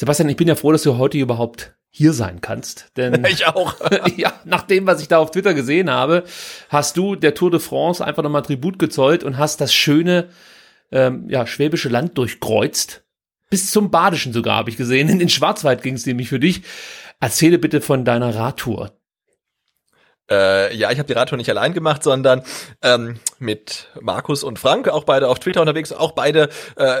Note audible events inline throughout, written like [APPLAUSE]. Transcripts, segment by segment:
Sebastian, ich bin ja froh, dass du heute überhaupt hier sein kannst, denn [LAUGHS] Ich auch. [LAUGHS] ja, nach dem, was ich da auf Twitter gesehen habe, hast du der Tour de France einfach nochmal Tribut gezollt und hast das schöne, ähm, ja, schwäbische Land durchkreuzt. Bis zum Badischen sogar, habe ich gesehen. In den Schwarzwald ging es nämlich für dich. Erzähle bitte von deiner Radtour. Äh, ja, ich habe die Radtour nicht allein gemacht, sondern ähm, mit Markus und Frank, auch beide auf Twitter unterwegs, auch beide äh,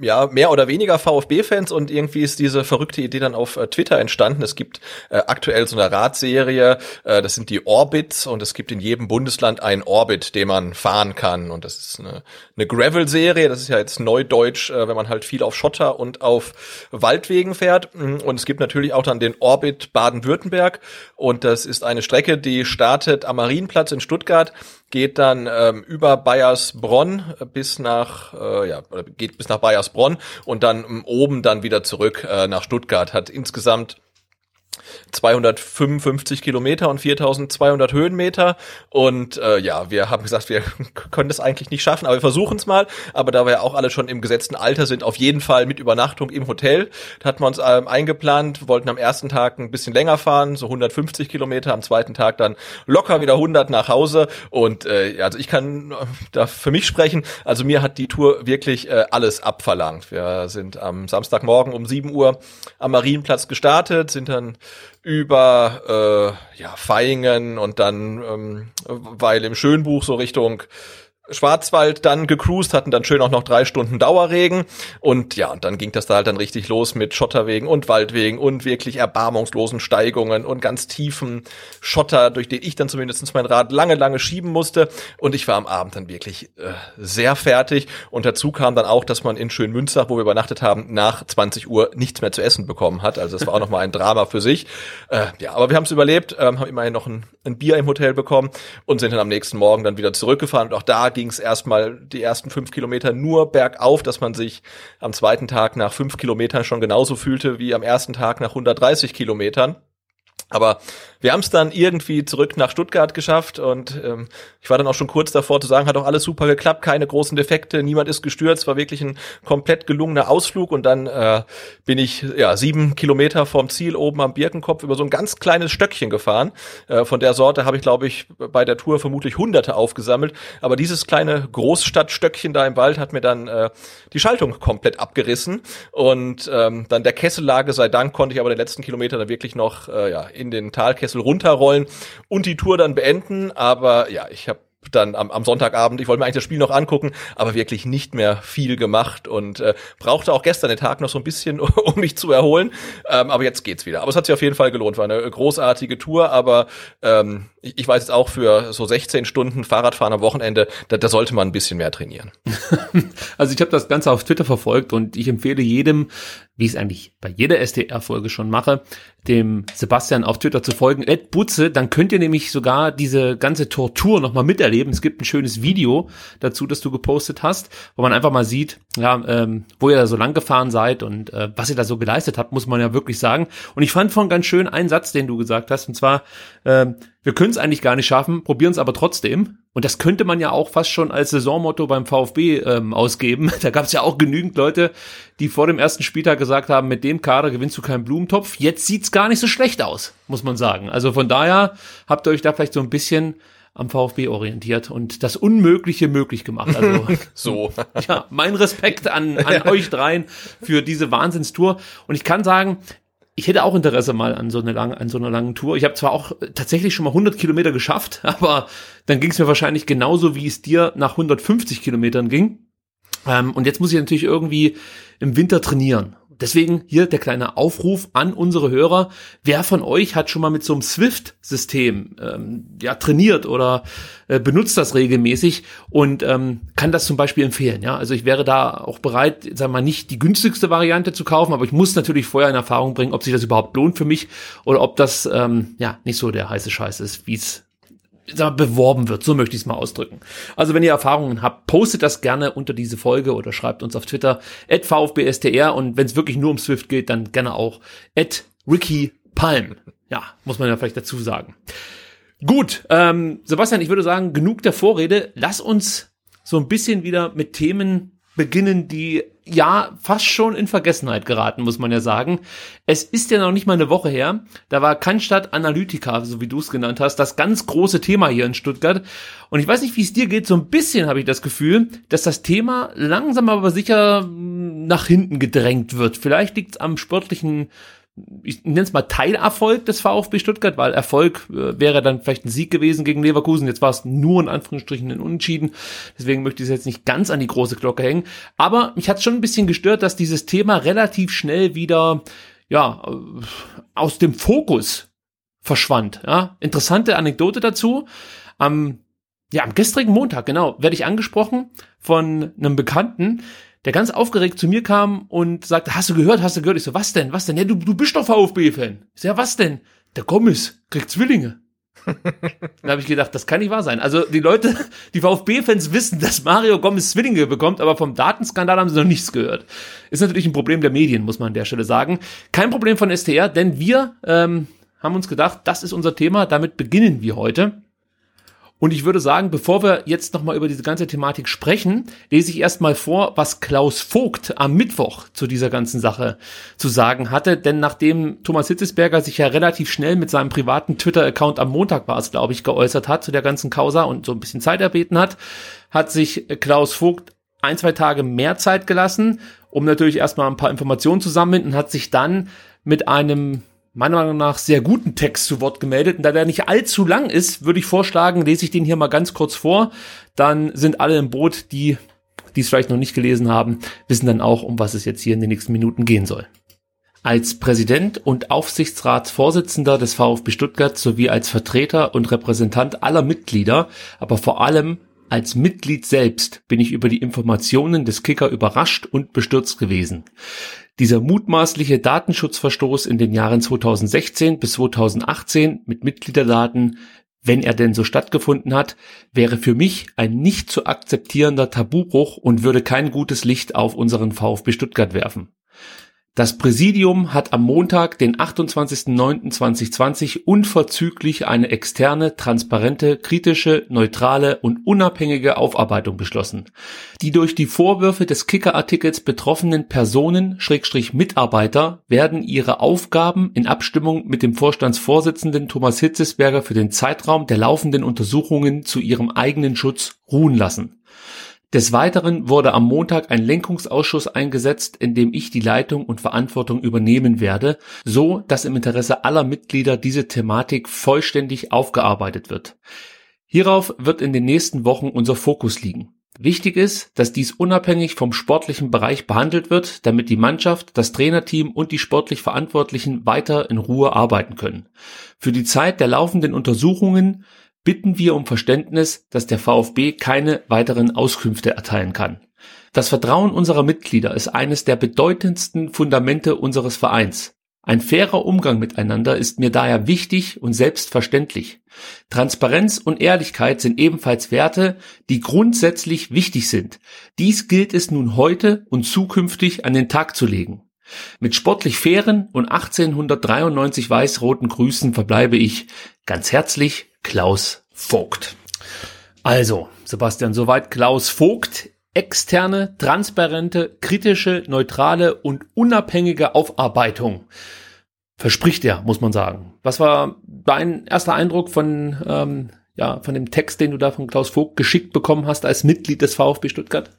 ja mehr oder weniger VfB-Fans und irgendwie ist diese verrückte Idee dann auf äh, Twitter entstanden. Es gibt äh, aktuell so eine Radserie, äh, das sind die Orbits und es gibt in jedem Bundesland einen Orbit, den man fahren kann und das ist eine, eine Gravel-Serie, das ist ja jetzt neudeutsch, äh, wenn man halt viel auf Schotter und auf Waldwegen fährt. Und es gibt natürlich auch dann den Orbit Baden-Württemberg und das ist eine Strecke, die startet am Marienplatz in Stuttgart, geht dann ähm, über Bayersbronn bis nach äh, ja geht bis nach Bayersbronn und dann ähm, oben dann wieder zurück äh, nach Stuttgart. Hat insgesamt 255 Kilometer und 4200 Höhenmeter. Und äh, ja, wir haben gesagt, wir [LAUGHS] können das eigentlich nicht schaffen, aber wir versuchen es mal. Aber da wir ja auch alle schon im gesetzten Alter sind, auf jeden Fall mit Übernachtung im Hotel. Da hatten wir uns ähm, eingeplant, wollten am ersten Tag ein bisschen länger fahren, so 150 Kilometer, am zweiten Tag dann locker wieder 100 nach Hause. Und äh, also ich kann äh, da für mich sprechen. Also mir hat die Tour wirklich äh, alles abverlangt. Wir sind am Samstagmorgen um 7 Uhr am Marienplatz gestartet, sind dann über äh, ja, Vaihingen und dann ähm, weil im Schönbuch so Richtung Schwarzwald dann gecruised, hatten dann schön auch noch drei Stunden Dauerregen. Und ja, und dann ging das da halt dann richtig los mit Schotterwegen und Waldwegen und wirklich erbarmungslosen Steigungen und ganz tiefen Schotter, durch den ich dann zumindest mein Rad lange, lange schieben musste. Und ich war am Abend dann wirklich äh, sehr fertig. Und dazu kam dann auch, dass man in Schönmünster, wo wir übernachtet haben, nach 20 Uhr nichts mehr zu essen bekommen hat, also das war auch nochmal ein Drama für sich. Äh, ja, aber wir haben es überlebt, ähm, haben immerhin noch ein, ein Bier im Hotel bekommen und sind dann am nächsten Morgen dann wieder zurückgefahren. Und auch da ging es erstmal die ersten fünf Kilometer nur bergauf, dass man sich am zweiten Tag nach fünf Kilometern schon genauso fühlte wie am ersten Tag nach 130 Kilometern. Aber wir haben es dann irgendwie zurück nach Stuttgart geschafft und ähm, ich war dann auch schon kurz davor zu sagen, hat auch alles super geklappt, keine großen Defekte, niemand ist gestürzt, war wirklich ein komplett gelungener Ausflug und dann äh, bin ich ja sieben Kilometer vom Ziel oben am Birkenkopf über so ein ganz kleines Stöckchen gefahren. Äh, von der Sorte habe ich, glaube ich, bei der Tour vermutlich Hunderte aufgesammelt, aber dieses kleine Großstadtstöckchen da im Wald hat mir dann äh, die Schaltung komplett abgerissen und ähm, dann der Kessellage sei Dank konnte ich aber den letzten Kilometer dann wirklich noch äh, ja, in den Talkessel runterrollen und die Tour dann beenden. Aber ja, ich habe dann am, am Sonntagabend, ich wollte mir eigentlich das Spiel noch angucken, aber wirklich nicht mehr viel gemacht und äh, brauchte auch gestern den Tag noch so ein bisschen, [LAUGHS] um mich zu erholen. Ähm, aber jetzt geht's wieder. Aber es hat sich auf jeden Fall gelohnt. War eine großartige Tour, aber ähm, ich, ich weiß jetzt auch für so 16 Stunden Fahrradfahren am Wochenende, da, da sollte man ein bisschen mehr trainieren. [LAUGHS] Also ich habe das Ganze auf Twitter verfolgt und ich empfehle jedem, wie ich es eigentlich bei jeder SDR-Folge schon mache, dem Sebastian auf Twitter zu folgen, Ed Butze, dann könnt ihr nämlich sogar diese ganze Tortur nochmal miterleben. Es gibt ein schönes Video dazu, das du gepostet hast, wo man einfach mal sieht, ja, ähm, wo ihr da so lang gefahren seid und äh, was ihr da so geleistet habt, muss man ja wirklich sagen. Und ich fand von ganz schön einen Satz, den du gesagt hast, und zwar, ähm, wir können es eigentlich gar nicht schaffen, probieren es aber trotzdem. Und das könnte man ja auch fast schon als Saisonmotto beim VfB ähm, ausgeben. [LAUGHS] Da gab es ja auch genügend Leute, die vor dem ersten Spieltag gesagt haben, mit dem Kader gewinnst du keinen Blumentopf. Jetzt sieht's gar nicht so schlecht aus, muss man sagen. Also von daher habt ihr euch da vielleicht so ein bisschen am VfB orientiert und das Unmögliche möglich gemacht. Also [LAUGHS] [LAUGHS] So. ja, mein Respekt an, an euch dreien für diese Wahnsinnstour. Und ich kann sagen, ich hätte auch Interesse mal an so, eine lange, an so einer langen Tour. Ich habe zwar auch tatsächlich schon mal 100 Kilometer geschafft, [LAUGHS] aber dann ging es mir wahrscheinlich genauso, wie es dir nach 150 Kilometern ging. Ähm, und jetzt muss ich natürlich irgendwie im Winter trainieren. Deswegen hier der kleine Aufruf an unsere Hörer. Wer von euch hat schon mal mit so einem Swift-System ähm, ja, trainiert oder äh, benutzt das regelmäßig und ähm, kann das zum Beispiel empfehlen? Ja, also ich wäre da auch bereit, sagen wir mal, nicht die günstigste Variante zu kaufen, aber ich muss natürlich vorher in Erfahrung bringen, ob sich das überhaupt lohnt für mich oder ob das ähm, ja nicht so der heiße Scheiß ist, wie es beworben wird. So möchte ich es mal ausdrücken. Also wenn ihr Erfahrungen habt, postet das gerne unter diese Folge oder schreibt uns auf Twitter at VfBSTR und wenn es wirklich nur um Swift geht, dann gerne auch at Ricky Palm. Ja, muss man ja vielleicht dazu sagen. Gut, ähm, Sebastian, ich würde sagen, genug der Vorrede. Lass uns so ein bisschen wieder mit Themen beginnen, die ja fast schon in Vergessenheit geraten, muss man ja sagen. Es ist ja noch nicht mal eine Woche her. Da war Cannstatt Analytica, so wie du es genannt hast, das ganz große Thema hier in Stuttgart. Und ich weiß nicht, wie es dir geht. So ein bisschen habe ich das Gefühl, dass das Thema langsam aber sicher nach hinten gedrängt wird. Vielleicht liegt es am sportlichen ich nenne es mal Teilerfolg des VfB Stuttgart, weil Erfolg äh, wäre dann vielleicht ein Sieg gewesen gegen Leverkusen. Jetzt war es nur in Anführungsstrichen ein Unentschieden. Deswegen möchte ich es jetzt nicht ganz an die große Glocke hängen. Aber mich hat schon ein bisschen gestört, dass dieses Thema relativ schnell wieder ja äh, aus dem Fokus verschwand. Ja, interessante Anekdote dazu. Am ja am gestrigen Montag genau werde ich angesprochen von einem Bekannten, der ganz aufgeregt zu mir kam und sagte, hast du gehört, hast du gehört? Ich so, was denn, was denn? Ja, du, du bist doch VfB-Fan. Ich so, ja, was denn? Der Gomez kriegt Zwillinge. [LAUGHS] da habe ich gedacht, das kann nicht wahr sein. Also die Leute, die VfB-Fans wissen, dass Mario Gomez Zwillinge bekommt, aber vom Datenskandal haben sie noch nichts gehört. Ist natürlich ein Problem der Medien, muss man an der Stelle sagen. Kein Problem von STR, denn wir ähm, haben uns gedacht, das ist unser Thema, damit beginnen wir heute. Und ich würde sagen, bevor wir jetzt nochmal über diese ganze Thematik sprechen, lese ich erstmal vor, was Klaus Vogt am Mittwoch zu dieser ganzen Sache zu sagen hatte. Denn nachdem Thomas Hitzesberger sich ja relativ schnell mit seinem privaten Twitter-Account am Montag war es, glaube ich, geäußert hat zu der ganzen Causa und so ein bisschen Zeit erbeten hat, hat sich Klaus Vogt ein, zwei Tage mehr Zeit gelassen, um natürlich erstmal ein paar Informationen zu sammeln und hat sich dann mit einem meiner Meinung nach sehr guten Text zu Wort gemeldet. Und da der nicht allzu lang ist, würde ich vorschlagen, lese ich den hier mal ganz kurz vor. Dann sind alle im Boot, die die es vielleicht noch nicht gelesen haben, wissen dann auch, um was es jetzt hier in den nächsten Minuten gehen soll. Als Präsident und Aufsichtsratsvorsitzender des VfB Stuttgart sowie als Vertreter und Repräsentant aller Mitglieder, aber vor allem als Mitglied selbst bin ich über die Informationen des Kicker überrascht und bestürzt gewesen. Dieser mutmaßliche Datenschutzverstoß in den Jahren 2016 bis 2018 mit Mitgliederdaten, wenn er denn so stattgefunden hat, wäre für mich ein nicht zu akzeptierender Tabubruch und würde kein gutes Licht auf unseren VfB Stuttgart werfen. Das Präsidium hat am Montag, den 28.09.2020 unverzüglich eine externe, transparente, kritische, neutrale und unabhängige Aufarbeitung beschlossen. Die durch die Vorwürfe des Kicker-Artikels betroffenen Personen, Schrägstrich Mitarbeiter, werden ihre Aufgaben in Abstimmung mit dem Vorstandsvorsitzenden Thomas Hitzesberger für den Zeitraum der laufenden Untersuchungen zu ihrem eigenen Schutz ruhen lassen. Des Weiteren wurde am Montag ein Lenkungsausschuss eingesetzt, in dem ich die Leitung und Verantwortung übernehmen werde, so dass im Interesse aller Mitglieder diese Thematik vollständig aufgearbeitet wird. Hierauf wird in den nächsten Wochen unser Fokus liegen. Wichtig ist, dass dies unabhängig vom sportlichen Bereich behandelt wird, damit die Mannschaft, das Trainerteam und die sportlich Verantwortlichen weiter in Ruhe arbeiten können. Für die Zeit der laufenden Untersuchungen bitten wir um Verständnis, dass der VfB keine weiteren Auskünfte erteilen kann. Das Vertrauen unserer Mitglieder ist eines der bedeutendsten Fundamente unseres Vereins. Ein fairer Umgang miteinander ist mir daher wichtig und selbstverständlich. Transparenz und Ehrlichkeit sind ebenfalls Werte, die grundsätzlich wichtig sind. Dies gilt es nun heute und zukünftig an den Tag zu legen. Mit sportlich fairen und 1893 weiß-roten Grüßen verbleibe ich ganz herzlich Klaus Vogt. Also, Sebastian, soweit Klaus Vogt. Externe, transparente, kritische, neutrale und unabhängige Aufarbeitung. Verspricht er, muss man sagen. Was war dein erster Eindruck von, ähm, ja, von dem Text, den du da von Klaus Vogt geschickt bekommen hast als Mitglied des VfB Stuttgart?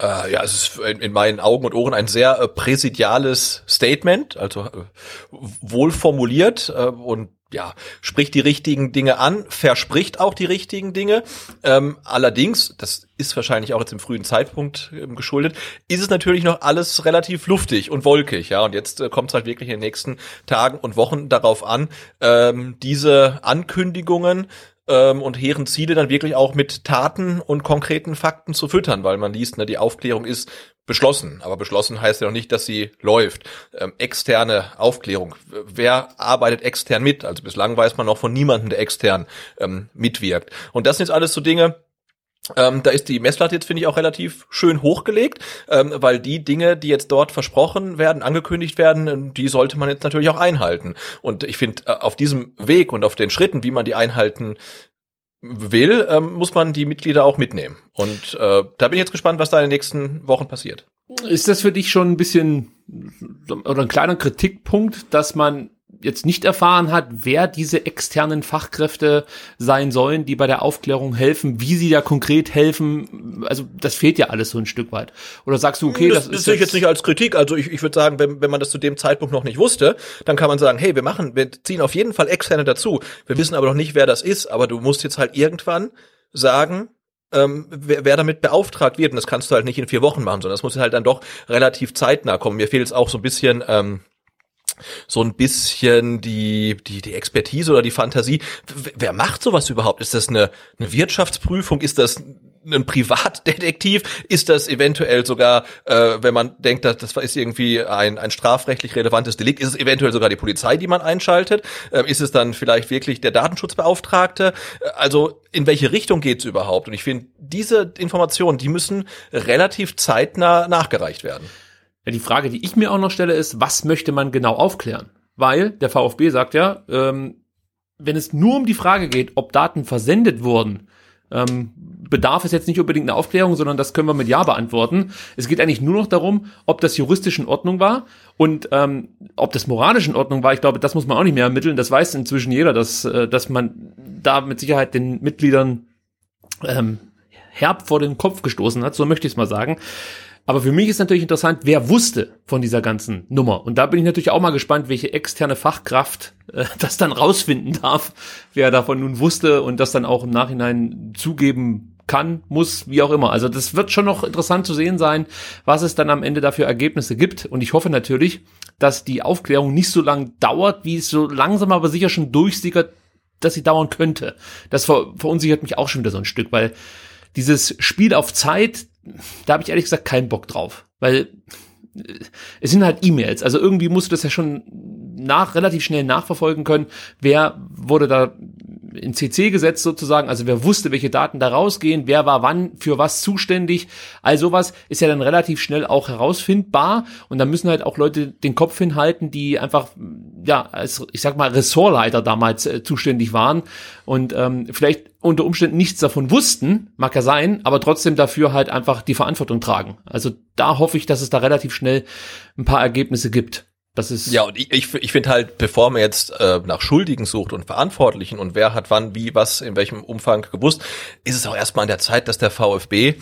Äh, ja, es ist in, in, meinen Augen und Ohren ein sehr äh, präsidiales Statement, also äh, wohl formuliert äh, und ja, spricht die richtigen Dinge an, verspricht auch die richtigen Dinge. Ähm, allerdings, das ist wahrscheinlich auch jetzt im frühen Zeitpunkt ähm, geschuldet, ist es natürlich noch alles relativ luftig und wolkig, ja. Und jetzt äh, kommt es halt wirklich in den nächsten Tagen und Wochen darauf an, ähm, diese Ankündigungen ähm, und hehren Ziele dann wirklich auch mit Taten und konkreten Fakten zu füttern, weil man liest, ne, die Aufklärung ist beschlossen. Aber beschlossen heißt ja noch nicht, dass sie läuft. Ähm, externe Aufklärung. Wer arbeitet extern mit? Also bislang weiß man noch von niemandem, der extern ähm, mitwirkt. Und das sind jetzt alles so Dinge, ähm, da ist die Messlatte jetzt, finde ich, auch relativ schön hochgelegt, ähm, weil die Dinge, die jetzt dort versprochen werden, angekündigt werden, die sollte man jetzt natürlich auch einhalten. Und ich finde, äh, auf diesem Weg und auf den Schritten, wie man die einhalten will, ähm, muss man die Mitglieder auch mitnehmen. Und äh, da bin ich jetzt gespannt, was da in den nächsten Wochen passiert. Ist das für dich schon ein bisschen oder ein kleiner Kritikpunkt, dass man jetzt nicht erfahren hat, wer diese externen Fachkräfte sein sollen, die bei der Aufklärung helfen, wie sie da konkret helfen. Also das fehlt ja alles so ein Stück weit. Oder sagst du, okay, das, das, das sehe ich jetzt nicht als Kritik. Also ich, ich würde sagen, wenn, wenn man das zu dem Zeitpunkt noch nicht wusste, dann kann man sagen, hey, wir machen, wir ziehen auf jeden Fall externe dazu. Wir wissen aber noch nicht, wer das ist. Aber du musst jetzt halt irgendwann sagen, ähm, wer, wer damit beauftragt wird. Und das kannst du halt nicht in vier Wochen machen, sondern das muss halt dann doch relativ zeitnah kommen. Mir fehlt jetzt auch so ein bisschen ähm, so ein bisschen die, die, die Expertise oder die Fantasie. Wer macht sowas überhaupt? Ist das eine, eine Wirtschaftsprüfung? Ist das ein Privatdetektiv? Ist das eventuell sogar, äh, wenn man denkt, dass das ist irgendwie ein, ein strafrechtlich relevantes Delikt, ist es eventuell sogar die Polizei, die man einschaltet? Äh, ist es dann vielleicht wirklich der Datenschutzbeauftragte? Also in welche Richtung geht's überhaupt? Und ich finde, diese Informationen, die müssen relativ zeitnah nachgereicht werden. Ja, die Frage, die ich mir auch noch stelle, ist, was möchte man genau aufklären? Weil der VfB sagt ja, ähm, wenn es nur um die Frage geht, ob Daten versendet wurden, ähm, bedarf es jetzt nicht unbedingt eine Aufklärung, sondern das können wir mit Ja beantworten. Es geht eigentlich nur noch darum, ob das juristisch in Ordnung war und ähm, ob das moralisch in Ordnung war. Ich glaube, das muss man auch nicht mehr ermitteln. Das weiß inzwischen jeder, dass, äh, dass man da mit Sicherheit den Mitgliedern ähm, herb vor den Kopf gestoßen hat, so möchte ich es mal sagen. Aber für mich ist natürlich interessant, wer wusste von dieser ganzen Nummer. Und da bin ich natürlich auch mal gespannt, welche externe Fachkraft äh, [LAUGHS] das dann rausfinden darf, wer davon nun wusste und das dann auch im Nachhinein zugeben kann, muss, wie auch immer. Also das wird schon noch interessant zu sehen sein, was es dann am Ende dafür Ergebnisse gibt. Und ich hoffe natürlich, dass die Aufklärung nicht so lang dauert, wie es so langsam aber sicher schon durchsickert, dass sie dauern könnte. Das ver verunsichert mich auch schon wieder so ein Stück, weil dieses Spiel auf Zeit, da habe ich ehrlich gesagt keinen Bock drauf, weil es sind halt E-Mails. Also irgendwie musst du das ja schon nach relativ schnell nachverfolgen können, wer wurde da in CC gesetzt sozusagen, also wer wusste, welche Daten da rausgehen, wer war wann für was zuständig, all sowas ist ja dann relativ schnell auch herausfindbar und da müssen halt auch Leute den Kopf hinhalten, die einfach, ja, als, ich sag mal, Ressortleiter damals äh, zuständig waren und ähm, vielleicht unter Umständen nichts davon wussten, mag ja sein, aber trotzdem dafür halt einfach die Verantwortung tragen. Also da hoffe ich, dass es da relativ schnell ein paar Ergebnisse gibt. Das ist ja, und ich, ich, ich finde halt, bevor man jetzt äh, nach Schuldigen sucht und Verantwortlichen und wer hat wann, wie, was, in welchem Umfang gewusst, ist es auch erstmal an der Zeit, dass der VfB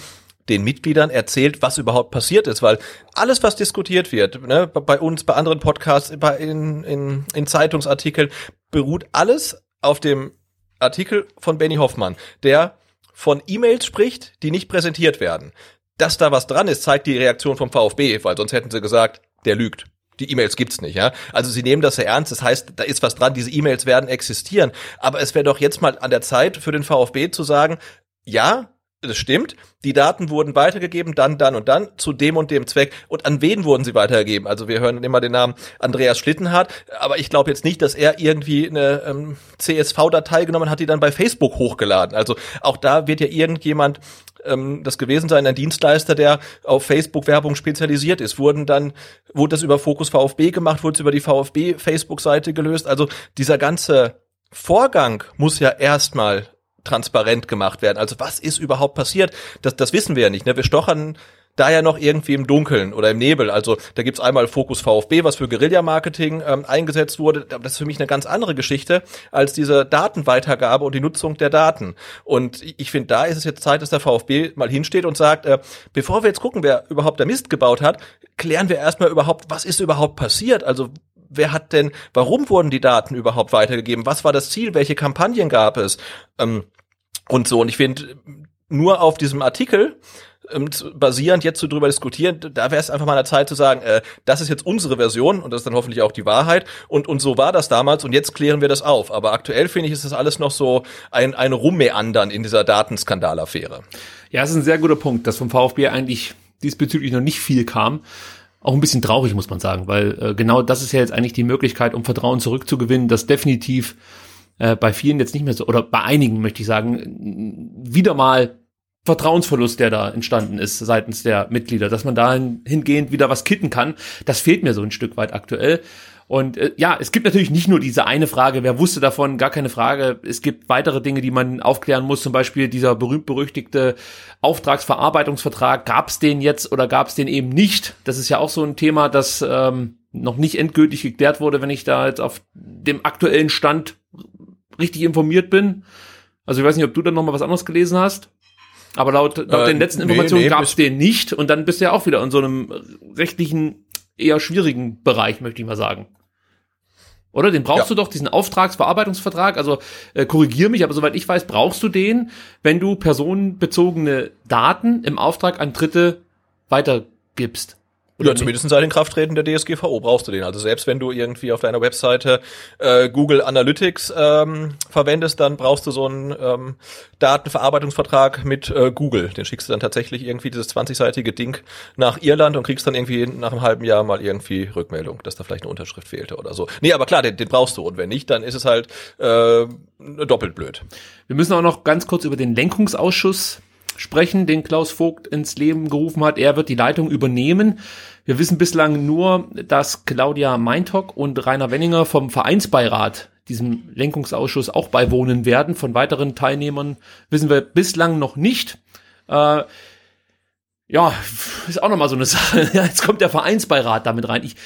den Mitgliedern erzählt, was überhaupt passiert ist, weil alles, was diskutiert wird, ne, bei uns, bei anderen Podcasts, bei, in, in, in Zeitungsartikeln, beruht alles auf dem Artikel von Benny Hoffmann, der von E-Mails spricht, die nicht präsentiert werden. Dass da was dran ist, zeigt die Reaktion vom VfB, weil sonst hätten sie gesagt, der lügt die E-Mails gibt's nicht, ja. Also sie nehmen das sehr ernst. Das heißt, da ist was dran. Diese E-Mails werden existieren. Aber es wäre doch jetzt mal an der Zeit für den VfB zu sagen, ja, das stimmt. Die Daten wurden weitergegeben, dann, dann und dann, zu dem und dem Zweck. Und an wen wurden sie weitergegeben? Also wir hören immer den Namen Andreas Schlittenhardt, aber ich glaube jetzt nicht, dass er irgendwie eine ähm, CSV-Datei genommen hat, die dann bei Facebook hochgeladen. Also auch da wird ja irgendjemand ähm, das gewesen sein, ein Dienstleister, der auf Facebook-Werbung spezialisiert ist. Wurden dann, wurde das über Fokus VfB gemacht, wurde es über die VfB-Facebook-Seite gelöst. Also dieser ganze Vorgang muss ja erstmal transparent gemacht werden. Also was ist überhaupt passiert? Das, das wissen wir ja nicht. Ne? Wir stochern da ja noch irgendwie im Dunkeln oder im Nebel. Also da gibt's einmal Fokus VfB, was für Guerilla-Marketing ähm, eingesetzt wurde. Das ist für mich eine ganz andere Geschichte als diese Datenweitergabe und die Nutzung der Daten. Und ich finde, da ist es jetzt Zeit, dass der VfB mal hinsteht und sagt, äh, bevor wir jetzt gucken, wer überhaupt der Mist gebaut hat, klären wir erstmal überhaupt, was ist überhaupt passiert? Also wer hat denn, warum wurden die Daten überhaupt weitergegeben? Was war das Ziel? Welche Kampagnen gab es? Ähm, und so. Und ich finde, nur auf diesem Artikel basierend jetzt so drüber diskutieren, da wäre es einfach mal eine Zeit zu sagen, äh, das ist jetzt unsere Version und das ist dann hoffentlich auch die Wahrheit und und so war das damals und jetzt klären wir das auf. Aber aktuell finde ich, ist das alles noch so ein ein Rummeandern in dieser Datenskandalaffäre. Ja, es ist ein sehr guter Punkt, dass vom VfB eigentlich diesbezüglich noch nicht viel kam. Auch ein bisschen traurig, muss man sagen, weil äh, genau das ist ja jetzt eigentlich die Möglichkeit, um Vertrauen zurückzugewinnen, das definitiv äh, bei vielen jetzt nicht mehr so, oder bei einigen möchte ich sagen, wieder mal Vertrauensverlust, der da entstanden ist seitens der Mitglieder, dass man da hingehend wieder was kitten kann, das fehlt mir so ein Stück weit aktuell. Und äh, ja, es gibt natürlich nicht nur diese eine Frage, wer wusste davon, gar keine Frage. Es gibt weitere Dinge, die man aufklären muss, zum Beispiel dieser berühmt-berüchtigte Auftragsverarbeitungsvertrag. Gab es den jetzt oder gab es den eben nicht? Das ist ja auch so ein Thema, das ähm, noch nicht endgültig geklärt wurde, wenn ich da jetzt auf dem aktuellen Stand richtig informiert bin. Also ich weiß nicht, ob du da noch mal was anderes gelesen hast. Aber laut, laut äh, den letzten Informationen nee, nee, gab es den nicht und dann bist du ja auch wieder in so einem rechtlichen, eher schwierigen Bereich, möchte ich mal sagen. Oder? Den brauchst ja. du doch, diesen Auftragsverarbeitungsvertrag. Also äh, korrigier mich, aber soweit ich weiß, brauchst du den, wenn du personenbezogene Daten im Auftrag an Dritte weitergibst. Oder ja, zumindest seit dem Krafttreten der DSGVO brauchst du den. Also selbst wenn du irgendwie auf deiner Webseite äh, Google Analytics ähm, verwendest, dann brauchst du so einen ähm, Datenverarbeitungsvertrag mit äh, Google. Den schickst du dann tatsächlich irgendwie dieses 20-seitige Ding nach Irland und kriegst dann irgendwie nach einem halben Jahr mal irgendwie Rückmeldung, dass da vielleicht eine Unterschrift fehlte oder so. Nee, aber klar, den, den brauchst du. Und wenn nicht, dann ist es halt äh, doppelt blöd. Wir müssen auch noch ganz kurz über den Lenkungsausschuss sprechen, den Klaus Vogt ins Leben gerufen hat. Er wird die Leitung übernehmen. Wir wissen bislang nur, dass Claudia Meintock und Rainer Wenninger vom Vereinsbeirat diesem Lenkungsausschuss auch beiwohnen werden. Von weiteren Teilnehmern wissen wir bislang noch nicht. Äh, ja, ist auch nochmal so eine [LAUGHS] Sache. Jetzt kommt der Vereinsbeirat damit rein. Ich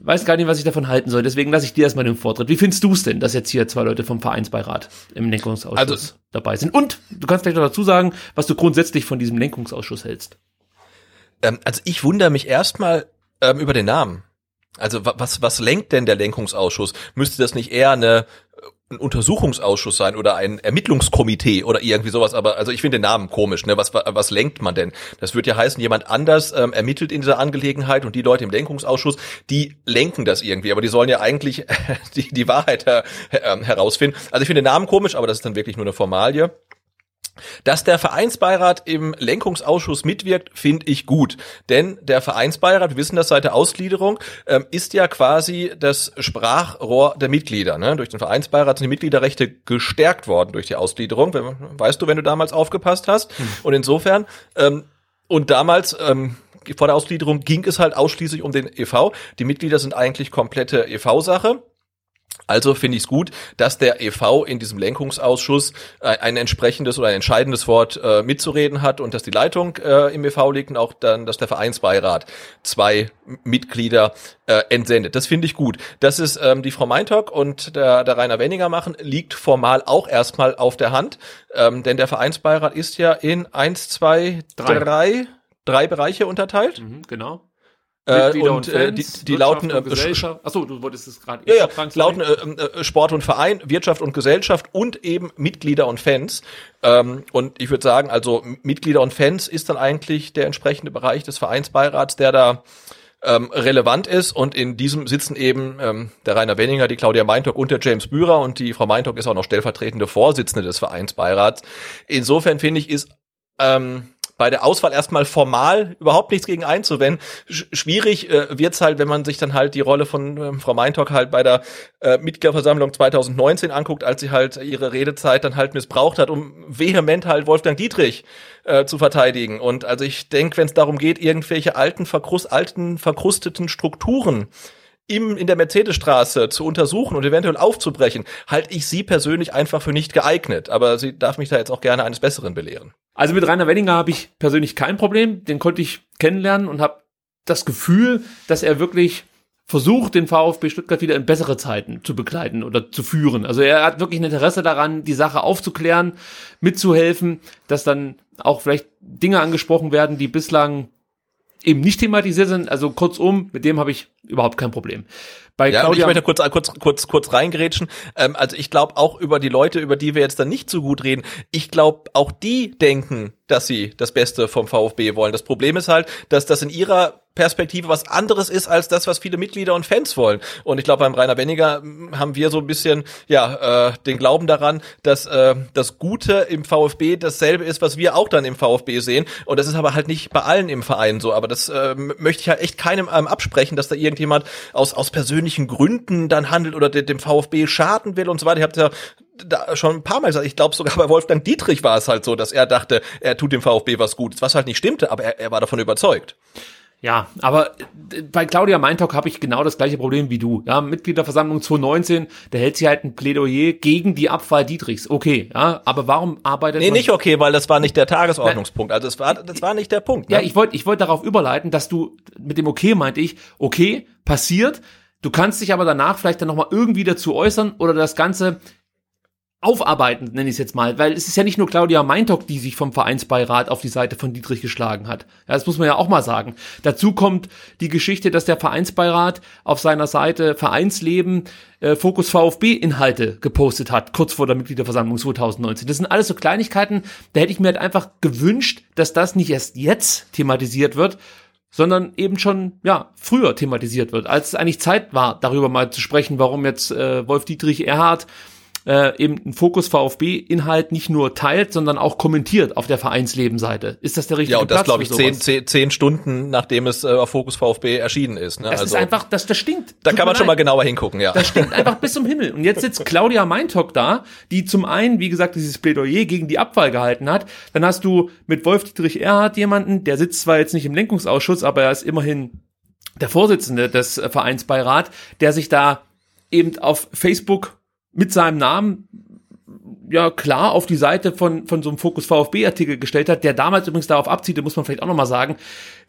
weiß gar nicht, was ich davon halten soll. Deswegen lasse ich dir erstmal den Vortritt. Wie findest du es denn, dass jetzt hier zwei Leute vom Vereinsbeirat im Lenkungsausschuss also, dabei sind? Und du kannst vielleicht noch dazu sagen, was du grundsätzlich von diesem Lenkungsausschuss hältst. Ähm, also ich wundere mich erstmal ähm, über den Namen. Also was, was lenkt denn der Lenkungsausschuss? Müsste das nicht eher eine ein Untersuchungsausschuss sein oder ein Ermittlungskomitee oder irgendwie sowas, aber also ich finde den Namen komisch, ne? Was, was lenkt man denn? Das wird ja heißen, jemand anders ähm, ermittelt in dieser Angelegenheit und die Leute im Lenkungsausschuss, die lenken das irgendwie, aber die sollen ja eigentlich [LAUGHS] die, die Wahrheit her, äh, herausfinden. Also ich finde den Namen komisch, aber das ist dann wirklich nur eine Formalie. Dass der Vereinsbeirat im Lenkungsausschuss mitwirkt, finde ich gut. Denn der Vereinsbeirat, wir wissen das seit der Ausgliederung, ähm, ist ja quasi das Sprachrohr der Mitglieder. Ne? Durch den Vereinsbeirat sind die Mitgliederrechte gestärkt worden durch die Ausgliederung. Weißt du, wenn du damals aufgepasst hast. Hm. Und insofern, ähm, und damals, ähm, vor der Ausgliederung ging es halt ausschließlich um den EV. Die Mitglieder sind eigentlich komplette EV-Sache. Also finde ich es gut, dass der EV in diesem Lenkungsausschuss äh, ein entsprechendes oder ein entscheidendes Wort äh, mitzureden hat und dass die Leitung äh, im EV liegt und auch dann, dass der Vereinsbeirat zwei Mitglieder äh, entsendet. Das finde ich gut. Dass es ähm, die Frau Meintock und der, der Rainer Wenninger machen, liegt formal auch erstmal auf der Hand, ähm, denn der Vereinsbeirat ist ja in eins, zwei, drei, drei, drei Bereiche unterteilt. Mhm, genau. Äh, und, und äh, die, die lauten äh, Achso, du wolltest es gerade ja, ja, lauten äh, äh, Sport und Verein, Wirtschaft und Gesellschaft und eben Mitglieder und Fans. Ähm, und ich würde sagen, also Mitglieder und Fans ist dann eigentlich der entsprechende Bereich des Vereinsbeirats, der da ähm, relevant ist. Und in diesem sitzen eben ähm, der Rainer Wenninger, die Claudia Meintock und der James Bührer. Und die Frau Meintock ist auch noch stellvertretende Vorsitzende des Vereinsbeirats. Insofern finde ich, ist ähm, bei der Auswahl erstmal formal überhaupt nichts gegen einzuwenden. Sch schwierig äh, wird's halt, wenn man sich dann halt die Rolle von äh, Frau Meintock halt bei der äh, Mitgliederversammlung 2019 anguckt, als sie halt ihre Redezeit dann halt missbraucht hat, um vehement halt Wolfgang Dietrich äh, zu verteidigen. Und also ich denke, wenn es darum geht, irgendwelche alten, verkrust, alten verkrusteten Strukturen im, in der Mercedesstraße zu untersuchen und eventuell aufzubrechen, halte ich sie persönlich einfach für nicht geeignet. Aber sie darf mich da jetzt auch gerne eines Besseren belehren. Also mit Rainer Wenninger habe ich persönlich kein Problem. Den konnte ich kennenlernen und habe das Gefühl, dass er wirklich versucht, den VfB Stuttgart wieder in bessere Zeiten zu begleiten oder zu führen. Also er hat wirklich ein Interesse daran, die Sache aufzuklären, mitzuhelfen, dass dann auch vielleicht Dinge angesprochen werden, die bislang eben nicht thematisiert sind. Also kurzum, mit dem habe ich überhaupt kein Problem. Bei ja, Claudia, ich möchte kurz, kurz, kurz, kurz reingerätschen. Ähm, also ich glaube auch über die Leute, über die wir jetzt dann nicht so gut reden, ich glaube auch die denken, dass sie das Beste vom VfB wollen. Das Problem ist halt, dass das in ihrer Perspektive was anderes ist als das, was viele Mitglieder und Fans wollen. Und ich glaube, beim Rainer Benninger haben wir so ein bisschen ja äh, den Glauben daran, dass äh, das Gute im VfB dasselbe ist, was wir auch dann im VfB sehen. Und das ist aber halt nicht bei allen im Verein so. Aber das äh, möchte ich halt echt keinem ähm, absprechen, dass da irgendjemand aus aus persönlichen Gründen dann handelt oder dem VfB schaden will und so weiter. Ich habe ja da schon ein paar Mal gesagt, ich glaube sogar bei Wolfgang Dietrich war es halt so, dass er dachte, er tut dem VfB was Gutes, was halt nicht stimmte, aber er, er war davon überzeugt. Ja, aber äh, bei Claudia Meintalk habe ich genau das gleiche Problem wie du. Ja, Mitgliederversammlung 2019, da hält sie halt ein Plädoyer gegen die Abwahl Dietrichs. Okay, ja, aber warum arbeitet Nee, nicht okay, weil das war nicht der Tagesordnungspunkt. Also das war das war nicht der Punkt. Ne? Ja, ich wollte ich wollte darauf überleiten, dass du mit dem okay meinte ich, okay, passiert, du kannst dich aber danach vielleicht dann nochmal irgendwie dazu äußern oder das Ganze aufarbeiten, nenne ich es jetzt mal, weil es ist ja nicht nur Claudia Meintock, die sich vom Vereinsbeirat auf die Seite von Dietrich geschlagen hat. Ja, das muss man ja auch mal sagen. Dazu kommt die Geschichte, dass der Vereinsbeirat auf seiner Seite Vereinsleben äh, Fokus VfB Inhalte gepostet hat, kurz vor der Mitgliederversammlung 2019. Das sind alles so Kleinigkeiten, da hätte ich mir halt einfach gewünscht, dass das nicht erst jetzt thematisiert wird, sondern eben schon ja früher thematisiert wird, als es eigentlich Zeit war, darüber mal zu sprechen, warum jetzt äh, Wolf Dietrich Erhard äh, eben einen Fokus VfB-Inhalt nicht nur teilt, sondern auch kommentiert auf der Vereinslebenseite. Ist das der richtige Ja, und das glaube ich zehn, zehn, zehn Stunden, nachdem es äh, auf Fokus VfB erschienen ist. Ne? Das also, ist einfach, das, das stinkt. Da Tut kann man schon mal genauer hingucken, ja. Das stinkt einfach bis zum Himmel. Und jetzt sitzt Claudia Meintock da, die zum einen, wie gesagt, dieses Plädoyer gegen die Abwahl gehalten hat. Dann hast du mit Wolf-Dietrich Erhard jemanden, der sitzt zwar jetzt nicht im Lenkungsausschuss, aber er ist immerhin der Vorsitzende des Vereinsbeirat, der sich da eben auf Facebook mit seinem Namen ja klar auf die Seite von, von so einem Fokus VfB-Artikel gestellt hat, der damals übrigens darauf abzieht, muss man vielleicht auch nochmal sagen,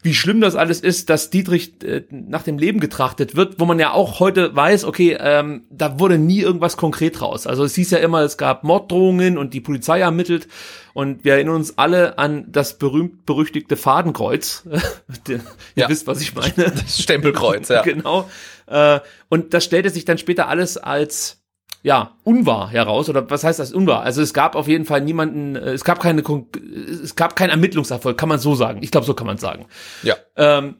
wie schlimm das alles ist, dass Dietrich äh, nach dem Leben getrachtet wird, wo man ja auch heute weiß, okay, ähm, da wurde nie irgendwas konkret raus. Also es hieß ja immer, es gab Morddrohungen und die Polizei ermittelt und wir erinnern uns alle an das berühmt-berüchtigte Fadenkreuz. [LAUGHS] Ihr ja. wisst, was ich meine. Das Stempelkreuz, ja. [LAUGHS] genau. Äh, und das stellte sich dann später alles als ja, unwahr heraus oder was heißt das unwahr? Also es gab auf jeden Fall niemanden, äh, es gab keine, es gab keinen Ermittlungserfolg, kann man so sagen. Ich glaube, so kann man sagen. Ja. Ähm,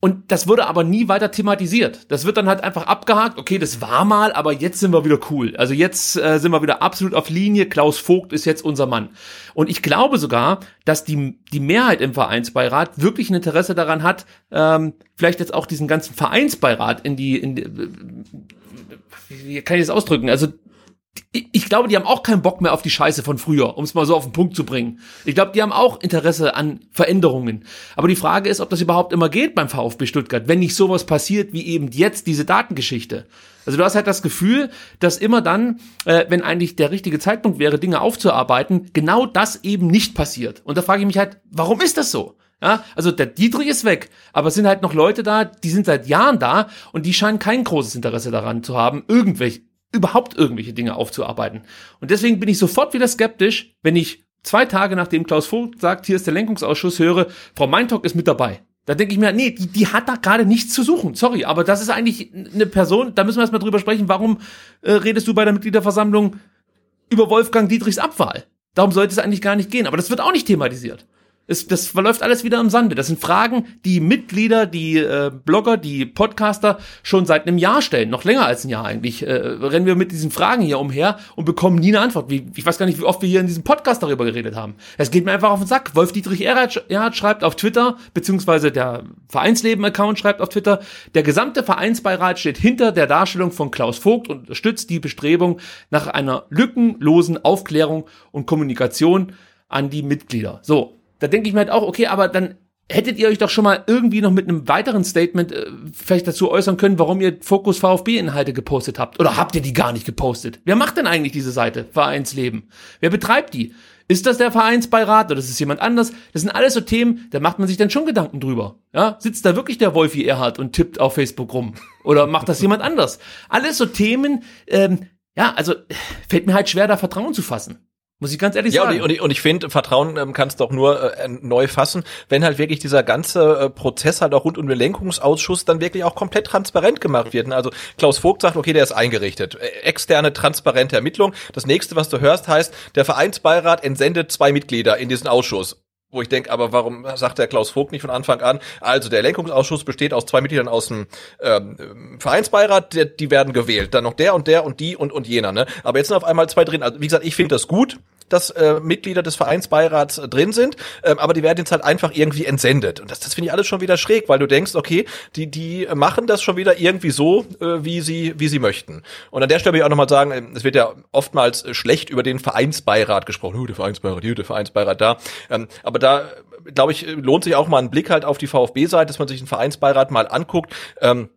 und das wurde aber nie weiter thematisiert. Das wird dann halt einfach abgehakt. Okay, das war mal, aber jetzt sind wir wieder cool. Also jetzt äh, sind wir wieder absolut auf Linie. Klaus Vogt ist jetzt unser Mann. Und ich glaube sogar, dass die, die Mehrheit im Vereinsbeirat wirklich ein Interesse daran hat, ähm, vielleicht jetzt auch diesen ganzen Vereinsbeirat in die, in die wie kann ich das ausdrücken? Also ich glaube, die haben auch keinen Bock mehr auf die Scheiße von früher, um es mal so auf den Punkt zu bringen. Ich glaube, die haben auch Interesse an Veränderungen. Aber die Frage ist, ob das überhaupt immer geht beim VfB Stuttgart, wenn nicht sowas passiert wie eben jetzt diese Datengeschichte. Also du hast halt das Gefühl, dass immer dann, äh, wenn eigentlich der richtige Zeitpunkt wäre, Dinge aufzuarbeiten, genau das eben nicht passiert. Und da frage ich mich halt, warum ist das so? Ja, also der Dietrich ist weg, aber es sind halt noch Leute da, die sind seit Jahren da und die scheinen kein großes Interesse daran zu haben, irgendwelche, überhaupt irgendwelche Dinge aufzuarbeiten. Und deswegen bin ich sofort wieder skeptisch, wenn ich zwei Tage nachdem Klaus Vogt sagt, hier ist der Lenkungsausschuss, höre, Frau Meintock ist mit dabei. Da denke ich mir, nee, die, die hat da gerade nichts zu suchen. Sorry, aber das ist eigentlich eine Person, da müssen wir erstmal drüber sprechen, warum äh, redest du bei der Mitgliederversammlung über Wolfgang Dietrichs Abwahl? Darum sollte es eigentlich gar nicht gehen, aber das wird auch nicht thematisiert. Es, das verläuft alles wieder im Sande. Das sind Fragen, die Mitglieder, die äh, Blogger, die Podcaster schon seit einem Jahr stellen, noch länger als ein Jahr eigentlich. Äh, rennen wir mit diesen Fragen hier umher und bekommen nie eine Antwort. Wie, ich weiß gar nicht, wie oft wir hier in diesem Podcast darüber geredet haben. Es geht mir einfach auf den Sack. Wolf Dietrich Erhard, schreibt auf Twitter, beziehungsweise der Vereinsleben-Account schreibt auf Twitter, der gesamte Vereinsbeirat steht hinter der Darstellung von Klaus Vogt und unterstützt die Bestrebung nach einer lückenlosen Aufklärung und Kommunikation an die Mitglieder. So, da denke ich mir halt auch, okay, aber dann hättet ihr euch doch schon mal irgendwie noch mit einem weiteren Statement äh, vielleicht dazu äußern können, warum ihr Fokus VfB-Inhalte gepostet habt. Oder habt ihr die gar nicht gepostet? Wer macht denn eigentlich diese Seite, Vereinsleben? Wer betreibt die? Ist das der Vereinsbeirat oder ist es jemand anders? Das sind alles so Themen, da macht man sich dann schon Gedanken drüber. Ja, sitzt da wirklich der Wolfi Erhard und tippt auf Facebook rum? Oder macht das jemand anders? Alles so Themen, ähm, ja, also fällt mir halt schwer, da Vertrauen zu fassen. Muss ich ganz ehrlich ja, sagen. und ich, und ich finde, Vertrauen ähm, kannst du auch nur äh, neu fassen, wenn halt wirklich dieser ganze äh, Prozess halt auch rund um den Lenkungsausschuss dann wirklich auch komplett transparent gemacht wird. Also Klaus Vogt sagt, okay, der ist eingerichtet. Äh, externe, transparente Ermittlung. Das nächste, was du hörst, heißt, der Vereinsbeirat entsendet zwei Mitglieder in diesen Ausschuss wo ich denke, aber warum sagt der Klaus Vogt nicht von Anfang an? Also der Lenkungsausschuss besteht aus zwei Mitgliedern aus dem ähm, Vereinsbeirat, die, die werden gewählt. Dann noch der und der und die und und jener. Ne? Aber jetzt sind auf einmal zwei drin. Also wie gesagt, ich finde das gut dass äh, Mitglieder des Vereinsbeirats äh, drin sind, ähm, aber die werden jetzt halt einfach irgendwie entsendet. Und das, das finde ich alles schon wieder schräg, weil du denkst, okay, die, die machen das schon wieder irgendwie so, äh, wie sie, wie sie möchten. Und an der Stelle will ich auch nochmal sagen, ähm, es wird ja oftmals schlecht über den Vereinsbeirat gesprochen. Oh, der Vereinsbeirat hier, der Vereinsbeirat da. Ähm, aber da, glaube ich, lohnt sich auch mal ein Blick halt auf die VfB-Seite, dass man sich den Vereinsbeirat mal anguckt. Ähm,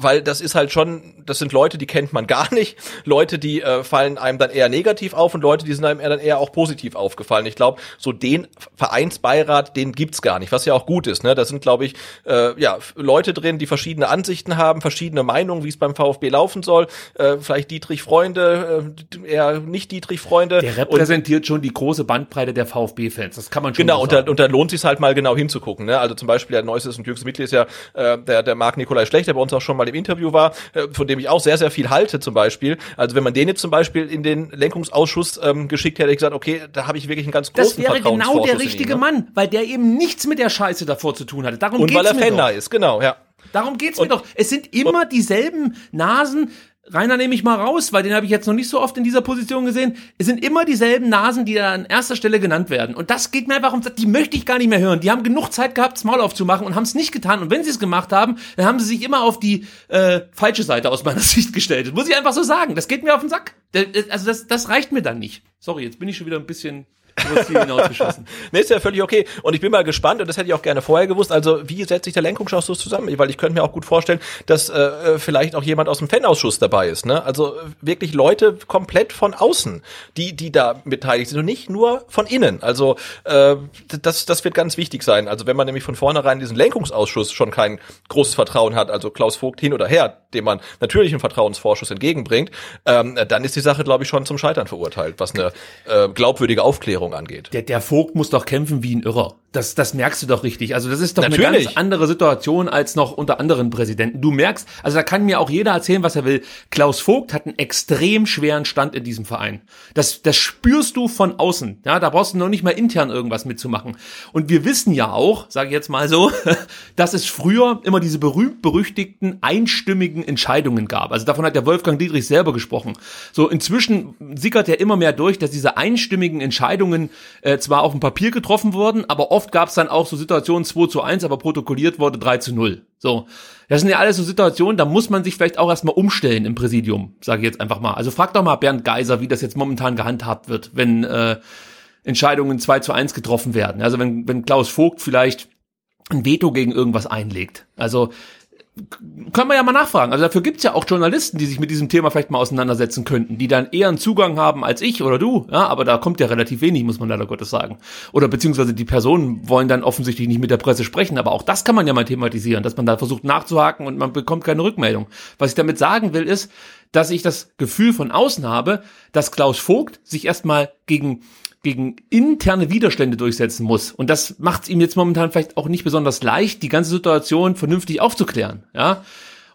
weil das ist halt schon, das sind Leute, die kennt man gar nicht. Leute, die äh, fallen einem dann eher negativ auf und Leute, die sind einem eher dann eher auch positiv aufgefallen. Ich glaube, so den Vereinsbeirat, den gibt's gar nicht, was ja auch gut ist. Ne? Da sind, glaube ich, äh, ja Leute drin, die verschiedene Ansichten haben, verschiedene Meinungen, wie es beim VfB laufen soll. Äh, vielleicht Dietrich Freunde, äh, eher nicht Dietrich Freunde. Der repräsentiert und, schon die große Bandbreite der VfB-Fans. Das kann man schon Genau, so und, da, und da lohnt sich halt mal genau hinzugucken. Ne? Also zum Beispiel der neuestes und jüngstes Mitglied ist ja äh, der, der Marc Nikolai Schlecht, der bei uns auch schon mal im Interview war, äh, von dem ich auch sehr, sehr viel halte zum Beispiel. Also wenn man den jetzt zum Beispiel in den Lenkungsausschuss ähm, geschickt hätte, hätte ich gesagt, okay, da habe ich wirklich einen ganz großen Das wäre genau der ihn, richtige ne? Mann, weil der eben nichts mit der Scheiße davor zu tun hatte. Darum Und geht's weil er mir Fender doch. ist, genau, ja. Darum geht's mir Und- doch. Es sind immer dieselben Nasen. Rainer nehme ich mal raus, weil den habe ich jetzt noch nicht so oft in dieser Position gesehen. Es sind immer dieselben Nasen, die da an erster Stelle genannt werden. Und das geht mir einfach um, die möchte ich gar nicht mehr hören. Die haben genug Zeit gehabt, das Maul aufzumachen und haben es nicht getan. Und wenn sie es gemacht haben, dann haben sie sich immer auf die äh, falsche Seite aus meiner [LAUGHS] Sicht gestellt. Das muss ich einfach so sagen. Das geht mir auf den Sack. Da- Also das, das reicht mir dann nicht. Sorry, jetzt bin ich schon wieder ein bisschen hinausgeschossen. [LAUGHS] Nee, ist ja völlig okay. Und ich bin mal gespannt, und das hätte ich auch gerne vorher gewusst, also wie setzt sich der Lenkungsausschuss zusammen? Weil ich könnte mir auch gut vorstellen, dass äh, vielleicht auch jemand aus dem Fanausschuss dabei ist. Ne? Also wirklich Leute komplett von außen, die, die da beteiligt sind und nicht nur von innen. Also äh, das, das wird ganz wichtig sein. Also wenn man nämlich von vornherein in diesen Lenkungsausschuss schon kein großes Vertrauen hat, also Klaus Vogt hin oder her, dem man natürlich einen Vertrauensvorschuss entgegenbringt, ähm, dann ist die Sache, glaube ich, schon zum Scheitern verurteilt, was eine äh, glaubwürdige Aufklärung angeht. Der, der Vogt muss doch kämpfen wie ein Irrer. Das, das merkst du doch richtig. Also das ist doch eine Natürlich. ganz andere Situation als noch unter anderen Präsidenten. Du merkst, also da kann mir auch jeder erzählen, was er will. Klaus Vogt hat einen extrem schweren Stand in diesem Verein. Das, das spürst du von außen. Ja, da brauchst du noch nicht mal intern irgendwas mitzumachen. Und wir wissen ja auch, sage ich jetzt mal so, [LAUGHS] dass es früher immer diese berühmt-berüchtigten einstimmigen Entscheidungen gab. Also davon hat der Wolfgang Dietrich selber gesprochen. So inzwischen sickert ja immer mehr durch, dass diese einstimmigen Entscheidungen äh, zwar auf dem Papier getroffen wurden, aber oft gab es dann auch so Situationen 2 zu 1, aber protokolliert wurde 3 zu 0. So. Das sind ja alles so Situationen, da muss man sich vielleicht auch erstmal umstellen im Präsidium, sage ich jetzt einfach mal. Also frag doch mal Bernd Geiser, wie das jetzt momentan gehandhabt wird, wenn äh, Entscheidungen 2 zu 1 getroffen werden. Also wenn, wenn Klaus Vogt vielleicht ein Veto gegen irgendwas einlegt. Also können wir ja mal nachfragen. Also dafür gibt's ja auch Journalisten, die sich mit diesem Thema vielleicht mal auseinandersetzen könnten, die dann eher einen Zugang haben als ich oder du. Ja, aber da kommt ja relativ wenig, muss man leider Gottes sagen. Oder beziehungsweise die Personen wollen dann offensichtlich nicht mit der Presse sprechen. Aber auch das kann man ja mal thematisieren, dass man da versucht nachzuhaken und man bekommt keine Rückmeldung. Was ich damit sagen will, ist, dass ich das Gefühl von außen habe, dass Klaus Vogt sich erstmal gegen gegen interne Widerstände durchsetzen muss. Und das macht es ihm jetzt momentan vielleicht auch nicht besonders leicht, die ganze Situation vernünftig aufzuklären. Ja.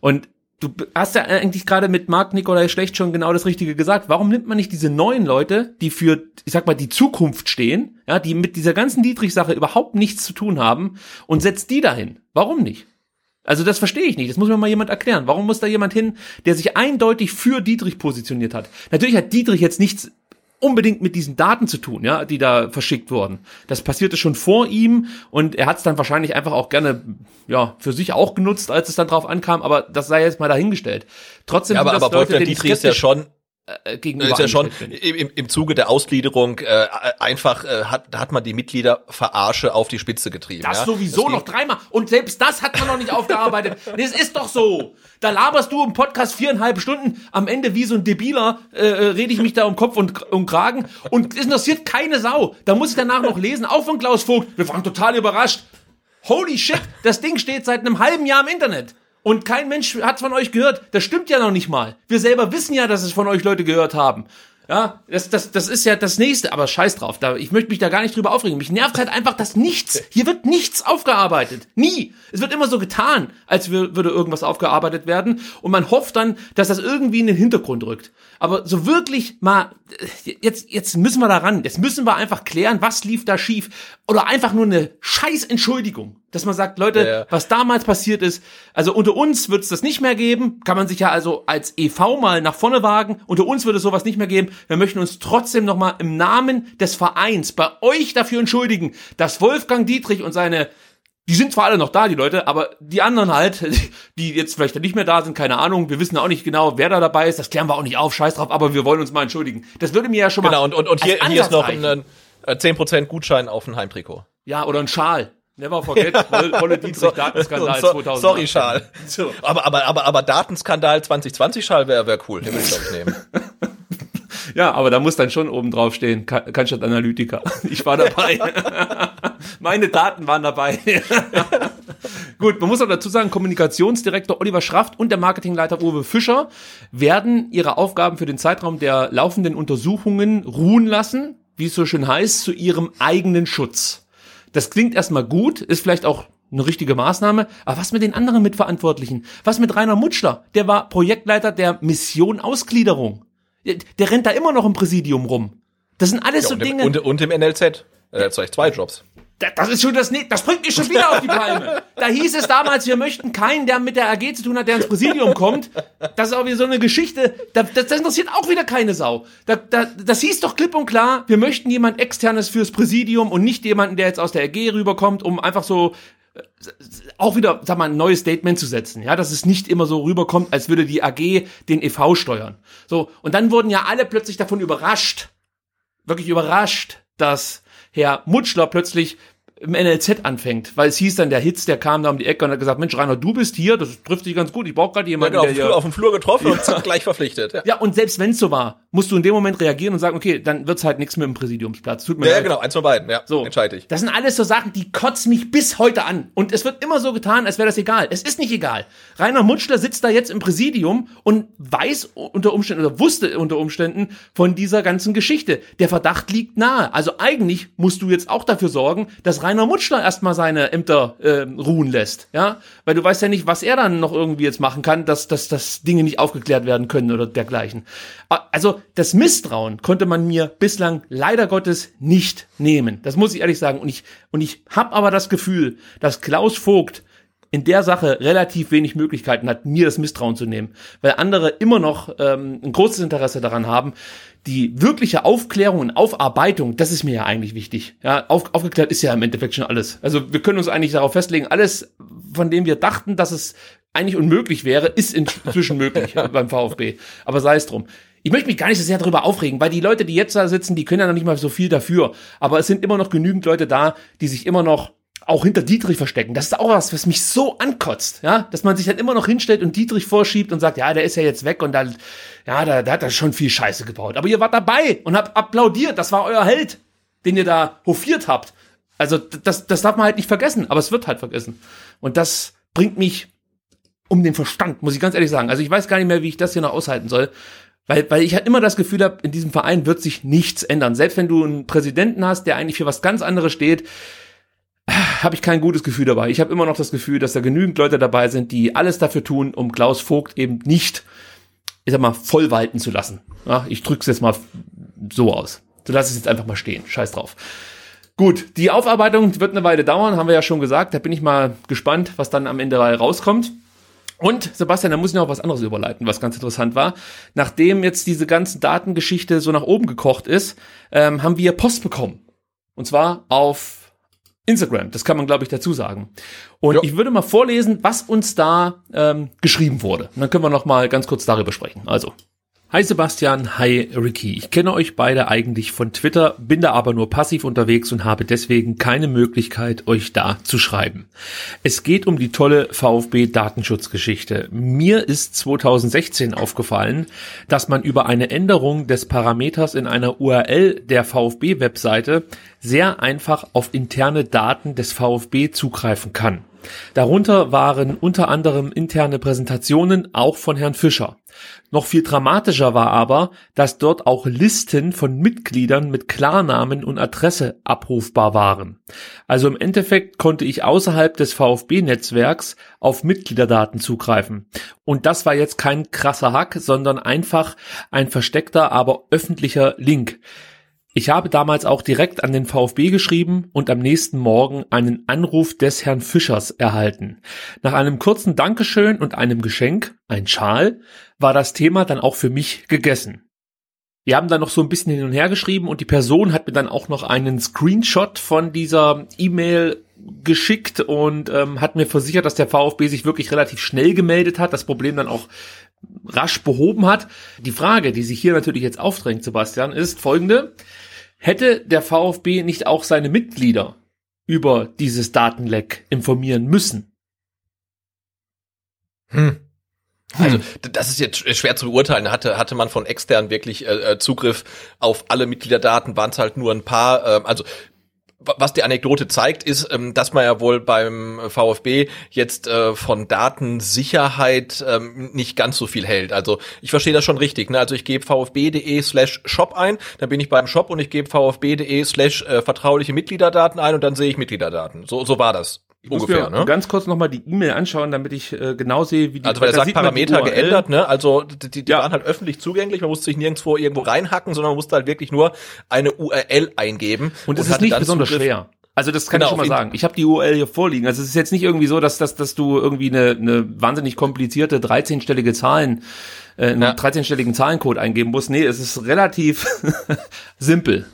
Und du hast ja eigentlich gerade mit Marc Nikolai Schlecht schon genau das Richtige gesagt. Warum nimmt man nicht diese neuen Leute, die für, ich sag mal, die Zukunft stehen, ja, die mit dieser ganzen Dietrich-Sache überhaupt nichts zu tun haben und setzt die dahin? Warum nicht? Also das verstehe ich nicht. Das muss mir mal jemand erklären. Warum muss da jemand hin, der sich eindeutig für Dietrich positioniert hat? Natürlich hat Dietrich jetzt nichts unbedingt mit diesen Daten zu tun, ja, die da verschickt wurden. Das passierte schon vor ihm und er hat es dann wahrscheinlich einfach auch gerne, ja, für sich auch genutzt, als es dann drauf ankam, aber das sei jetzt mal dahingestellt. Trotzdem Ja, aber, aber Leute, Wolfgang Dietrich ist ja schon gegenüber ist ja schon im, im- im Zuge der Ausgliederung äh, einfach äh, hat da hat man die Mitglieder verarsche auf die Spitze getrieben. Das ja? sowieso ging- noch dreimal. Und selbst das hat man noch nicht aufgearbeitet. [LAUGHS] Es ist doch so. Da laberst du im Podcast viereinhalb Stunden. Am Ende wie so ein Debiler äh, äh, rede ich mich da um Kopf und um Kragen. Und es interessiert keine Sau. Da muss ich danach noch lesen, auch von Klaus Vogt. Wir waren total überrascht. Holy shit, das Ding steht seit einem halben Jahr im Internet. Und kein Mensch hat von euch gehört. Das stimmt ja noch nicht mal. Wir selber wissen ja, dass es von euch Leute gehört haben. Ja, das, das, das ist ja das nächste, aber scheiß drauf. Da, ich möchte mich da gar nicht drüber aufregen. Mich nervt halt einfach, dass nichts, hier wird nichts aufgearbeitet. Nie. Es wird immer so getan, als wür- würde irgendwas aufgearbeitet werden. Und man hofft dann, dass das irgendwie in den Hintergrund rückt. Aber so wirklich mal, jetzt, jetzt müssen wir da ran. Jetzt müssen wir einfach klären, was lief da schief. Oder einfach nur eine scheiß Entschuldigung. Dass man sagt, Leute, Ja. was damals passiert ist, also unter uns wird es das nicht mehr geben. Kann man sich ja also als EV mal nach vorne wagen. Unter uns würde es sowas nicht mehr geben. Wir möchten uns trotzdem nochmal im Namen des Vereins bei euch dafür entschuldigen, dass Wolfgang Dietrich und seine die sind zwar alle noch da, die Leute, aber die anderen halt, [LAUGHS] die jetzt vielleicht nicht mehr da sind, keine Ahnung, wir wissen auch nicht genau, wer da dabei ist, das klären wir auch nicht auf, scheiß drauf, aber wir wollen uns mal entschuldigen. Das würde mir ja schon mal. Genau, und, und, und hier, hier ist noch ein, 10% Gutschein auf ein Heimtrikot. Ja, oder ein Schal. Never forget, [LAUGHS] Wolle, Dietrich, Datenskandal So- 2000. Sorry, Schal. So. Aber, aber, aber, aber Datenskandal 2020 Schal wäre wär cool. Den würde ich, glaube ich, nehmen. [LAUGHS] Ja, aber da muss dann schon oben drauf stehen, Ka- Cannstatt Analytiker. [LAUGHS] Ich war dabei. Meine Daten waren dabei. Gut, man muss auch dazu sagen, Kommunikationsdirektor Oliver Schraft und der Marketingleiter Uwe Fischer werden ihre Aufgaben für den Zeitraum der laufenden Untersuchungen ruhen lassen, wie es so schön heißt, zu ihrem eigenen Schutz. Das klingt erstmal gut, ist vielleicht auch eine richtige Maßnahme, aber was mit den anderen Mitverantwortlichen? Was mit Rainer Mutschler? Der war Projektleiter der Mission Ausgliederung. Der, der rennt da immer noch im Präsidium rum. Das sind alles Ja, so und, im, Dinge. und, und im NLZ. Äh, ich zwei Jobs. Da- Das ist schon das, das bringt mich schon wieder auf die Palme. Da hieß es damals, wir möchten keinen, der mit der AG zu tun hat, der ins Präsidium kommt. Das ist auch wieder so eine Geschichte. Da, das, das interessiert auch wieder keine Sau. Da, da, das hieß doch klipp und klar, wir möchten jemand externes fürs Präsidium und nicht jemanden, der jetzt aus der AG rüberkommt, um einfach so äh, auch wieder, sag mal, ein neues Statement zu setzen, ja, dass es nicht immer so rüberkommt, als würde die AG den EV steuern. So, und dann wurden ja alle plötzlich davon überrascht, wirklich überrascht, dass Herr Mutschler plötzlich im NLZ anfängt, weil es hieß dann, der Hitz, der kam da um die Ecke und hat gesagt, Mensch, Rainer, du bist hier, das trifft dich ganz gut, ich brauche gerade Ja, jemanden, genau, auf, der hier... Flur, auf dem Flur getroffen und [LAUGHS] zack, gleich verpflichtet. Ja. ja, und selbst wenn es so war, musst du in dem Moment reagieren und sagen, okay, dann wird's halt nichts mit dem Präsidiumsplatz. Tut mir Ja, ja, leid. genau, eins von beiden, ja, So, entscheide ich. Das sind alles so Sachen, die kotzen mich bis heute an. Und es wird immer so getan, als wäre das egal. Es ist nicht egal. Rainer Mutschler sitzt da jetzt im Präsidium und weiß unter Umständen oder wusste unter Umständen von dieser ganzen Geschichte. Der Verdacht liegt nahe. Also eigentlich musst du jetzt auch dafür sorgen, dass Rainer Mutschler erstmal seine Ämter äh, ruhen lässt. Ja, weil du weißt ja nicht, was er dann noch irgendwie jetzt machen kann, dass, dass, dass Dinge nicht aufgeklärt werden können oder dergleichen. Also das Misstrauen konnte man mir bislang leider Gottes nicht nehmen. Das muss ich ehrlich sagen. Und ich, und ich habe aber das Gefühl, dass Klaus Vogt in der Sache relativ wenig Möglichkeiten hat, mir das Misstrauen zu nehmen, weil andere immer noch ähm, ein großes Interesse daran haben. Die wirkliche Aufklärung und Aufarbeitung, das ist mir ja eigentlich wichtig. Ja, auf, aufgeklärt ist ja im Endeffekt schon alles. Also wir können uns eigentlich darauf festlegen, alles, von dem wir dachten, dass es eigentlich unmöglich wäre, ist inzwischen möglich [LAUGHS] beim VfB. Aber sei es drum. Ich möchte mich gar nicht so sehr darüber aufregen, weil die Leute, die jetzt da sitzen, die können ja noch nicht mal so viel dafür. Aber es sind immer noch genügend Leute da, die sich immer noch auch hinter Dietrich verstecken. Das ist auch was, was mich so ankotzt, ja, dass man sich dann immer noch hinstellt und Dietrich vorschiebt und sagt, ja, der ist ja jetzt weg und dann, ja, da, da hat er schon viel Scheiße gebaut. Aber ihr wart dabei und habt applaudiert. Das war euer Held, den ihr da hofiert habt. Also das, das darf man halt nicht vergessen, aber es wird halt vergessen. Und das bringt mich um den Verstand, muss ich ganz ehrlich sagen. Also ich weiß gar nicht mehr, wie ich das hier noch aushalten soll. Weil, weil ich halt immer das Gefühl habe, in diesem Verein wird sich nichts ändern. Selbst wenn du einen Präsidenten hast, der eigentlich für was ganz anderes steht, habe ich kein gutes Gefühl dabei. Ich habe immer noch das Gefühl, dass da genügend Leute dabei sind, die alles dafür tun, um Klaus Vogt eben nicht, ich sag mal, voll walten zu lassen. Ja, ich drück's jetzt mal so aus. So lass es jetzt einfach mal stehen. Scheiß drauf. Gut, die Aufarbeitung wird eine Weile dauern, haben wir ja schon gesagt. Da bin ich mal gespannt, was dann am Ende rauskommt. Und Sebastian, da muss ich noch was anderes überleiten, was ganz interessant war. Nachdem jetzt diese ganze Datengeschichte so nach oben gekocht ist, ähm, haben wir Post bekommen. Und zwar auf Instagram. Das kann man, glaube ich, dazu sagen. Und Ja. ich würde mal vorlesen, was uns da ähm, geschrieben wurde. Und dann können wir noch mal ganz kurz darüber sprechen. Also, Hi Sebastian, hi Ricky. Ich kenne euch beide eigentlich von Twitter, bin da aber nur passiv unterwegs und habe deswegen keine Möglichkeit, euch da zu schreiben. Es geht um die tolle VfB Datenschutzgeschichte. Mir ist 2016 aufgefallen, dass man über eine Änderung des Parameters in einer URL der VfB Webseite sehr einfach auf interne Daten des VfB zugreifen kann. Darunter waren unter anderem interne Präsentationen auch von Herrn Fischer. Noch viel dramatischer war aber, dass dort auch Listen von Mitgliedern mit Klarnamen und Adresse abrufbar waren. Also im Endeffekt konnte ich außerhalb des VfB-Netzwerks auf Mitgliederdaten zugreifen. Und das war jetzt kein krasser Hack, sondern einfach ein versteckter, aber öffentlicher Link. Ich habe damals auch direkt an den VfB geschrieben und am nächsten Morgen einen Anruf des Herrn Fischers erhalten. Nach einem kurzen Dankeschön und einem Geschenk, ein Schal, war das Thema dann auch für mich gegessen. Wir haben dann noch so ein bisschen hin und her geschrieben und die Person hat mir dann auch noch einen Screenshot von dieser E-Mail geschickt und ähm, hat mir versichert, dass der VfB sich wirklich relativ schnell gemeldet hat, das Problem dann auch rasch behoben hat. Die Frage, die sich hier natürlich jetzt aufdrängt, Sebastian, ist folgende. Hätte der VfB nicht auch seine Mitglieder über dieses Datenleck informieren müssen? Hm. Also das ist jetzt schwer zu beurteilen. Hatte hatte man von extern wirklich äh, äh Zugriff auf alle Mitgliederdaten? Waren es halt nur ein paar? Äh, also was die Anekdote zeigt, ist, ähm, dass man ja wohl beim VfB jetzt äh, von Datensicherheit ähm, nicht ganz so viel hält. Also ich verstehe das schon richtig. Ne? Also ich gebe vfb.de slash shop ein, dann bin ich beim Shop und ich gebe vfb.de slash äh, vertrauliche Mitgliederdaten ein und dann sehe ich Mitgliederdaten. So, so war das. Ich ungefähr, muss mir ne? ganz kurz nochmal die E-Mail anschauen, damit ich äh, genau sehe, wie die Also weil er sagt Parameter geändert, ne? Also die, die, die ja. waren halt öffentlich zugänglich, man musste sich nirgendwo irgendwo reinhacken, sondern man musste halt wirklich nur eine URL eingeben. Und es ist nicht besonders Zugriff. schwer. Also das kann genau, ich schon mal sagen. Ich habe die URL hier vorliegen. Also es ist jetzt nicht irgendwie so, dass, dass, dass du irgendwie eine, eine wahnsinnig komplizierte 13-stellige Zahlen, äh, einen ja. 13-stelligen Zahlencode eingeben musst. Nee, es ist relativ [LAUGHS] simpel.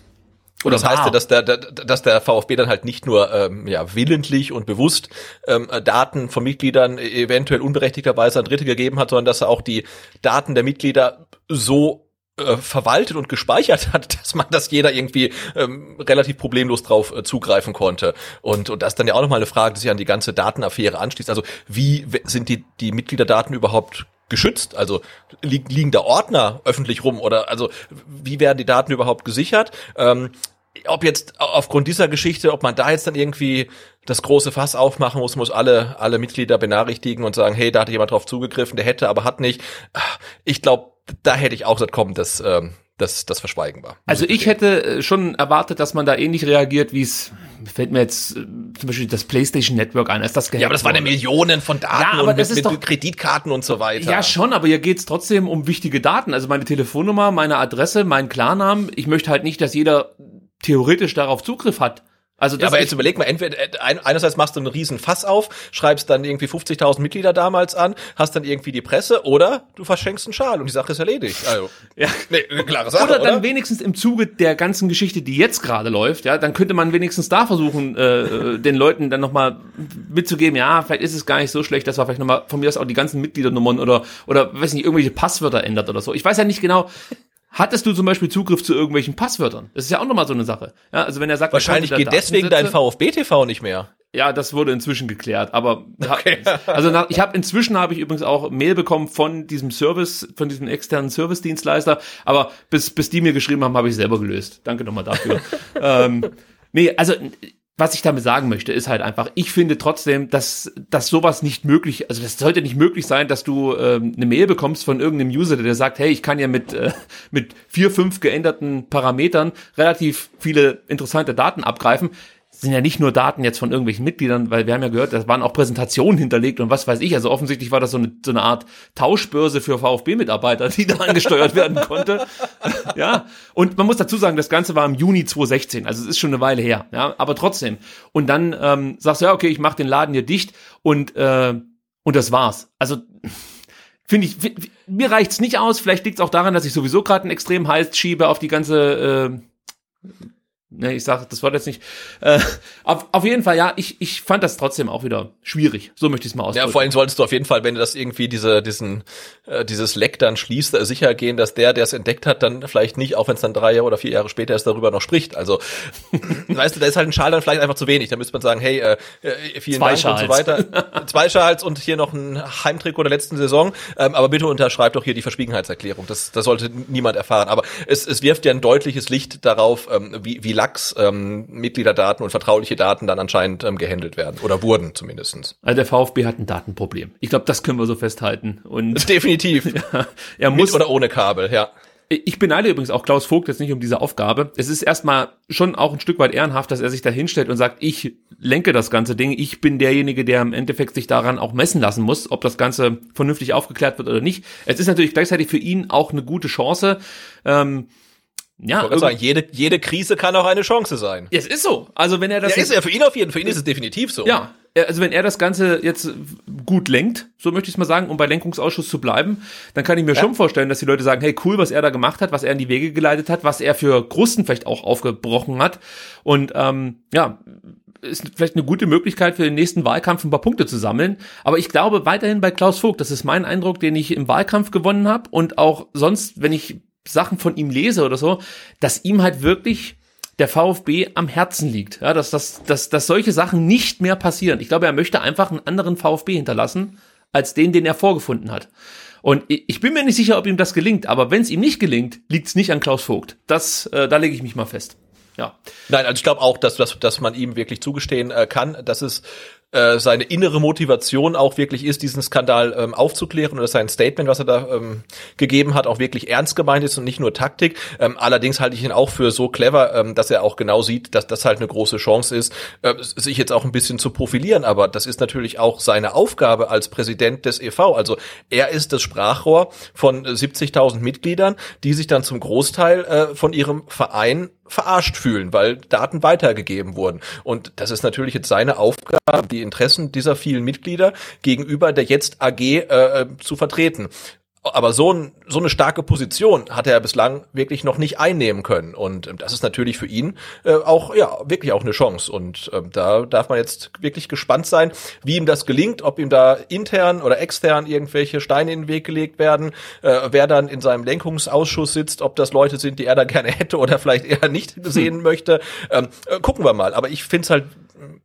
Und das heißt ja, dass der, dass der VfB dann halt nicht nur ähm, ja, willentlich und bewusst ähm, Daten von Mitgliedern eventuell unberechtigterweise an Dritte gegeben hat, sondern dass er auch die Daten der Mitglieder so äh, verwaltet und gespeichert hat, [LAUGHS] dass man das jeder irgendwie ähm, relativ problemlos drauf äh, zugreifen konnte. Und, und das ist dann ja auch nochmal eine Frage, die sich an die ganze Datenaffäre anschließt. Also wie sind die, die Mitgliederdaten überhaupt geschützt? Also li liegen da Ordner öffentlich rum oder also wie werden die Daten überhaupt gesichert? Ähm, ob jetzt aufgrund dieser Geschichte, ob man da jetzt dann irgendwie das große Fass aufmachen muss, muss alle alle Mitglieder benachrichtigen und sagen, hey, da hat jemand drauf zugegriffen, der hätte, aber hat nicht. Ich glaube, da hätte ich auch gesagt, komm, das ähm, das, das Verschweigen war. Also ich hätte äh, schon erwartet, dass man da ähnlich reagiert, wie es fällt mir jetzt äh, zum Beispiel das PlayStation Network an, als das Ja, aber das waren ja Millionen von Daten ja, aber und das mit, ist doch, mit Kreditkarten und so weiter. Ja, schon, aber hier geht's trotzdem um wichtige Daten. Also meine Telefonnummer, meine Adresse, mein Klarnamen. Ich möchte halt nicht, dass jeder theoretisch darauf Zugriff hat. Also das ja, aber jetzt überleg mal, entweder äh, einerseits machst du einen riesen Fass auf, schreibst dann irgendwie 50.000 Mitglieder damals an, hast dann irgendwie die Presse oder du verschenkst einen Schal und die Sache ist erledigt. Also, ja, nee, eine klare Sache. Oder dann oder? wenigstens im Zuge der ganzen Geschichte, die jetzt gerade läuft, ja, dann könnte man wenigstens da versuchen, äh, äh den Leuten dann nochmal mitzugeben, ja, vielleicht ist es gar nicht so schlecht, dass man vielleicht nochmal von mir aus auch die ganzen Mitgliedernummern oder oder weiß nicht, irgendwelche Passwörter ändert oder so. Ich weiß ja nicht genau, Hattest du zum Beispiel Zugriff zu irgendwelchen Passwörtern? Das ist ja auch nochmal so eine Sache. Ja, also wenn er sagt, wahrscheinlich geht deswegen dein VfB TV nicht mehr. Ja, das wurde inzwischen geklärt. Aber okay. [LAUGHS] also nach, ich habe inzwischen habe ich übrigens auch Mail bekommen von diesem Service, von diesem externen Service-Dienstleister. Aber bis bis die mir geschrieben haben, habe ich selber gelöst. Danke nochmal dafür. [LAUGHS] ähm, nee, also was ich damit sagen möchte, ist halt einfach, ich finde trotzdem, dass, dass sowas nicht möglich, also das sollte nicht möglich sein, dass du ähm, eine Mail bekommst von irgendeinem User, der sagt, hey, ich kann ja mit, äh, mit vier, fünf geänderten Parametern relativ viele interessante Daten abgreifen sind ja nicht nur Daten jetzt von irgendwelchen Mitgliedern, weil wir haben ja gehört, da waren auch Präsentationen hinterlegt und was weiß ich. Also offensichtlich war das so eine, so eine Art Tauschbörse für VfB-Mitarbeiter, die da [LAUGHS] angesteuert werden konnte. ja. Und man muss dazu sagen, das Ganze war im Juni 2016, also es ist schon eine Weile her. Ja, aber trotzdem. Und dann ähm, sagst du, ja, okay, ich mach den Laden hier dicht und äh, und das war's. Also finde ich, find, mir reicht's nicht aus. Vielleicht liegt's auch daran, dass ich sowieso gerade einen extrem heiß schiebe auf die ganze äh, Ne, ich sage das Wort jetzt nicht. Äh, auf, auf jeden Fall, ja, ich, ich fand das trotzdem auch wieder schwierig. So möchte ich es mal ausdrücken. Ja, vor allem solltest du auf jeden Fall, wenn du das irgendwie diese, diesen, äh, dieses Leck dann schließt, äh, sicher gehen, dass der, der es entdeckt hat, dann vielleicht nicht, auch wenn es dann drei Jahre oder vier Jahre später ist, darüber noch spricht. Also, [LAUGHS] weißt du, da ist halt ein Schal dann vielleicht einfach zu wenig. Da müsste man sagen, hey, äh, äh, vielen Zwei Dank Schals. und so weiter. [LAUGHS] Zwei Schals und hier noch ein Heimtrikot der letzten Saison. Ähm, aber bitte unterschreibt doch hier die Verschwiegenheitserklärung. Das, das sollte niemand erfahren. Aber es, es wirft ja ein deutliches Licht darauf, ähm, wie, wie lax ähm, Mitgliederdaten und vertrauliche Daten dann anscheinend ähm, gehandelt werden. Oder wurden zumindestens. Also der VfB hat ein Datenproblem. Ich glaube, das können wir so festhalten. Und [LAUGHS] Definitiv. [LAUGHS] er Mit muss oder ohne Kabel, ja. Ich beneide übrigens auch Klaus Vogt jetzt nicht um diese Aufgabe. Es ist erstmal schon auch ein Stück weit ehrenhaft, dass er sich da hinstellt und sagt, ich lenke das ganze Ding. Ich bin derjenige, der im Endeffekt sich daran auch messen lassen muss, ob das Ganze vernünftig aufgeklärt wird oder nicht. Es ist natürlich gleichzeitig für ihn auch eine gute Chance. Ähm, ja, Ich sagen, jede, jede Krise kann auch eine Chance sein. es ist so. Also wenn er das Ja, ist ja für ihn auf jeden Fall. Für ihn ist es definitiv so. Ja, also wenn er das Ganze jetzt gut lenkt, so möchte ich es mal sagen, um bei Lenkungsausschuss zu bleiben, dann kann ich mir schon vorstellen, dass die Leute sagen, hey, cool, was er da gemacht hat, was er in die Wege geleitet hat, was er für Krusten vielleicht auch aufgebrochen hat. Und ähm, ja, ist vielleicht eine gute Möglichkeit für den nächsten Wahlkampf ein paar Punkte zu sammeln. Aber ich glaube weiterhin bei Klaus Vogt, das ist mein Eindruck, den ich im Wahlkampf gewonnen habe und auch sonst, wenn ich Sachen von ihm lese oder so, dass ihm halt wirklich der VfB am Herzen liegt. Ja, dass, dass, dass, dass solche Sachen nicht mehr passieren. Ich glaube, er möchte einfach einen anderen VfB hinterlassen, als den, den er vorgefunden hat. Und ich bin mir nicht sicher, ob ihm das gelingt, aber wenn es ihm nicht gelingt, liegt es nicht an Klaus Vogt. Das, äh, da lege ich mich mal fest. Ja. Nein, also ich glaube auch, dass, dass, dass man ihm wirklich zugestehen äh, kann, dass es äh, seine innere Motivation auch wirklich ist, diesen Skandal ähm, aufzuklären dass sein Statement, was er da ähm, gegeben hat, auch wirklich ernst gemeint ist und nicht nur Taktik. Ähm, allerdings halte ich ihn auch für so clever, ähm, dass er auch genau sieht, dass das halt eine große Chance ist, äh, sich jetzt auch ein bisschen zu profilieren. Aber das ist natürlich auch seine Aufgabe als Präsident des EV. Also er ist das Sprachrohr von äh, 70.000 Mitgliedern, die sich dann zum Großteil äh, von ihrem Verein verarscht fühlen, weil Daten weitergegeben wurden. Und das ist natürlich jetzt seine Aufgabe, die Interessen dieser vielen Mitglieder gegenüber der jetzt AG äh, zu vertreten. Aber so, ein, so eine starke Position hat er bislang wirklich noch nicht einnehmen können. Und ähm, das ist natürlich für ihn äh, auch, ja, wirklich auch eine Chance. Und ähm, da darf man jetzt wirklich gespannt sein, wie ihm das gelingt, ob ihm da intern oder extern irgendwelche Steine in den Weg gelegt werden, äh, wer dann in seinem Lenkungsausschuss sitzt, ob das Leute sind, die er da gerne [LAUGHS] hätte oder vielleicht eher nicht sehen möchte. Ähm, äh, gucken wir mal. Aber ich finde es halt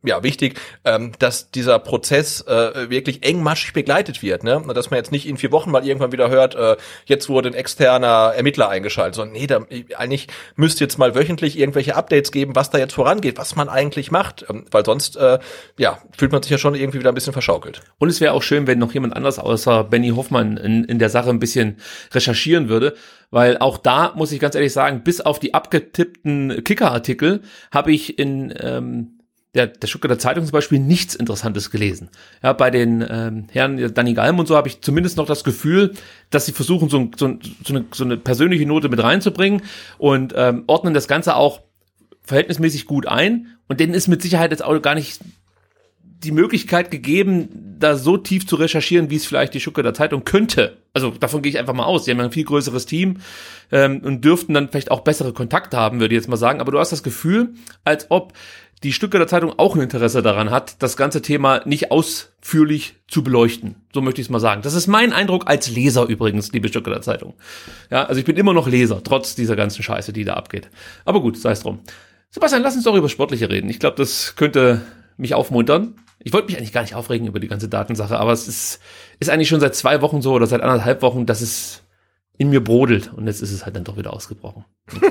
ja, wichtig, ähm, dass dieser Prozess äh, wirklich engmaschig begleitet wird, ne? Dass man jetzt nicht in vier Wochen mal irgendwann wieder hört, äh, jetzt wurde ein externer Ermittler eingeschaltet, sondern nee, da, eigentlich müsste jetzt mal wöchentlich irgendwelche Updates geben, was da jetzt vorangeht, was man eigentlich macht, ähm, weil sonst, äh, ja, fühlt man sich ja schon irgendwie wieder ein bisschen verschaukelt. Und es wäre auch schön, wenn noch jemand anders außer Benny Hoffmann in, in der Sache ein bisschen recherchieren würde, weil auch da muss ich ganz ehrlich sagen, bis auf die abgetippten Kicker-Artikel habe ich in ähm, der, der Stuttgarter Zeitung zum Beispiel nichts Interessantes gelesen. Ja, bei den ähm, Herren Danny Galm und so habe ich zumindest noch das Gefühl, dass sie versuchen, so, so, so, eine, so eine persönliche Note mit reinzubringen und ähm, ordnen das Ganze auch verhältnismäßig gut ein. Und denen ist mit Sicherheit jetzt auch gar nicht die Möglichkeit gegeben, da so tief zu recherchieren, wie es vielleicht die Stuttgarter Zeitung könnte. Also davon gehe ich einfach mal aus. Die haben ja ein viel größeres Team ähm, und dürften dann vielleicht auch bessere Kontakte haben, würde ich jetzt mal sagen. Aber du hast das Gefühl, als ob die Stuttgarter Zeitung auch ein Interesse daran hat, das ganze Thema nicht ausführlich zu beleuchten. So möchte ich es mal sagen. Das ist mein Eindruck als Leser übrigens, liebe Stuttgarter Zeitung. Ja, also ich bin immer noch Leser, trotz dieser ganzen Scheiße, die da abgeht. Aber gut, sei es drum. Sebastian, lass uns doch über Sportliche reden. Ich glaube, das könnte mich aufmuntern. Ich wollte mich eigentlich gar nicht aufregen über die ganze Datensache, aber es ist, ist eigentlich schon seit zwei Wochen so oder seit anderthalb Wochen, dass es in mir brodelt und jetzt ist es halt dann doch wieder ausgebrochen. [LAUGHS]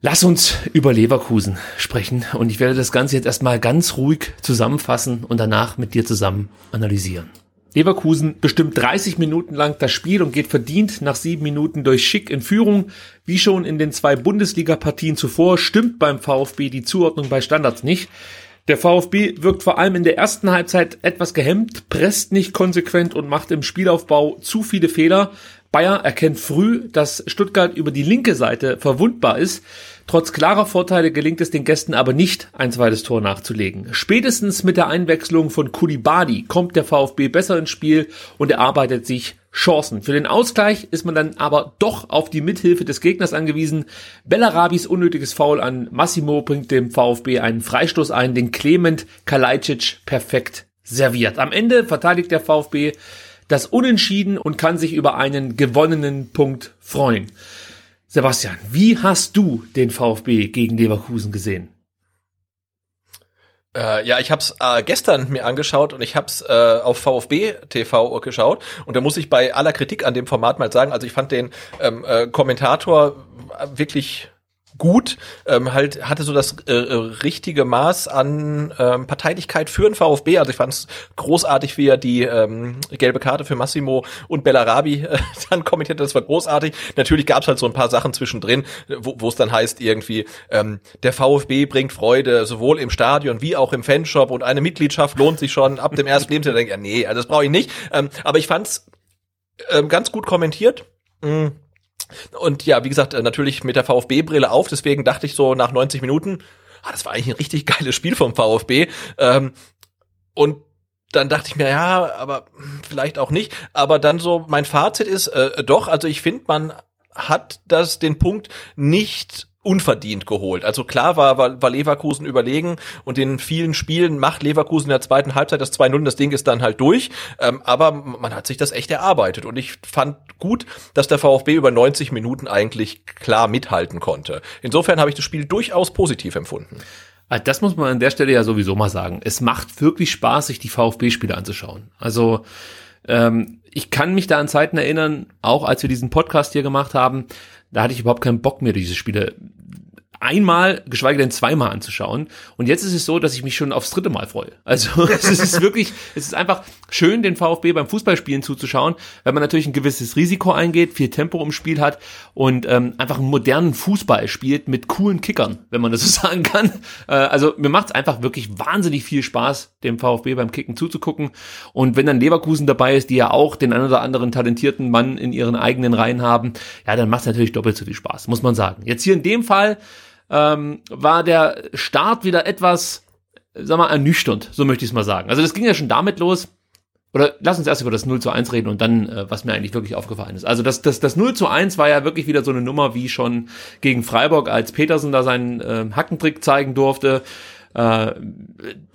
Lass uns über Leverkusen sprechen und ich werde das Ganze jetzt erstmal ganz ruhig zusammenfassen und danach mit dir zusammen analysieren. Leverkusen bestimmt 30 Minuten lang das Spiel und geht verdient nach sieben Minuten durch Schick in Führung. Wie schon in den zwei Bundesliga-Partien zuvor stimmt beim VfB die Zuordnung bei Standards nicht. Der VfB wirkt vor allem in der ersten Halbzeit etwas gehemmt, presst nicht konsequent und macht im Spielaufbau zu viele Fehler. Bayer erkennt früh, dass Stuttgart über die linke Seite verwundbar ist. Trotz klarer Vorteile gelingt es den Gästen aber nicht, ein zweites Tor nachzulegen. Spätestens mit der Einwechslung von Kulibadi kommt der VfB besser ins Spiel und erarbeitet sich Chancen. Für den Ausgleich ist man dann aber doch auf die Mithilfe des Gegners angewiesen. Bellarabis unnötiges Foul an Massimo bringt dem VfB einen Freistoß ein, den Clement Kalajdzic perfekt serviert. Am Ende verteidigt der VfB das Unentschieden und kann sich über einen gewonnenen Punkt freuen. Sebastian, wie hast du den VfB gegen Leverkusen gesehen? Äh, ja, ich habe es äh, gestern mir angeschaut und ich habe es äh, auf VfB TV geschaut und da muss ich bei aller Kritik an dem Format mal sagen, also ich fand den ähm, äh, Kommentator wirklich gut, ähm, halt hatte so das äh, äh, richtige Maß an ähm, Parteilichkeit für den VfB. Also ich fand es großartig, wie er die ähm, gelbe Karte für Massimo und Bellarabi äh, [LAUGHS] dann kommentiert hat. Das war großartig. Natürlich gab es halt so ein paar Sachen zwischendrin, wo es dann heißt irgendwie, ähm, der VfB bringt Freude sowohl im Stadion wie auch im Fanshop und eine Mitgliedschaft lohnt sich schon ab dem ersten Lebensjahr. Ja, nee, also das brauche ich nicht. Ähm, aber ich fand's ähm, ganz gut kommentiert. Mm und ja, wie gesagt, äh, natürlich mit der VfB-Brille auf, deswegen dachte ich so nach 90 Minuten, ah, das war eigentlich ein richtig geiles Spiel vom VfB. Ähm, und dann dachte ich mir, ja, aber vielleicht auch nicht. Aber dann so, mein Fazit ist, äh, doch, also ich finde, man hat das den Punkt nicht unverdient geholt. Also klar war, war, war Leverkusen überlegen und in vielen Spielen macht Leverkusen in der zweiten Halbzeit das 2-0, das Ding ist dann halt durch. Ähm, aber man hat sich das echt erarbeitet und ich fand gut, dass der VfB über 90 Minuten eigentlich klar mithalten konnte. Insofern habe ich das Spiel durchaus positiv empfunden. Ah, das muss man an der Stelle ja sowieso mal sagen. Es macht wirklich Spaß, sich die VfB-Spiele anzuschauen. Also ähm, ich kann mich da an Zeiten erinnern, auch als wir diesen Podcast hier gemacht haben, da hatte ich überhaupt keinen Bock mehr, diese Spiele einmal, geschweige denn zweimal anzuschauen. Und jetzt ist es so, dass ich mich schon aufs dritte Mal freue. Also [LAUGHS] es ist wirklich, es ist einfach schön, den VfB beim Fußballspielen zuzuschauen, weil man natürlich ein gewisses Risiko eingeht, viel Tempo im Spiel hat und ähm, einfach einen modernen Fußball spielt mit coolen Kickern, wenn man das so [LAUGHS] sagen kann. Äh, also mir macht es einfach wirklich wahnsinnig viel Spaß, dem VfB beim Kicken zuzugucken. Und wenn dann Leverkusen dabei ist, die ja auch den einen oder anderen talentierten Mann in ihren eigenen Reihen haben, ja, dann macht es natürlich doppelt so viel Spaß, muss man sagen. Jetzt hier in dem Fall ähm, war der Start wieder etwas, sag mal, ernüchternd, so möchte ich es mal sagen. Also das ging ja schon damit los, oder lass uns erst über das 0 zu 1 reden und dann, äh, was mir eigentlich wirklich aufgefallen ist. Also das, das, das 0 zu 1 war ja wirklich wieder so eine Nummer wie schon gegen Freiburg, als Petersen da seinen äh, Hackentrick zeigen durfte. Äh,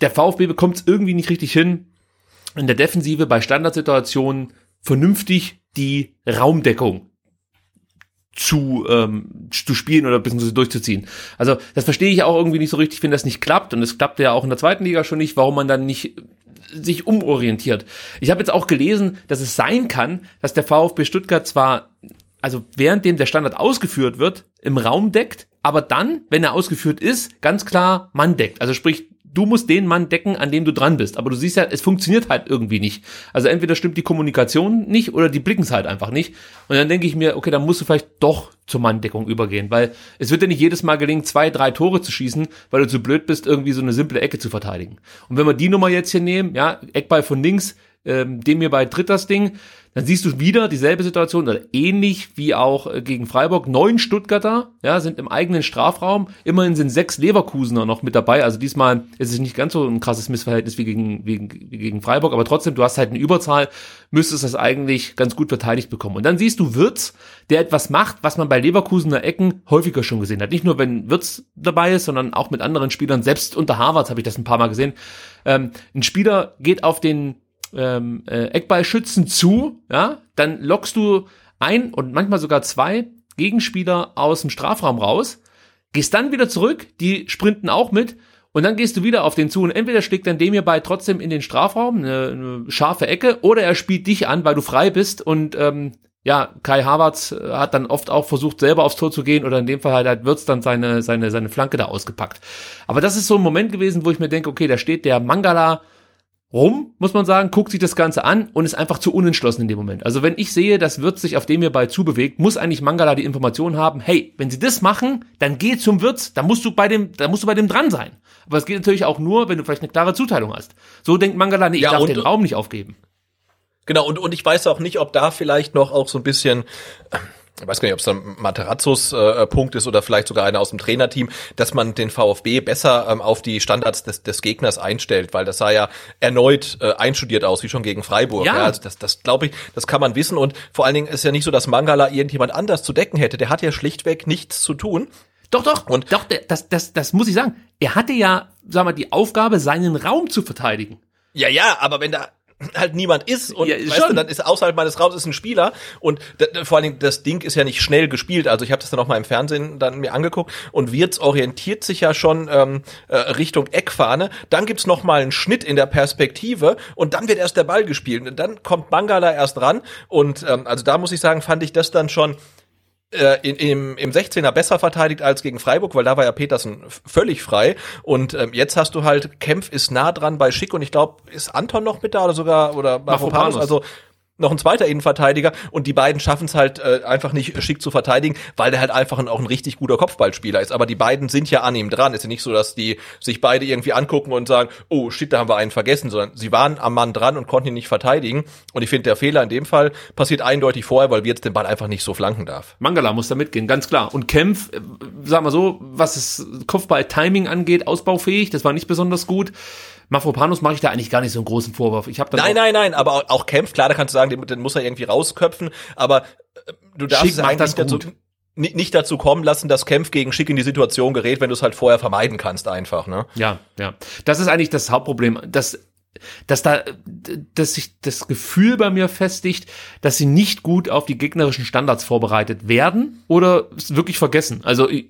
der VfB bekommt es irgendwie nicht richtig hin, in der Defensive bei Standardsituationen vernünftig die Raumdeckung zu, ähm, zu spielen oder beziehungsweise durchzuziehen. Also das verstehe ich auch irgendwie nicht so richtig, wenn das nicht klappt. Und es klappte ja auch in der zweiten Liga schon nicht, warum man dann nicht sich umorientiert. Ich habe jetzt auch gelesen, dass es sein kann, dass der VfB Stuttgart zwar, also währenddem der Standard ausgeführt wird, im Raum deckt, aber dann, wenn er ausgeführt ist, ganz klar Mann deckt. Also sprich, du musst den Mann decken, an dem du dran bist. Aber du siehst ja, es funktioniert halt irgendwie nicht. Also entweder stimmt die Kommunikation nicht oder die blicken es halt einfach nicht. Und dann denke ich mir, okay, dann musst du vielleicht doch zur Manndeckung übergehen, weil es wird dir nicht jedes Mal gelingen, zwei, drei Tore zu schießen, weil du zu blöd bist, irgendwie so eine simple Ecke zu verteidigen. Und wenn wir die Nummer jetzt hier nehmen, ja, Eckball von links, ähm, dem mir bei tritt das Ding, dann siehst du wieder dieselbe Situation oder ähnlich wie auch äh, gegen Freiburg. Neun Stuttgarter ja, sind im eigenen Strafraum. Immerhin sind sechs Leverkusener noch mit dabei. Also diesmal ist es nicht ganz so ein krasses Missverhältnis wie gegen, wie, wie gegen Freiburg. Aber trotzdem, du hast halt eine Überzahl, müsstest das eigentlich ganz gut verteidigt bekommen. Und dann siehst du Wirtz, der etwas macht, was man bei Leverkusener Ecken häufiger schon gesehen hat. Nicht nur, wenn Wirtz dabei ist, sondern auch mit anderen Spielern. Selbst unter Harvard habe ich das ein paar Mal gesehen. Ähm, ein Spieler geht auf den ähm, äh, Eckballschützen zu, ja, dann lockst du ein und manchmal sogar zwei Gegenspieler aus dem Strafraum raus, gehst dann wieder zurück, die sprinten auch mit und dann gehst du wieder auf den zu und entweder schlägt dann dem hierbei trotzdem in den Strafraum eine, eine scharfe Ecke oder er spielt dich an, weil du frei bist und ähm, ja, Kai Havertz äh, hat dann oft auch versucht, selber aufs Tor zu gehen oder in dem Fall halt, halt wird's dann seine, seine, seine Flanke da ausgepackt. Aber das ist so ein Moment gewesen, wo ich mir denke, okay, da steht der Mangala rum, muss man sagen, guckt sich das Ganze an und ist einfach zu unentschlossen in dem Moment. Also wenn ich sehe, das wird sich auf dem hierbei zubewegt, muss eigentlich Mangala die Information haben, hey, wenn sie das machen, dann geh zum Wirt, da musst du bei dem, da musst du bei dem dran sein. Aber es geht natürlich auch nur, wenn du vielleicht eine klare Zuteilung hast. So denkt Mangala, nee, ich ja, darf den Raum nicht aufgeben. Genau, und, und ich weiß auch nicht, ob da vielleicht noch auch so ein bisschen, ich weiß gar nicht, ob es dann Materazzos äh, Punkt ist oder vielleicht sogar einer aus dem Trainerteam, dass man den VfB besser ähm, auf die Standards des, des Gegners einstellt, weil das sah ja erneut äh, einstudiert aus, wie schon gegen Freiburg. Ja. Ja, also das, das glaube ich, das kann man wissen und vor allen Dingen ist ja nicht so, dass Mangala irgendjemand anders zu decken hätte. Der hat ja schlichtweg nichts zu tun. Doch, doch, Und- doch, das, das, das muss ich sagen. Er hatte ja, sag mal, die Aufgabe, seinen Raum zu verteidigen. Ja, ja, aber wenn da halt niemand ist und Ja, weißt du, dann ist außerhalb meines Raums ist ein Spieler und vor allen Dingen das Ding ist ja nicht schnell gespielt. Also ich habe das dann auch mal im Fernsehen dann mir angeguckt und Wirtz orientiert sich ja schon ähm, äh, Richtung Eckfahne. Dann gibt's noch mal einen Schnitt in der Perspektive und dann wird erst der Ball gespielt und dann kommt Mangala erst ran und ähm, also da muss ich sagen, fand ich das dann schon äh, in, im, im 16er besser verteidigt als gegen Freiburg, weil da war ja Petersen völlig frei. Und ähm, jetzt hast du halt, Kempf ist nah dran bei Schick und ich glaube, ist Anton noch mit da oder sogar, oder. Mafropanos, also noch ein zweiter Innenverteidiger und die beiden schaffen es halt äh, einfach nicht schick zu verteidigen, weil der halt einfach ein, auch ein richtig guter Kopfballspieler ist. Aber die beiden sind ja an ihm dran. Ist ja nicht so, dass die sich beide irgendwie angucken und sagen, oh shit, da haben wir einen vergessen, sondern sie waren am Mann dran und konnten ihn nicht verteidigen. Und ich finde, der Fehler in dem Fall passiert eindeutig vorher, weil wir jetzt den Ball einfach nicht so flanken darf. Mangala muss da mitgehen, ganz klar. Und Kempf, äh, sag mal so, was das Kopfball-Timing angeht, ausbaufähig, das war nicht besonders gut. Mafropanus mache ich da eigentlich gar nicht so einen großen Vorwurf. Ich habe dann Nein, nein, nein, aber auch, auch Kempf, klar, da kannst du sagen, den, den muss er irgendwie rausköpfen, aber äh, du darfst Schick eigentlich das dazu, nicht, nicht dazu kommen lassen, dass Kempf gegen Schick in die Situation gerät, wenn du es halt vorher vermeiden kannst einfach, ne? Ja, ja. Das ist eigentlich das Hauptproblem, dass, dass da, dass sich das Gefühl bei mir festigt, dass sie nicht gut auf die gegnerischen Standards vorbereitet werden oder wirklich vergessen. Also ich,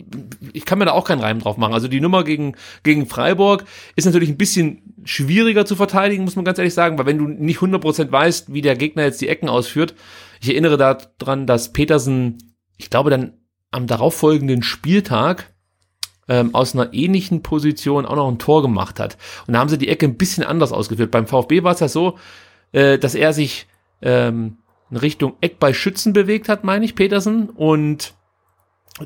ich kann mir da auch keinen Reim drauf machen. Also die Nummer gegen, gegen Freiburg ist natürlich ein bisschen schwieriger zu verteidigen, muss man ganz ehrlich sagen, weil wenn du nicht 100% weißt, wie der Gegner jetzt die Ecken ausführt, ich erinnere daran, dass Petersen, ich glaube dann am darauffolgenden Spieltag ähm, aus einer ähnlichen Position auch noch ein Tor gemacht hat. Und da haben sie die Ecke ein bisschen anders ausgeführt. Beim VfB war es ja so, äh, dass er sich ähm, in Richtung Eck bei Schützen bewegt hat, meine ich, Petersen, und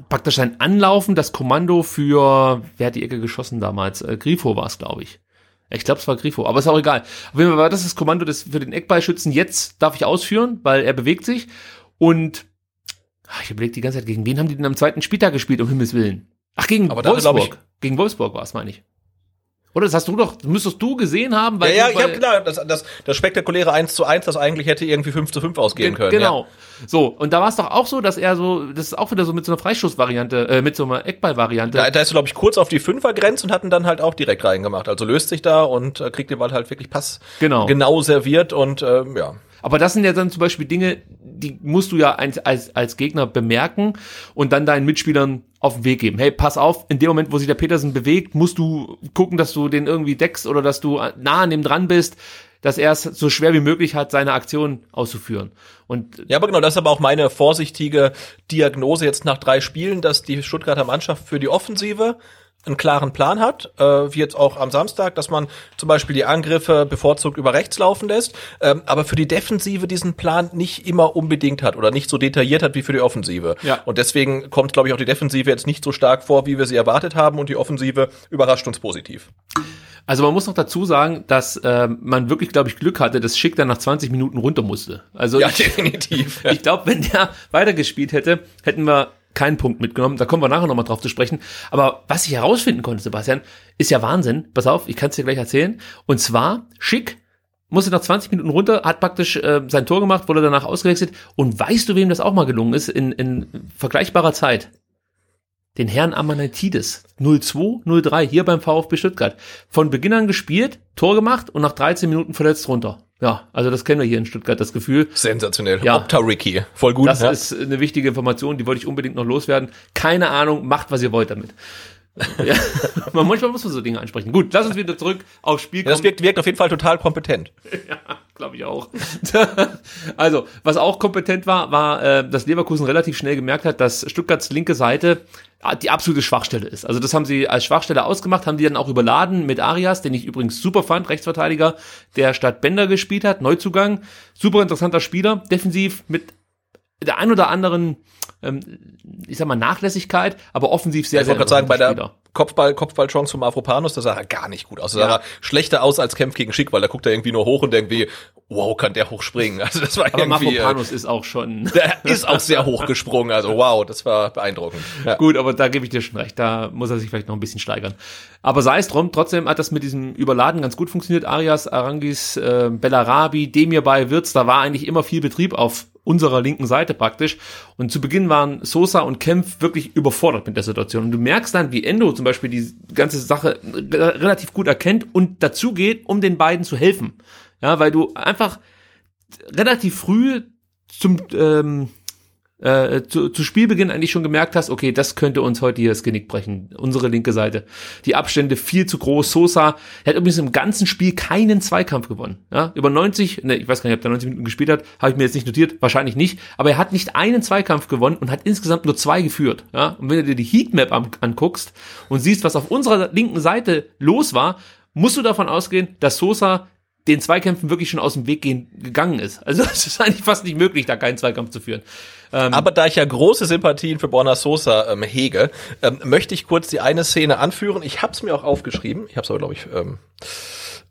praktisch ein Anlaufen, das Kommando für, wer hat die Ecke geschossen damals? Äh, Grifo war es, glaube ich. Ich glaube, es war Grifo, aber ist auch egal. Auf jeden Fall war das das Kommando des, für den Eckballschützen. Jetzt darf ich ausführen, weil er bewegt sich. Und ach, ich überlege die ganze Zeit, gegen wen haben die denn am zweiten Spieltag gespielt, um Himmels Willen? Ach, gegen Aber Wolfsburg. Gegen Wolfsburg war es, meine ich. Oder das hast du doch, müsstest du gesehen haben, weil ja, ja, ich habe klar, das, das, das spektakuläre 1 zu 1, das eigentlich hätte irgendwie 5 zu 5 ausgehen können. Genau. So, und da war es doch auch so, dass er so, das ist auch wieder so mit so einer Freischussvariante, äh, mit so einer Eckballvariante. Ja. Da, da ist er, glaube ich, kurz auf die Fünfergrenze und hatten dann halt auch direkt reingemacht. Also löst sich da und äh, kriegt den Ball halt wirklich Pass Genau. genau serviert und ähm, ja. Aber das sind ja dann zum Beispiel Dinge, die musst du ja als, als, als Gegner bemerken und dann deinen Mitspielern auf den Weg geben. Hey, pass auf, in dem Moment, wo sich der Petersen bewegt, musst du gucken, dass du den irgendwie deckst oder dass du nah an dem dran bist, dass er es so schwer wie möglich hat, seine Aktion auszuführen. Und Ja, aber genau, das ist aber auch meine vorsichtige Diagnose jetzt nach drei Spielen, dass die Stuttgarter Mannschaft für die Offensive einen klaren Plan hat, äh, wie jetzt auch am Samstag, dass man zum Beispiel die Angriffe bevorzugt über rechts laufen lässt, ähm, aber für die Defensive diesen Plan nicht immer unbedingt hat oder nicht so detailliert hat wie für die Offensive. Ja. Und deswegen kommt, glaube ich, auch die Defensive jetzt nicht so stark vor, wie wir sie erwartet haben und die Offensive überrascht uns positiv. Also man muss noch dazu sagen, dass äh, man wirklich, glaube ich, Glück hatte, dass Schick dann nach 20 Minuten runter musste. Also Ja, ich, [LAUGHS] definitiv. ich glaube, wenn der weitergespielt hätte, hätten wir keinen Punkt mitgenommen. Da kommen wir nachher nochmal drauf zu sprechen. Aber was ich herausfinden konnte, Sebastian, ist ja Wahnsinn. Pass auf, ich kann es dir gleich erzählen. Und zwar, Schick musste nach 20 Minuten runter, hat praktisch äh, sein Tor gemacht, wurde danach ausgewechselt. Und weißt du, wem das auch mal gelungen ist in, in vergleichbarer Zeit? Den Herrn Amanatides. 02, 03, hier beim VfB Stuttgart. Von Beginn an gespielt, Tor gemacht und nach 13 Minuten verletzt runter. Ja, also das kennen wir hier in Stuttgart, das Gefühl. Sensationell. Ja. Opta Ricky. Voll gut. Das ja. ist eine wichtige Information, die wollte ich unbedingt noch loswerden. Keine Ahnung, macht, was ihr wollt damit. [LAUGHS] ja, man- manchmal muss man so Dinge ansprechen. Gut, lass uns wieder zurück aufs Spiel Ja, das kommen. wirkt, wirkt auf jeden Fall total kompetent. [LAUGHS] Glaube ich auch. [LAUGHS] also, was auch kompetent war, war, äh, dass Leverkusen relativ schnell gemerkt hat, dass Stuttgarts linke Seite ah, die absolute Schwachstelle ist. Also das haben sie als Schwachstelle ausgemacht, haben die dann auch überladen mit Arias, den ich übrigens super fand, Rechtsverteidiger, der statt Bender gespielt hat, Neuzugang, super interessanter Spieler, defensiv mit der ein oder anderen, ähm, ich sag mal, Nachlässigkeit, aber offensiv sehr, ich sehr wollte gerade sagen, bei der, Kopfball, Kopfballchance vom Afropanus, da sah er gar nicht gut aus. Da sah er schlechter aus als Kempf gegen Schick, weil da guckt er irgendwie nur hoch und denkt wie, wow, kann der hochspringen. Also das war Aber irgendwie, äh, Mafropanus ist auch schon. [LAUGHS] der ist auch sehr hoch gesprungen. Also wow, das war beeindruckend. Ja. Gut, aber da gebe ich dir schon recht. Da muss er sich vielleicht noch ein bisschen steigern. Aber sei es drum, trotzdem hat das mit diesem Überladen ganz gut funktioniert. Arias, Arangis, äh, Bellarabi, Demir bei Wirtz, da war eigentlich immer viel Betrieb auf unserer linken Seite praktisch. Und zu Beginn waren Sosa und Kempf wirklich überfordert mit der Situation. Und du merkst dann, wie Endo zum Beispiel die ganze Sache re- relativ gut erkennt und dazu geht, um den beiden zu helfen. Ja, weil du einfach relativ früh zum ähm, äh, zu, zu Spielbeginn eigentlich schon gemerkt hast, okay, das könnte uns heute hier das Genick brechen, unsere linke Seite. Die Abstände viel zu groß. Sosa hat übrigens im ganzen Spiel keinen Zweikampf gewonnen. Ja, über 90, ne, ich weiß gar nicht, ob er 90 Minuten gespielt hat, habe ich mir jetzt nicht notiert, wahrscheinlich nicht, aber er hat nicht einen Zweikampf gewonnen und hat insgesamt nur zwei geführt. Ja, und wenn du dir die Heatmap an, anguckst und siehst, was auf unserer linken Seite los war, musst du davon ausgehen, dass Sosa den Zweikämpfen wirklich schon aus dem Weg gehen, gegangen ist. Also [LAUGHS] es ist eigentlich fast nicht möglich, da keinen Zweikampf zu führen. Aber da ich ja große Sympathien für Borna Sosa ähm, hege, ähm, möchte ich kurz die eine Szene anführen. Ich habe es mir auch aufgeschrieben. Ich habe es aber, glaube ich, ähm,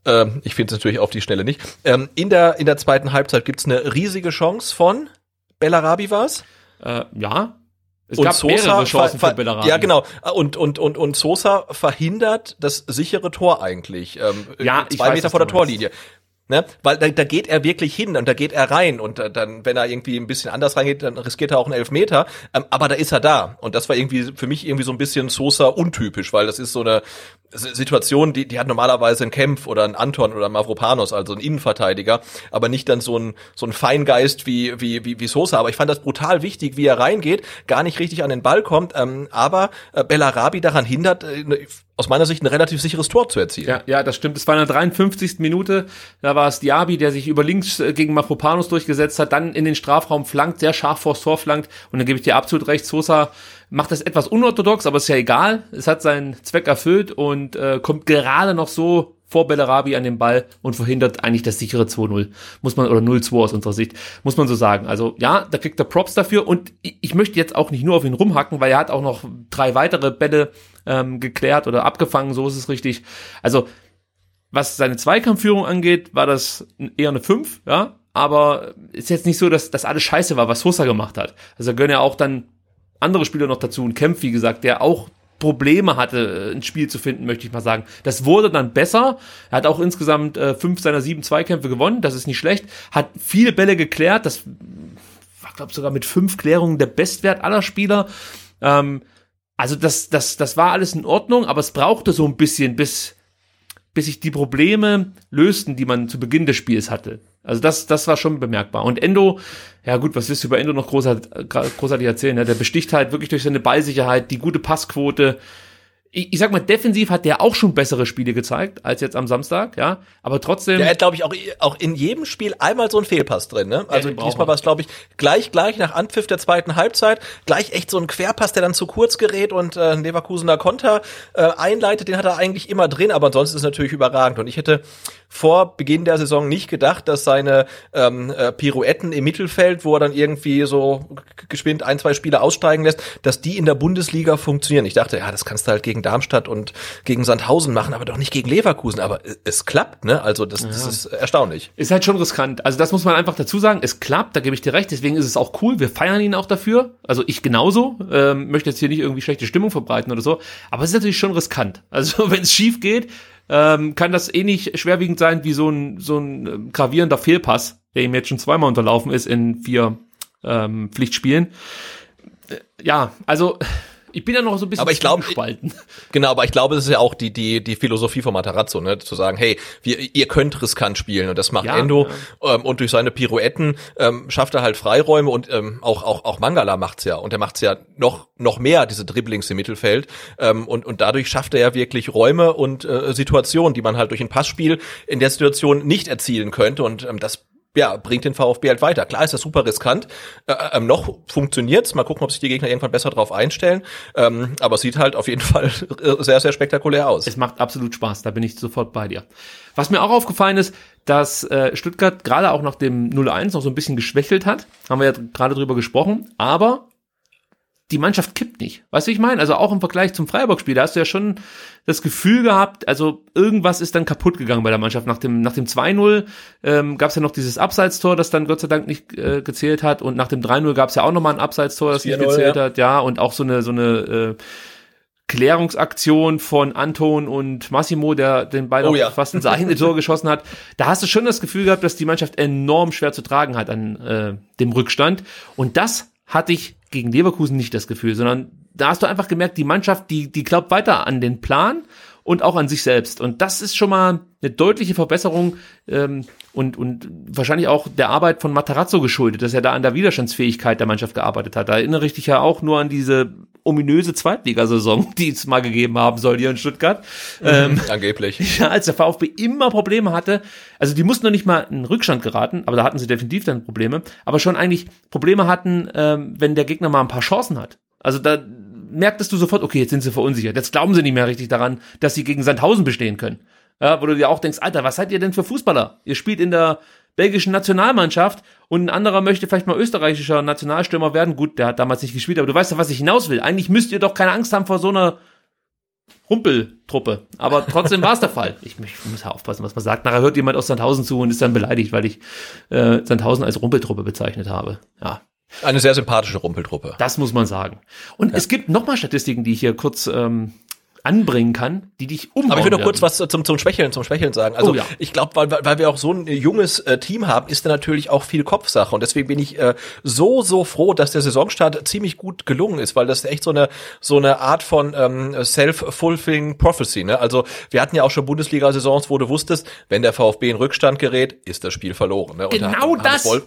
ähm, ich finde es natürlich auf die Schnelle nicht. Ähm, in, der, in der zweiten Halbzeit gibt's eine riesige Chance von Bellarabi war's? Äh, ja. Es Und gab Sosa mehrere Chancen für Bellarabi. Ja, genau. Und, und, und, und Sosa verhindert das sichere Tor eigentlich. Ähm, Ja, ich zwei weiß, Meter vor der du meinst. Ne? Weil da, da geht er wirklich hin und da geht er rein und äh, dann, wenn er irgendwie ein bisschen anders reingeht, dann riskiert er auch einen Elfmeter. Ähm, aber da ist er da. Und das war irgendwie für mich irgendwie so ein bisschen Sosa untypisch, weil das ist so eine Situation, die, die hat normalerweise ein Kempf oder ein Anton oder ein Mavropanos, also ein Innenverteidiger, aber nicht dann so ein, so ein Feingeist wie, wie, wie, wie Sosa. Aber ich fand das brutal wichtig, wie er reingeht, gar nicht richtig an den Ball kommt, ähm, aber äh, Bellarabi daran hindert, äh, ne- aus meiner Sicht ein relativ sicheres Tor zu erzielen. Ja, ja, das stimmt. Es war in der 53. Minute. Da war es Diaby, der sich über links äh, gegen Mafropanos durchgesetzt hat, dann in den Strafraum flankt, sehr scharf vors Tor flankt. Und dann gebe ich dir absolut recht, Sosa macht das etwas unorthodox, aber ist ja egal. Es hat seinen Zweck erfüllt und äh, kommt gerade noch so vor Bellarabi an den Ball und verhindert eigentlich das sichere 2-0. Muss man, oder 0-2 aus unserer Sicht, muss man so sagen. Also ja, da kriegt er Props dafür und ich, ich möchte jetzt auch nicht nur auf ihn rumhacken, weil er hat auch noch drei weitere Bälle ähm, geklärt oder abgefangen, so ist es richtig. Also was seine Zweikampfführung angeht, war das eher eine 5, ja. Aber ist jetzt nicht so, dass das alles scheiße war, was Sosa gemacht hat. Also gehören ja auch dann andere Spieler noch dazu. Und Kempf, wie gesagt, der auch Probleme hatte, ein Spiel zu finden, möchte ich mal sagen. Das wurde dann besser. Er hat auch insgesamt äh, fünf seiner sieben Zweikämpfe gewonnen. Das ist nicht schlecht. Hat viele Bälle geklärt. Das war, glaube sogar mit fünf Klärungen der Bestwert aller Spieler. Ähm, also das, das, das war alles in Ordnung, aber es brauchte so ein bisschen, bis, bis sich die Probleme lösten, die man zu Beginn des Spiels hatte. Also das, das war schon bemerkbar. Und Endo, ja gut, was willst du über Endo noch großartig, großartig erzählen? Ne? Der besticht halt wirklich durch seine Ballsicherheit, die gute Passquote. Ich, ich sag mal, defensiv hat der auch schon bessere Spiele gezeigt als jetzt am Samstag, ja. Aber trotzdem. Der hat, glaube ich, auch, auch in jedem Spiel einmal so einen Fehlpass drin. Ne? Also braucht diesmal war es, glaube ich, gleich, gleich nach Anpfiff der zweiten Halbzeit, gleich echt so ein Querpass, der dann zu kurz gerät und äh, Leverkusener Konter äh, einleitet. Den hat er eigentlich immer drin, aber ansonsten ist es natürlich überragend. Und ich hätte vor Beginn der Saison nicht gedacht, dass seine ähm, äh, Pirouetten im Mittelfeld, wo er dann irgendwie so geschwind ein, zwei Spiele aussteigen lässt, dass die in der Bundesliga funktionieren. Ich dachte, ja, das kannst du halt gegen Darmstadt und gegen Sandhausen machen, aber doch nicht gegen Leverkusen. Aber es, es klappt, ne? Also das, das ist erstaunlich. ist halt schon riskant. Also das muss man einfach dazu sagen. Es klappt, da gebe ich dir recht. Deswegen ist es auch cool. Wir feiern ihn auch dafür. Also ich genauso. Ähm, möchte jetzt hier nicht irgendwie schlechte Stimmung verbreiten oder so. Aber es ist natürlich schon riskant. Also [LAUGHS] wenn es schief geht, ähm, kann das eh nicht schwerwiegend sein wie so ein, so ein ähm, gravierender Fehlpass, der ihm jetzt schon zweimal unterlaufen ist in vier ähm, Pflichtspielen. Äh, Ja, also ich bin ja noch so ein bisschen Aber ich glaub, zwiegespalten. [LAUGHS] Genau, aber ich glaube, das ist ja auch die, die, die Philosophie von Matarazzo, ne? zu sagen, hey, wir, ihr könnt riskant spielen und das macht Ja, Endo Ähm, und durch seine Pirouetten ähm, schafft er halt Freiräume und ähm, auch, auch, auch Mangala macht's ja und er macht's ja noch, noch mehr, diese Dribblings im Mittelfeld ähm, und, und dadurch schafft er ja wirklich Räume und äh, Situationen, die man halt durch ein Passspiel in der Situation nicht erzielen könnte und ähm, das ja, bringt den VfB halt weiter. Klar ist das super riskant. Äh, ähm, noch funktioniert's. Mal gucken, ob sich die Gegner irgendwann besser drauf einstellen. Ähm, aber sieht halt auf jeden [LAUGHS] Fall äh, sehr, sehr spektakulär aus. Es macht absolut Spaß, da bin ich sofort bei dir. Was mir auch aufgefallen ist, dass äh, Stuttgart gerade auch nach dem 0-1 noch so ein bisschen geschwächelt hat. Haben wir ja gerade drüber gesprochen. Aber die Mannschaft kippt nicht. Weißt du, wie ich meine? Also auch im Vergleich zum Freiburg-Spiel, da hast du ja schon das Gefühl gehabt, also irgendwas ist dann kaputt gegangen bei der Mannschaft. Nach dem, nach dem 2-0 ähm, gab es ja noch dieses Abseitstor, das dann Gott sei Dank nicht äh, gezählt hat. Und nach dem 3-0 gab es ja auch nochmal ein Abseitstor, das nicht gezählt ja. hat. Ja, und auch so eine, so eine äh, Klärungsaktion von Anton und Massimo, der den beiden oh, ja. fast ins eigene Tor geschossen hat. Da hast du schon das Gefühl gehabt, dass die Mannschaft enorm schwer zu tragen hat an äh, dem Rückstand. Und das hatte ich gegen Leverkusen nicht das Gefühl, sondern da hast du einfach gemerkt, die Mannschaft, die, die glaubt weiter an den Plan und auch an sich selbst. Und das ist schon mal eine deutliche Verbesserung ähm, und, und wahrscheinlich auch der Arbeit von Matarazzo geschuldet, dass er da an der Widerstandsfähigkeit der Mannschaft gearbeitet hat. Da erinnere ich dich ja auch nur an diese ominöse Zweitligasaison, [LAUGHS] die es mal gegeben haben soll hier in Stuttgart. Mhm, ähm, angeblich. [LAUGHS] Ja, als der VfB immer Probleme hatte. Also die mussten noch nicht mal in Rückstand geraten, aber da hatten sie definitiv dann Probleme. Aber schon eigentlich Probleme hatten, ähm, wenn der Gegner mal ein paar Chancen hat. Also da merktest du sofort, okay, jetzt sind sie verunsichert. Jetzt glauben sie nicht mehr richtig daran, dass sie gegen Sandhausen bestehen können. Ja, wo du dir auch denkst, Alter, was seid ihr denn für Fußballer? Ihr spielt in der belgischen Nationalmannschaft und ein anderer möchte vielleicht mal österreichischer Nationalstürmer werden. Gut, der hat damals nicht gespielt, aber du weißt ja, was ich hinaus will. Eigentlich müsst ihr doch keine Angst haben vor so einer Rumpeltruppe. Aber trotzdem war es der Fall. Ich, ich, muss ja aufpassen, was man sagt. Nachher hört jemand aus Sandhausen zu und ist dann beleidigt, weil ich äh, Sandhausen als Rumpeltruppe bezeichnet habe. Ja. Eine sehr sympathische Rumpeltruppe. Das muss man sagen. Und ja. es gibt nochmal Statistiken, die ich hier kurz ähm, anbringen kann, die dich umhauen Aber ich will noch kurz was zum, zum Schwächeln, zum Schwächeln sagen. Also oh, ja. ich glaube, weil, weil wir auch so ein junges äh, Team haben, ist da natürlich auch viel Kopfsache. Und deswegen bin ich äh, so, so froh, dass der Saisonstart ziemlich gut gelungen ist, weil das echt so eine, so eine Art von ähm, self-fulfilling prophecy. Ne? Also wir hatten ja auch schon Bundesliga-Saisons, wo du wusstest, wenn der VfB in Rückstand gerät, ist das Spiel verloren. Ne? Und genau das! Wolf,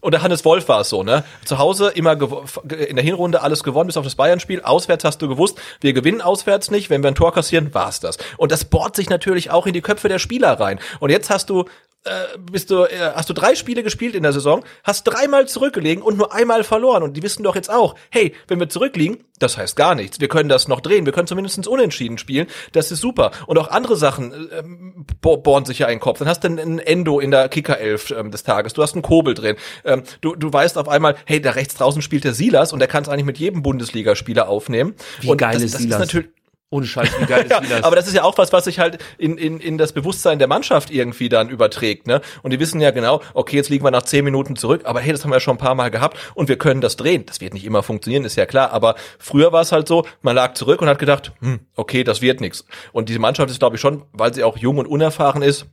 und der Hannes Wolf war es so, ne? Zu Hause immer in der Hinrunde alles gewonnen, bis auf das Bayern-Spiel. Auswärts hast du gewusst, wir gewinnen auswärts nicht. Wenn wir ein Tor kassieren, war's das. Und das bohrt sich natürlich auch in die Köpfe der Spieler rein. Und jetzt hast du äh, bist du, äh, hast du drei Spiele gespielt in der Saison, hast dreimal zurückgelegen und nur einmal verloren. Und die wissen doch jetzt auch, hey, wenn wir zurückliegen, das heißt gar nichts. Wir können das noch drehen. Wir können zumindest unentschieden spielen. Das ist super. Und auch andere Sachen äh, bohren sich ja einen Kopf. Dann hast du einen Endo in der Kickerelf ähm, des Tages. Du hast einen Kobel drin. Ähm, du, du weißt auf einmal, hey, da rechts draußen spielt der Silas und der kann es eigentlich mit jedem Bundesligaspieler aufnehmen. Wie und geil das, ist das Silas? Ist natürlich, ohne Scheiß, wie geil [LAUGHS] ist ja, Aber das ist ja auch was, was sich halt in, in, in das Bewusstsein der Mannschaft irgendwie dann überträgt, ne? Und die wissen ja genau, okay, jetzt liegen wir nach zehn Minuten zurück, aber hey, das haben wir ja schon ein paar Mal gehabt und wir können das drehen. Das wird nicht immer funktionieren, ist ja klar, aber früher war es halt so, man lag zurück und hat gedacht, hm, okay, das wird nichts. Und diese Mannschaft ist, glaube ich, schon, weil sie auch jung und unerfahren ist,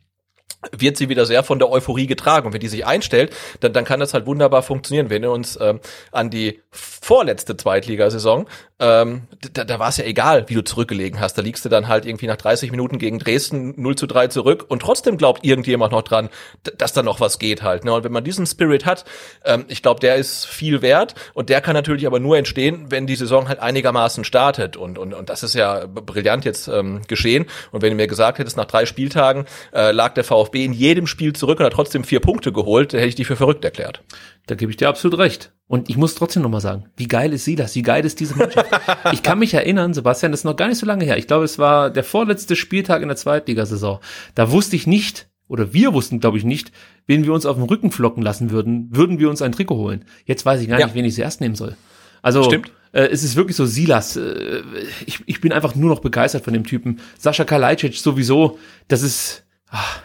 wird sie wieder sehr von der Euphorie getragen. Und wenn die sich einstellt, dann, dann kann das halt wunderbar funktionieren. Wenn wir uns ähm, an die vorletzte Zweitligasaison, ähm, da, da war es ja egal, wie du zurückgelegen hast. Da liegst du dann halt irgendwie nach 30 Minuten gegen Dresden 0 zu 3 zurück und trotzdem glaubt irgendjemand noch dran, dass da noch was geht halt. Ne? Und wenn man diesen Spirit hat, ähm, ich glaube, der ist viel wert und der kann natürlich aber nur entstehen, wenn die Saison halt einigermaßen startet. Und, und, und das ist ja brillant jetzt ähm, geschehen. Und wenn du mir gesagt hättest, nach drei Spieltagen äh, lag der VfB in jedem Spiel zurück und hat trotzdem vier Punkte geholt, dann hätte ich dich für verrückt erklärt. Da gebe ich dir absolut recht. Und ich muss trotzdem nochmal sagen, wie geil ist sie das? Wie geil ist diese Mannschaft? [LAUGHS] ich kann mich erinnern, Sebastian, das ist noch gar nicht so lange her. Ich glaube, es war der vorletzte Spieltag in der Zweitligasaison. Da wusste ich nicht, oder wir wussten, glaube ich, nicht, wen wir uns auf dem Rücken flocken lassen würden, würden wir uns ein Trikot holen. Jetzt weiß ich gar ja. nicht, wen ich zuerst nehmen soll. Also Stimmt. Äh, es ist wirklich so Silas. Äh, ich, ich bin einfach nur noch begeistert von dem Typen. Sascha Kalajdzic sowieso. Das ist. Ach,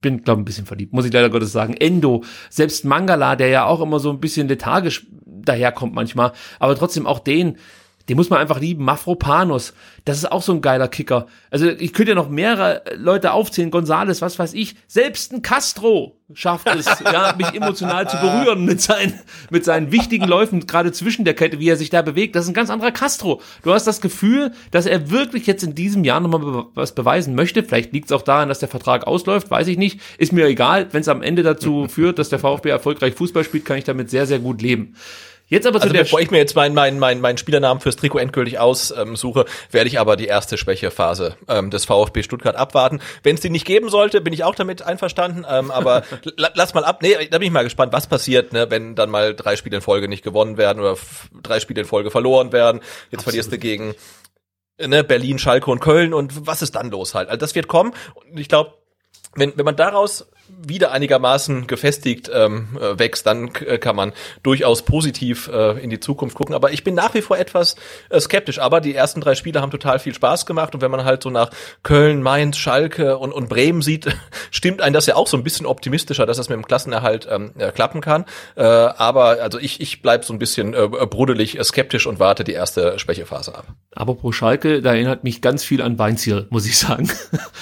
bin, glaube ein bisschen verliebt, muss ich leider Gottes sagen. Endo, selbst Mangala, der ja auch immer so ein bisschen lethargisch daherkommt manchmal, aber trotzdem auch den, den muss man einfach lieben. Mafropanos, das ist auch so ein geiler Kicker. Also ich könnte ja noch mehrere Leute aufzählen, Gonzales, was weiß ich. Selbst ein Castro schafft es, [LAUGHS] ja, mich emotional zu berühren mit seinen, mit seinen wichtigen Läufen, gerade zwischen der Kette, wie er sich da bewegt. Das ist ein ganz anderer Castro. Du hast das Gefühl, dass er wirklich jetzt in diesem Jahr nochmal was beweisen möchte. Vielleicht liegt es auch daran, dass der Vertrag ausläuft, weiß ich nicht. Ist mir egal. Wenn es am Ende dazu [LAUGHS] führt, dass der VfB erfolgreich Fußball spielt, kann ich damit sehr, sehr gut leben. Jetzt aber zu also der bevor ich mir jetzt meinen mein, mein, mein Spielernamen fürs Trikot endgültig aussuche, ähm, werde ich aber die erste Schwächephase ähm, des VfB Stuttgart abwarten. Wenn es die nicht geben sollte, bin ich auch damit einverstanden. Ähm, aber [LAUGHS] lass mal ab. Nee, da bin ich mal gespannt, was passiert, ne, wenn dann mal drei Spiele in Folge nicht gewonnen werden oder drei Spiele in Folge verloren werden. Jetzt Absolut. verlierst du gegen ne, Berlin, Schalke und Köln und was ist dann los halt? Also das wird kommen. Und ich glaube, wenn, wenn man daraus wieder einigermaßen gefestigt ähm, äh, wächst, dann äh, kann man durchaus positiv äh, in die Zukunft gucken. Aber ich bin nach wie vor etwas äh, skeptisch. Aber die ersten drei Spiele haben total viel Spaß gemacht. Und wenn man halt so nach Köln, Mainz, Schalke und, und Bremen sieht, [LAUGHS] stimmt ein das ja auch so ein bisschen optimistischer, dass das mit dem Klassenerhalt ähm, äh, klappen kann. Äh, aber also ich, ich bleib so ein bisschen äh, bruddelig äh, skeptisch und warte die erste Schwächephase ab. Aber pro Schalke, da erinnert mich ganz viel an Weinziel, muss ich sagen.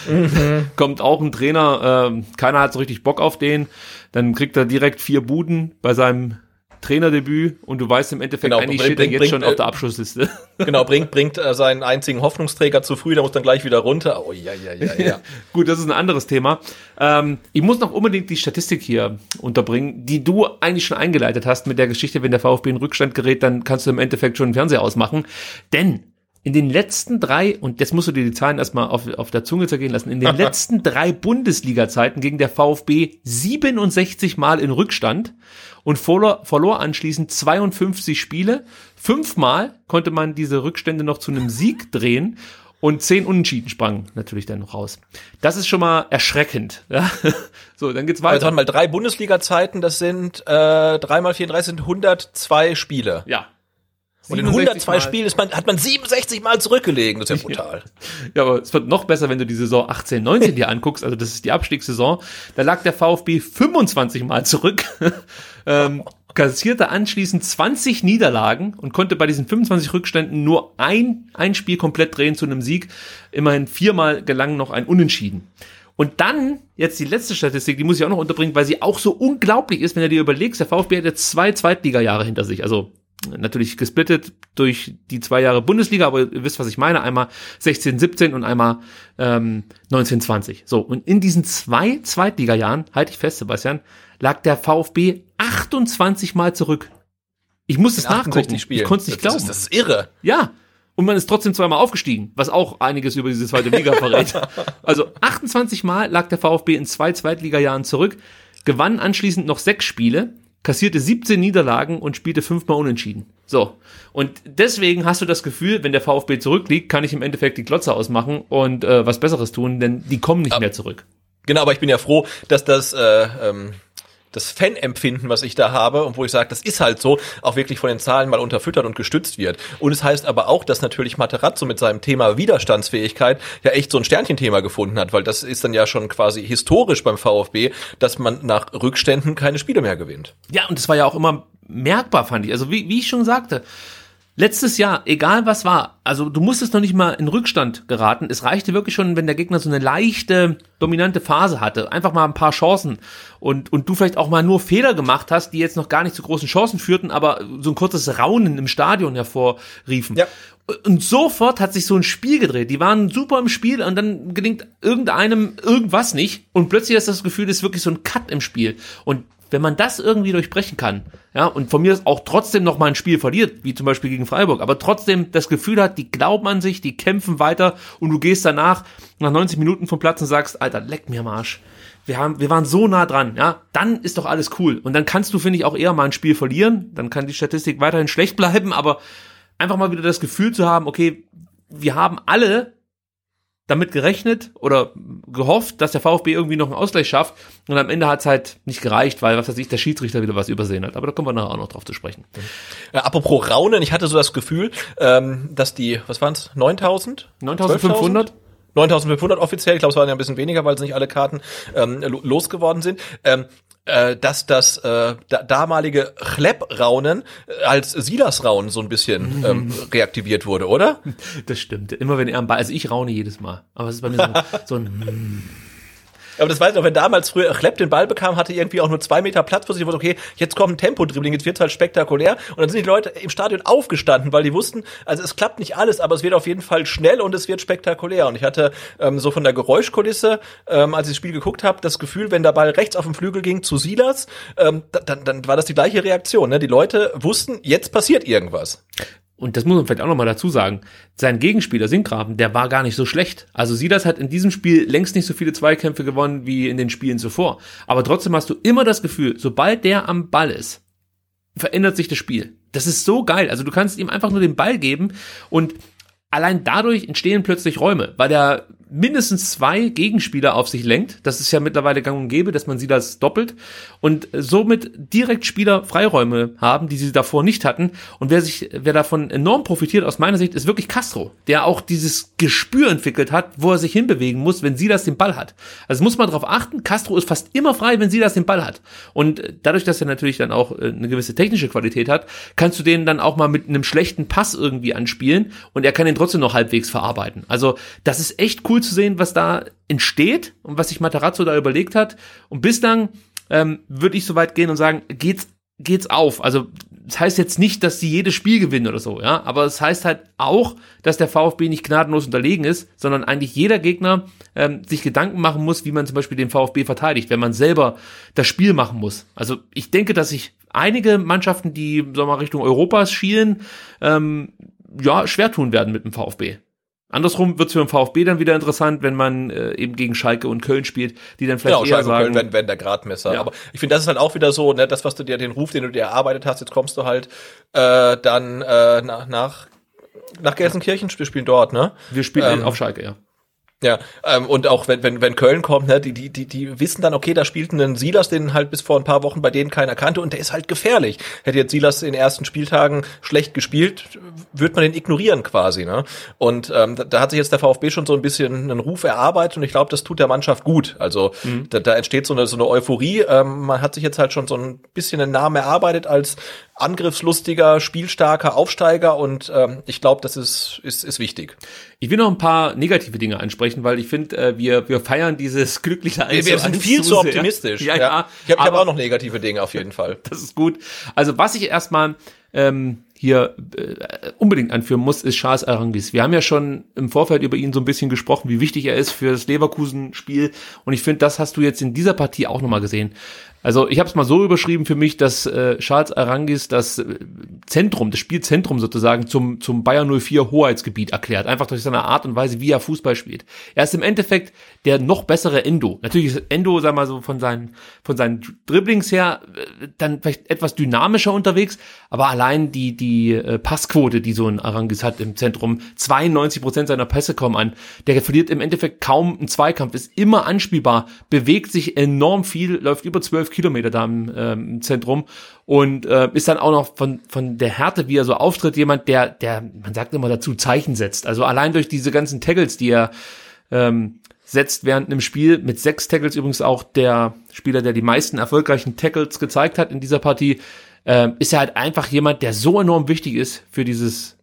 Mhm. [LAUGHS] Kommt auch ein Trainer, äh, keiner hat so richtig Bock auf den, dann kriegt er direkt vier Buden bei seinem Trainerdebüt und du weißt im Endeffekt genau, eigentlich steht er jetzt bringt, schon auf der Abschlussliste. [LAUGHS] Genau, bringt bringt äh, seinen einzigen Hoffnungsträger zu früh, der muss dann gleich wieder runter. Oh ja ja ja ja. [LAUGHS] Gut, das ist ein anderes Thema. Ähm, ich muss noch unbedingt die Statistik hier unterbringen, die du eigentlich schon eingeleitet hast mit der Geschichte, wenn der VfB in Rückstand gerät, dann kannst du im Endeffekt schon den Fernseher ausmachen, denn in den letzten drei, und jetzt musst du dir die Zahlen erstmal auf, auf der Zunge zergehen lassen, in den [LAUGHS] letzten drei Bundesliga-Zeiten ging der VfB 67 Mal in Rückstand und verlor, verlor anschließend 52 Spiele. Fünfmal konnte man diese Rückstände noch zu einem Sieg drehen und zehn Unentschieden sprangen natürlich dann noch raus. Das ist schon mal erschreckend. Ja? [LAUGHS] So, dann geht's weiter. Also mal drei Bundesliga-Zeiten, das sind äh, dreimal 34 sind 102 Spiele. Ja, und in 102 Spielen ist man, hat man 67 Mal zurückgelegen. Das ist ja brutal. Ja, aber es wird noch besser, wenn du die Saison 18, 19 dir anguckst. Also das ist die Abstiegssaison. Da lag der VfB 25 Mal zurück, [LAUGHS] ähm, kassierte anschließend 20 Niederlagen und konnte bei diesen 25 Rückständen nur ein, ein Spiel komplett drehen zu einem Sieg. Immerhin viermal gelang noch ein Unentschieden. Und dann, jetzt die letzte Statistik, die muss ich auch noch unterbringen, weil sie auch so unglaublich ist, wenn du dir überlegst, der VfB hat jetzt zwei Zweitliga-Jahre hinter sich. Also natürlich gesplittet durch die zwei Jahre Bundesliga, aber ihr wisst, was ich meine. Einmal 16, 17 und einmal ähm, 19, 20. So, und in diesen zwei Zweitliga-Jahren, halte ich fest, Sebastian, lag der VfB 28 Mal zurück. Ich muss es nachgucken. Spielen. Ich konnte es nicht glauben. Das ist, das ist irre. Ja. Und man ist trotzdem zweimal aufgestiegen, was auch einiges über diese zweite Liga verrät. [LAUGHS] Also 28 Mal lag der VfB in zwei Zweitliga-Jahren zurück, gewann anschließend noch sechs Spiele, kassierte 17 Niederlagen und spielte fünfmal unentschieden. So. Und deswegen hast du das Gefühl, wenn der VfB zurückliegt, kann ich im Endeffekt die Klotze ausmachen und äh, was Besseres tun, denn die kommen nicht aber, mehr zurück. Genau, aber ich bin ja froh, dass das äh, ähm, das Fanempfinden, was ich da habe und wo ich sage, das ist halt so, auch wirklich von den Zahlen mal unterfüttert und gestützt wird. Und es heißt aber auch, dass natürlich Materazzo mit seinem Thema Widerstandsfähigkeit ja echt so ein Sternchenthema gefunden hat, weil das ist dann ja schon quasi historisch beim VfB, dass man nach Rückständen keine Spiele mehr gewinnt. Ja, und das war ja auch immer merkbar, fand ich. Also wie, wie ich schon sagte, Letztes Jahr, egal was war, also du musstest noch nicht mal in Rückstand geraten. Es reichte wirklich schon, wenn der Gegner so eine leichte, dominante Phase hatte. Einfach mal ein paar Chancen und, und du vielleicht auch mal nur Fehler gemacht hast, die jetzt noch gar nicht zu großen Chancen führten, aber so ein kurzes Raunen im Stadion hervorriefen. Ja. Und sofort hat sich so ein Spiel gedreht. Die waren super im Spiel und dann gelingt irgendeinem irgendwas nicht und plötzlich ist das Gefühl, es ist wirklich so ein Cut im Spiel. Und wenn man das irgendwie durchbrechen kann, ja, und von mir auch trotzdem noch mal ein Spiel verliert, wie zum Beispiel gegen Freiburg, aber trotzdem das Gefühl hat, die glauben an sich, die kämpfen weiter und du gehst danach nach 90 Minuten vom Platz und sagst, Alter, leck mir am Arsch. Wir haben, wir waren so nah dran, ja, dann ist doch alles cool. Und dann kannst du, finde ich, auch eher mal ein Spiel verlieren. Dann kann die Statistik weiterhin schlecht bleiben, aber einfach mal wieder das Gefühl zu haben, okay, wir haben alle damit gerechnet oder gehofft, dass der VfB irgendwie noch einen Ausgleich schafft. Und am Ende hat es halt nicht gereicht, weil, was weiß ich, der Schiedsrichter wieder was übersehen hat. Aber da kommen wir nachher auch noch drauf zu sprechen. Äh, apropos Raunen, ich hatte so das Gefühl, ähm, dass die, was waren es, 9000? 9500? 9500 offiziell, ich glaube, es waren ja ein bisschen weniger, weil es nicht alle Karten ähm, losgeworden sind. Ähm, äh, dass das äh, da, damalige Chlepp-Raunen äh, als Silas-Raunen so ein bisschen ähm, reaktiviert wurde, oder? Das stimmt. Immer wenn er am Ball, also ich raune jedes Mal, aber es ist bei mir so, [LAUGHS] so ein aber das weiß ich noch, wenn damals früher Klepp den Ball bekam, hatte irgendwie auch nur zwei Meter Platz für sich. Wurde, okay, jetzt kommt ein Tempo-Dribbling, jetzt wird's halt spektakulär. Und dann sind die Leute im Stadion aufgestanden, weil die wussten, also es klappt nicht alles, aber es wird auf jeden Fall schnell und es wird spektakulär. Und ich hatte ähm, so von der Geräuschkulisse, ähm, als ich das Spiel geguckt habe, das Gefühl, wenn der Ball rechts auf dem Flügel ging zu Silas, ähm, dann, dann war das die gleiche Reaktion. Ne? Die Leute wussten, jetzt passiert irgendwas und das muss man vielleicht auch nochmal dazu sagen, sein Gegenspieler Sinkgraben, der war gar nicht so schlecht. Also Silas hat in diesem Spiel längst nicht so viele Zweikämpfe gewonnen wie in den Spielen zuvor. Aber trotzdem hast du immer das Gefühl, sobald der am Ball ist, verändert sich das Spiel. Das ist so geil. Also du kannst ihm einfach nur den Ball geben und allein dadurch entstehen plötzlich Räume, weil der mindestens zwei Gegenspieler auf sich lenkt. Das ist ja mittlerweile gang und gäbe, dass man sie das doppelt und somit direkt Spieler Freiräume haben, die sie davor nicht hatten. Und wer sich, wer davon enorm profitiert aus meiner Sicht, ist wirklich Castro, der auch dieses Gespür entwickelt hat, wo er sich hinbewegen muss, wenn sie das den Ball hat. Also muss man darauf achten, Castro ist fast immer frei, wenn sie das den Ball hat. Und dadurch, dass er natürlich dann auch äh, eine gewisse technische Qualität hat, kannst du den dann auch mal mit einem schlechten Pass irgendwie anspielen und er kann den trotzdem noch halbwegs verarbeiten. Also das ist echt cool zu sehen, was da entsteht und was sich Matarazzo da überlegt hat. Und bislang ähm, würde ich so weit gehen und sagen, geht's geht's auf. Also das heißt jetzt nicht, dass sie jedes Spiel gewinnen oder so, ja, aber es das heißt halt auch, dass der VfB nicht gnadenlos unterlegen ist, sondern eigentlich jeder Gegner ähm, sich Gedanken machen muss, wie man zum Beispiel den VfB verteidigt, wenn man selber das Spiel machen muss. Also ich denke, dass sich einige Mannschaften, die sagen mal Richtung Europas schielen, ähm, ja schwer tun werden mit dem VfB. Andersrum wird es für den VfB dann wieder interessant, wenn man äh, eben gegen Schalke und Köln spielt, die dann vielleicht genau, eher Schalke sagen, und Köln werden, werden der Gradmesser. Ja. Aber ich finde, das ist halt auch wieder so, ne, das, was du dir, den Ruf, den du dir erarbeitet hast, jetzt kommst du halt äh, dann äh, nach, nach nach Gelsenkirchen, wir spielen dort, ne? Wir spielen ähm, auf Schalke, ja. Ja, ähm, und auch wenn, wenn, wenn Köln kommt, ne, die, die, die, die wissen dann, okay, da spielt ein Silas, den halt bis vor ein paar Wochen bei denen keiner kannte und der ist halt gefährlich. Hätte jetzt Silas in den ersten Spieltagen schlecht gespielt, wird man den ignorieren quasi, ne? Und ähm, da, da hat sich jetzt der VfB schon so ein bisschen einen Ruf erarbeitet und ich glaube, das tut der Mannschaft gut. Also mhm. da, da entsteht so eine, so eine Euphorie. Ähm, man hat sich jetzt halt schon so ein bisschen einen Namen erarbeitet als angriffslustiger, spielstarker Aufsteiger und ähm, ich glaube, das ist, ist, ist wichtig. Ich will noch ein paar negative Dinge ansprechen, weil ich finde, äh, wir, wir feiern dieses [LAUGHS] glückliche Eins Wir, wir sind viel zu optimistisch. Ja, ja. ja. Ich habe hab auch noch negative Dinge auf jeden Fall. [LAUGHS] Das ist gut. Also was ich erstmal ähm, hier äh, unbedingt anführen muss, ist Charles Arangis. Wir haben ja schon im Vorfeld über ihn so ein bisschen gesprochen, wie wichtig er ist für das Leverkusen-Spiel. Und ich finde, das hast du jetzt in dieser Partie auch nochmal gesehen. Also ich habe es mal so überschrieben für mich, dass äh, Charles Arangis das äh, Zentrum, das Spielzentrum sozusagen zum, zum Bayern 04 Hoheitsgebiet erklärt. Einfach durch seine Art und Weise, wie er Fußball spielt. Er ist im Endeffekt der noch bessere Endo. Natürlich ist Endo, sag mal so, von seinen, von seinen Dribblings her äh, dann vielleicht etwas dynamischer unterwegs, aber allein die, die äh, Passquote, die so ein Arangis hat im Zentrum, 92 Prozent seiner Pässe kommen an. Der verliert im Endeffekt kaum einen Zweikampf, ist immer anspielbar, bewegt sich enorm viel, läuft über 12 Kilometer da im, ähm, Zentrum und äh, ist dann auch noch von, von der Härte, wie er so auftritt, jemand, der, der, man sagt immer dazu, Zeichen setzt. Also allein durch diese ganzen Tackles, die er ähm, setzt während einem Spiel mit sechs Tackles übrigens auch der Spieler, der die meisten erfolgreichen Tackles gezeigt hat in dieser Partie, äh, ist er halt einfach jemand, der so enorm wichtig ist für dieses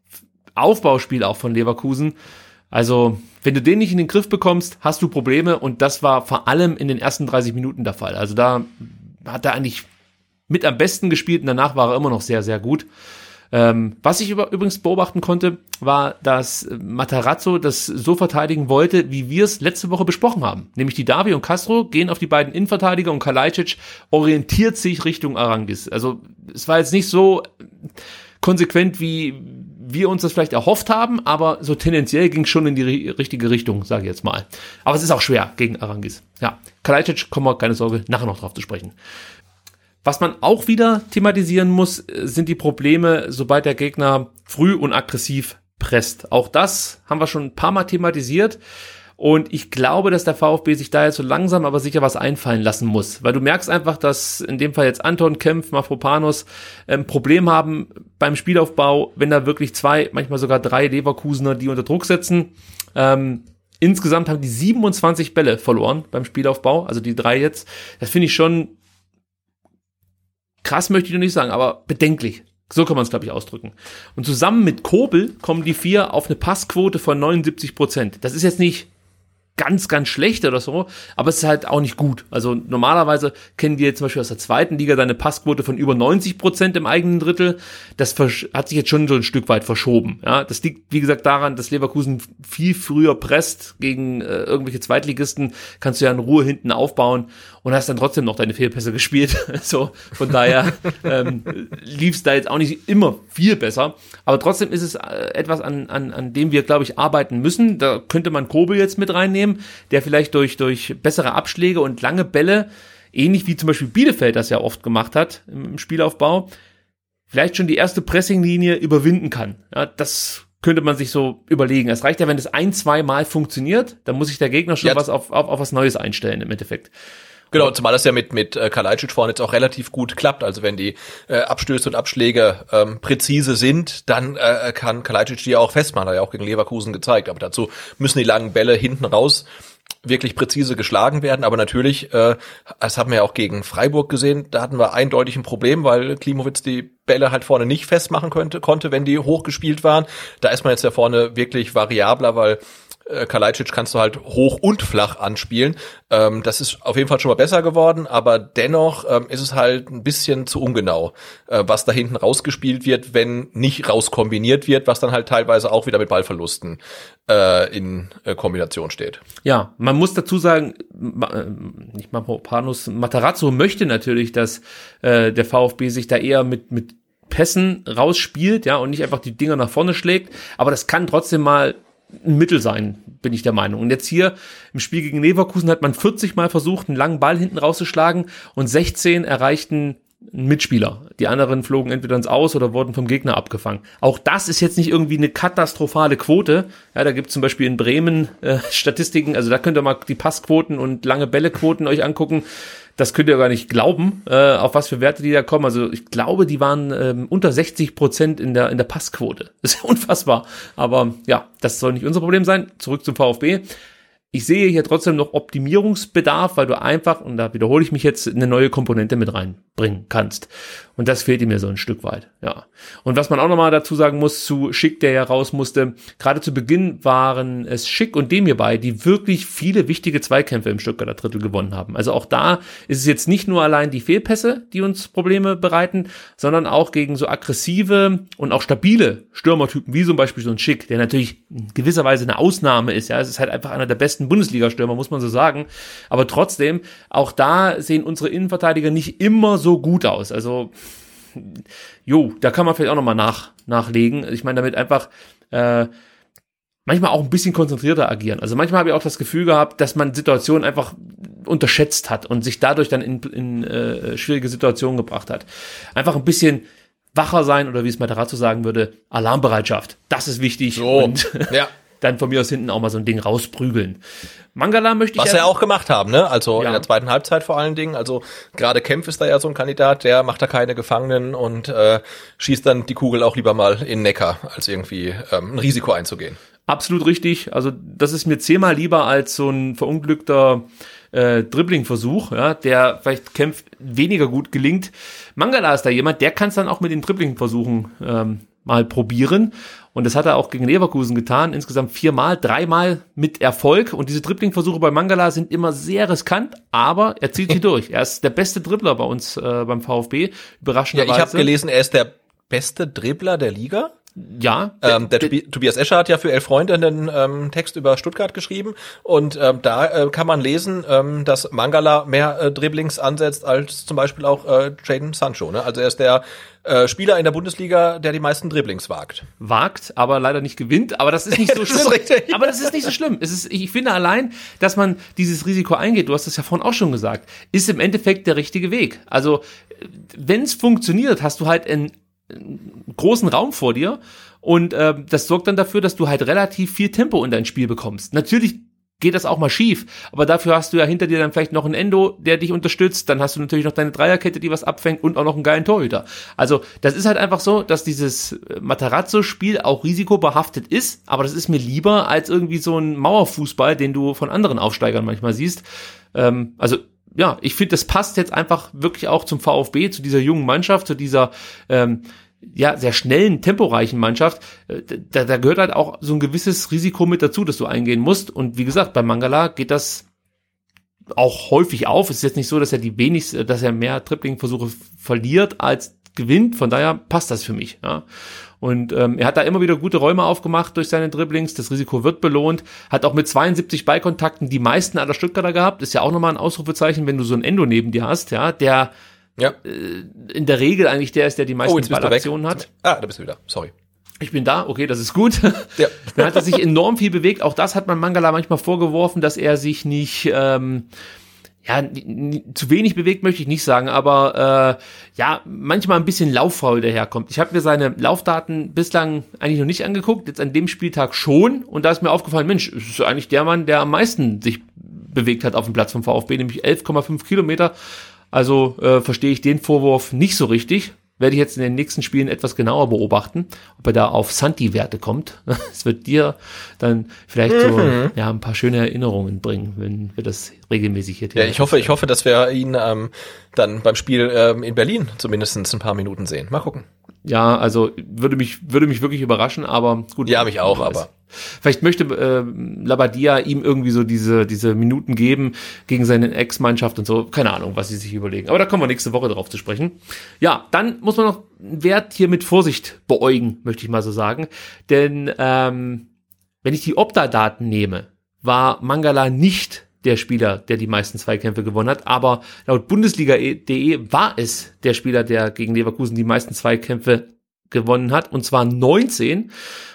Aufbauspiel auch von Leverkusen. Also, wenn du den nicht in den Griff bekommst, hast du Probleme und das war vor allem in den ersten 30 Minuten der Fall. Also da hat er eigentlich mit am besten gespielt und danach war er immer noch sehr, sehr gut. Ähm, was ich über, übrigens beobachten konnte, war, dass Matarazzo das so verteidigen wollte, wie wir es letzte Woche besprochen haben. Nämlich die Davi und Castro gehen auf die beiden Innenverteidiger und Kalajdzic orientiert sich Richtung Arangis. Also es war jetzt nicht so konsequent, wie wir uns das vielleicht erhofft haben, aber so tendenziell ging es schon in die richtige Richtung, sage ich jetzt mal. Aber es ist auch schwer gegen Arangis. Ja, Kalajdzic, kommen wir, keine Sorge, nachher noch drauf zu sprechen. Was man auch wieder thematisieren muss, äh, sind die Probleme, sobald der Gegner früh und aggressiv presst. Auch das haben wir schon ein paar Mal thematisiert. Und ich glaube, dass der VfB sich da jetzt so langsam aber sicher was einfallen lassen muss. Weil du merkst einfach, dass in dem Fall jetzt Anton Kempf, Mafropanos ein ähm, Problem haben beim Spielaufbau, wenn da wirklich zwei, manchmal sogar drei Leverkusener die unter Druck setzen. Ähm, insgesamt haben die 27 Bälle verloren beim Spielaufbau, also die drei jetzt. Das finde ich schon krass möchte ich noch nicht sagen, aber bedenklich. So kann man es, glaube ich, ausdrücken. Und zusammen mit Kobel kommen die vier auf eine Passquote von 79 Prozent. Das ist jetzt nicht ganz, ganz schlecht oder so, aber es ist halt auch nicht gut. Also normalerweise kennen wir zum Beispiel aus der zweiten Liga seine Passquote von über 90 Prozent im eigenen Drittel. Das hat sich jetzt schon so ein Stück weit verschoben. Ja, das liegt, wie gesagt, daran, dass Leverkusen viel früher presst gegen äh, irgendwelche Zweitligisten, kannst du ja in Ruhe hinten aufbauen und hast dann trotzdem noch deine Fehlpässe [LAUGHS] gespielt. so, von daher ähm, lief es da jetzt auch nicht immer viel besser. Aber trotzdem ist es äh, etwas, an, an, an dem wir, glaube ich, arbeiten müssen. Da könnte man Kobel jetzt mit reinnehmen, der vielleicht durch, durch bessere Abschläge und lange Bälle, ähnlich wie zum Beispiel Bielefeld das ja oft gemacht hat im Spielaufbau, vielleicht schon die erste Pressinglinie überwinden kann. Ja, das könnte man sich so überlegen. Es reicht ja, wenn es ein, zwei Mal funktioniert, dann muss sich der Gegner schon Ja. was auf, auf, auf was Neues einstellen im Endeffekt. Genau, zumal das ja mit, mit äh, Kalajdzic vorne jetzt auch relativ gut klappt. Also wenn die äh, Abstöße und Abschläge ähm, präzise sind, dann äh, kann Kalajdzic die auch festmachen. Hat er ja auch gegen Leverkusen gezeigt. Aber dazu müssen die langen Bälle hinten raus wirklich präzise geschlagen werden. Aber natürlich, äh, das haben wir ja auch gegen Freiburg gesehen, da hatten wir eindeutig ein Problem, weil Klimowitz die Bälle halt vorne nicht festmachen könnte, konnte, wenn die hochgespielt waren. Da ist man jetzt ja vorne wirklich variabler, weil äh, Kalajdzic kannst du halt hoch und flach anspielen. Ähm, das ist auf jeden Fall schon mal besser geworden, aber dennoch ähm, ist es halt ein bisschen zu ungenau, äh, was da hinten rausgespielt wird, wenn nicht rauskombiniert wird, was dann halt teilweise auch wieder mit Ballverlusten äh, in äh, Kombination steht. Ja, man muss dazu sagen, Ma- äh, nicht Mavropanos, Matarazzo möchte natürlich, dass äh, der VfB sich da eher mit, mit Pässen rausspielt, ja, und nicht einfach die Dinger nach vorne schlägt. Aber das kann trotzdem mal ein Mittel sein, bin ich der Meinung. Und jetzt hier im Spiel gegen Leverkusen hat man 40 Mal versucht, einen langen Ball hinten rauszuschlagen und 16 erreichten einen Mitspieler. Die anderen flogen entweder ins Aus oder wurden vom Gegner abgefangen. Auch das ist jetzt nicht irgendwie eine katastrophale Quote. Ja, da gibt es zum Beispiel in Bremen äh, Statistiken, also da könnt ihr mal die Passquoten und lange Bällequoten euch angucken. Das könnt ihr gar nicht glauben, äh, auf was für Werte die da kommen. Also ich glaube, die waren ähm, unter 60 Prozent in der, in der Passquote. Das [LAUGHS] ist ja unfassbar. Aber ja, das soll nicht unser Problem sein. Zurück zum VfB. Ich sehe hier trotzdem noch Optimierungsbedarf, weil du einfach, und da wiederhole ich mich jetzt, eine neue Komponente mit reinbringen kannst. Und das fehlt mir so ein Stück weit, ja. Und was man auch nochmal dazu sagen muss zu Schick, der ja raus musste, gerade zu Beginn waren es Schick und dem hierbei, die wirklich viele wichtige Zweikämpfe im Stuttgarter Drittel gewonnen haben. Also auch da ist es jetzt nicht nur allein die Fehlpässe, die uns Probleme bereiten, sondern auch gegen so aggressive und auch stabile Stürmertypen, wie zum Beispiel so ein Schick, der natürlich in gewisser Weise eine Ausnahme ist. Ja, es ist halt einfach einer der besten Bundesliga-Stürmer, muss man so sagen. Aber trotzdem, auch da sehen unsere Innenverteidiger nicht immer so gut aus. Also jo, da kann man vielleicht auch nochmal nach, nachlegen. Ich meine damit einfach äh, manchmal auch ein bisschen konzentrierter agieren. Also manchmal habe ich auch das Gefühl gehabt, dass man Situationen einfach unterschätzt hat und sich dadurch dann in, in äh, schwierige Situationen gebracht hat. Einfach ein bisschen wacher sein oder wie es Matarazzo sagen würde, Alarmbereitschaft. Das ist wichtig. Und ja. [LAUGHS] dann von mir aus hinten auch mal so ein Ding rausprügeln. Mangala möchte ich Was wir auch gemacht haben, ne? Also Ja. in der zweiten Halbzeit vor allen Dingen. Also gerade Kempf ist da ja so ein Kandidat, der macht da keine Gefangenen und äh, schießt dann die Kugel auch lieber mal in Neckar, als irgendwie ähm, ein Risiko einzugehen. Absolut richtig. Also das ist mir zehnmal lieber als so ein verunglückter äh, Dribbling-Versuch, ja, der vielleicht kämpft weniger gut gelingt. Mangala ist da jemand, der kann es dann auch mit den Dribbling-Versuchen ähm, mal probieren. Und das hat er auch gegen Leverkusen getan. Insgesamt viermal, dreimal mit Erfolg. Und diese Dribbling-Versuche bei Mangala sind immer sehr riskant, aber er zieht sie [LAUGHS] durch. Er ist der beste Dribbler bei uns äh, beim VfB. Ja, Überraschenderweise. ich habe gelesen, er ist der beste Dribbler der Liga. Ja, Ähm, der Tobi Tobias Escher hat ja für Elf Freunde einen ähm, Text über Stuttgart geschrieben und ähm, da äh, kann man lesen, ähm, dass Mangala mehr äh, Dribblings ansetzt als zum Beispiel auch äh, Jaden Sancho. Ne? Also er ist der äh, Spieler in der Bundesliga, der die meisten Dribblings wagt. wagt, aber leider nicht gewinnt. Aber das ist nicht so [LAUGHS] Das schlimm. richtig. Aber das ist nicht so schlimm. Es ist, ich finde allein, dass man dieses Risiko eingeht, du hast es ja vorhin auch schon gesagt, ist im Endeffekt der richtige Weg. Also, wenn es funktioniert, hast du halt einen großen Raum vor dir und ähm, das sorgt dann dafür, dass du halt relativ viel Tempo in dein Spiel bekommst. Natürlich geht das auch mal schief, aber dafür hast du ja hinter dir dann vielleicht noch einen Endo, der dich unterstützt, dann hast du natürlich noch deine Dreierkette, die was abfängt und auch noch einen geilen Torhüter. Also, das ist halt einfach so, dass dieses äh, Matarazzo-Spiel auch risikobehaftet ist, aber das ist mir lieber als irgendwie so ein Mauerfußball, den du von anderen Aufsteigern manchmal siehst. Ähm, also, ja, ich finde, das passt jetzt einfach wirklich auch zum VfB, zu dieser jungen Mannschaft, zu dieser ähm, ja, sehr schnellen, temporeichen Mannschaft, äh, da, da gehört halt auch so ein gewisses Risiko mit dazu, dass du eingehen musst. Und wie gesagt, bei Mangala geht das auch häufig auf. Es ist jetzt nicht so, dass er die wenigsten, dass er mehr Tripling-Versuche verliert als gewinnt. Von daher passt das für mich. Ja. Und ähm, er hat da immer wieder gute Räume aufgemacht durch seine Dribblings. Das Risiko wird belohnt. Hat auch mit 72 Ballkontakten die meisten aller Stuttgarter gehabt. Ist ja auch nochmal ein Ausrufezeichen, wenn du so ein Endo neben dir hast, ja, der Ja. in der Regel eigentlich der ist, der die meisten Oh. Ballaktionen hat. Ah, da bist du wieder. Sorry. Ich bin da, okay, das ist gut. Ja. [LAUGHS] Dann hat er sich enorm viel bewegt. Auch das hat man Mangala manchmal vorgeworfen, dass er sich nicht, ähm, ja, zu wenig bewegt möchte ich nicht sagen, aber äh, ja, manchmal ein bisschen lauffaul daherkommt. Ich habe mir seine Laufdaten bislang eigentlich noch nicht angeguckt, jetzt an dem Spieltag schon und da ist mir aufgefallen, Mensch, es ist eigentlich der Mann, der am meisten sich bewegt hat auf dem Platz vom VfB, nämlich 11,5 Kilometer. Also äh, verstehe ich den Vorwurf nicht so richtig werde ich jetzt in den nächsten Spielen etwas genauer beobachten, ob er da auf Santi-Werte kommt. [LAUGHS] Es wird dir dann vielleicht so mhm. ja, ein paar schöne Erinnerungen bringen, wenn wir das regelmäßig hier Ja, ich hoffe, ich hoffe, dass wir ihn ähm, dann beim Spiel ähm, in Berlin zumindest ein paar Minuten sehen. Mal gucken. Ja, also würde mich, würde mich wirklich überraschen, aber gut. Ja, mich auch, aber. Vielleicht möchte äh, Labadia ihm irgendwie so diese, diese Minuten geben gegen seine Ex-Mannschaft und so. Keine Ahnung, was sie sich überlegen. Aber da kommen wir nächste Woche drauf zu sprechen. Ja, dann muss man noch einen Wert hier mit Vorsicht beäugen, möchte ich mal so sagen. Denn ähm, wenn ich die Opta-Daten nehme, war Mangala nicht der Spieler, der die meisten Zweikämpfe gewonnen hat. Aber laut Bundesliga.de war es der Spieler, der gegen Leverkusen die meisten Zweikämpfe gewonnen hat. Und zwar 19.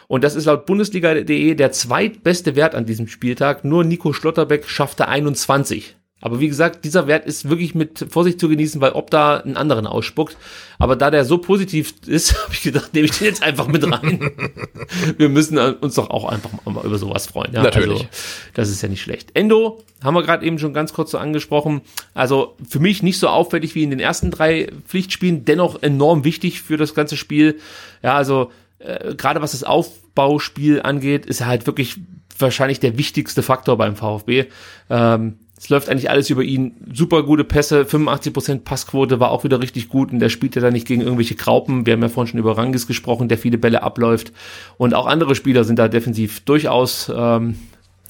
Und das ist laut Bundesliga.de der zweitbeste Wert an diesem Spieltag. Nur Nico Schlotterbeck schaffte 21. Aber wie gesagt, dieser Wert ist wirklich mit Vorsicht zu genießen, weil ob da einen anderen ausspuckt. Aber da der so positiv ist, [LAUGHS] habe ich gedacht, nehme ich den jetzt einfach mit rein. [LAUGHS] wir müssen uns doch auch einfach mal über sowas freuen. Ja? Natürlich. Also, das ist ja nicht schlecht. Endo haben wir gerade eben schon ganz kurz so angesprochen. Also für mich nicht so auffällig wie in den ersten drei Pflichtspielen, dennoch enorm wichtig für das ganze Spiel. Ja, also äh, gerade was das Aufbauspiel angeht, ist er halt wirklich wahrscheinlich der wichtigste Faktor beim VfB. Ähm, es läuft eigentlich alles über ihn. Super gute Pässe, 85% Passquote war auch wieder richtig gut und der spielt ja da nicht gegen irgendwelche Graupen. Wir haben ja vorhin schon über Rangis gesprochen, der viele Bälle abläuft. Und auch andere Spieler sind da defensiv durchaus ähm,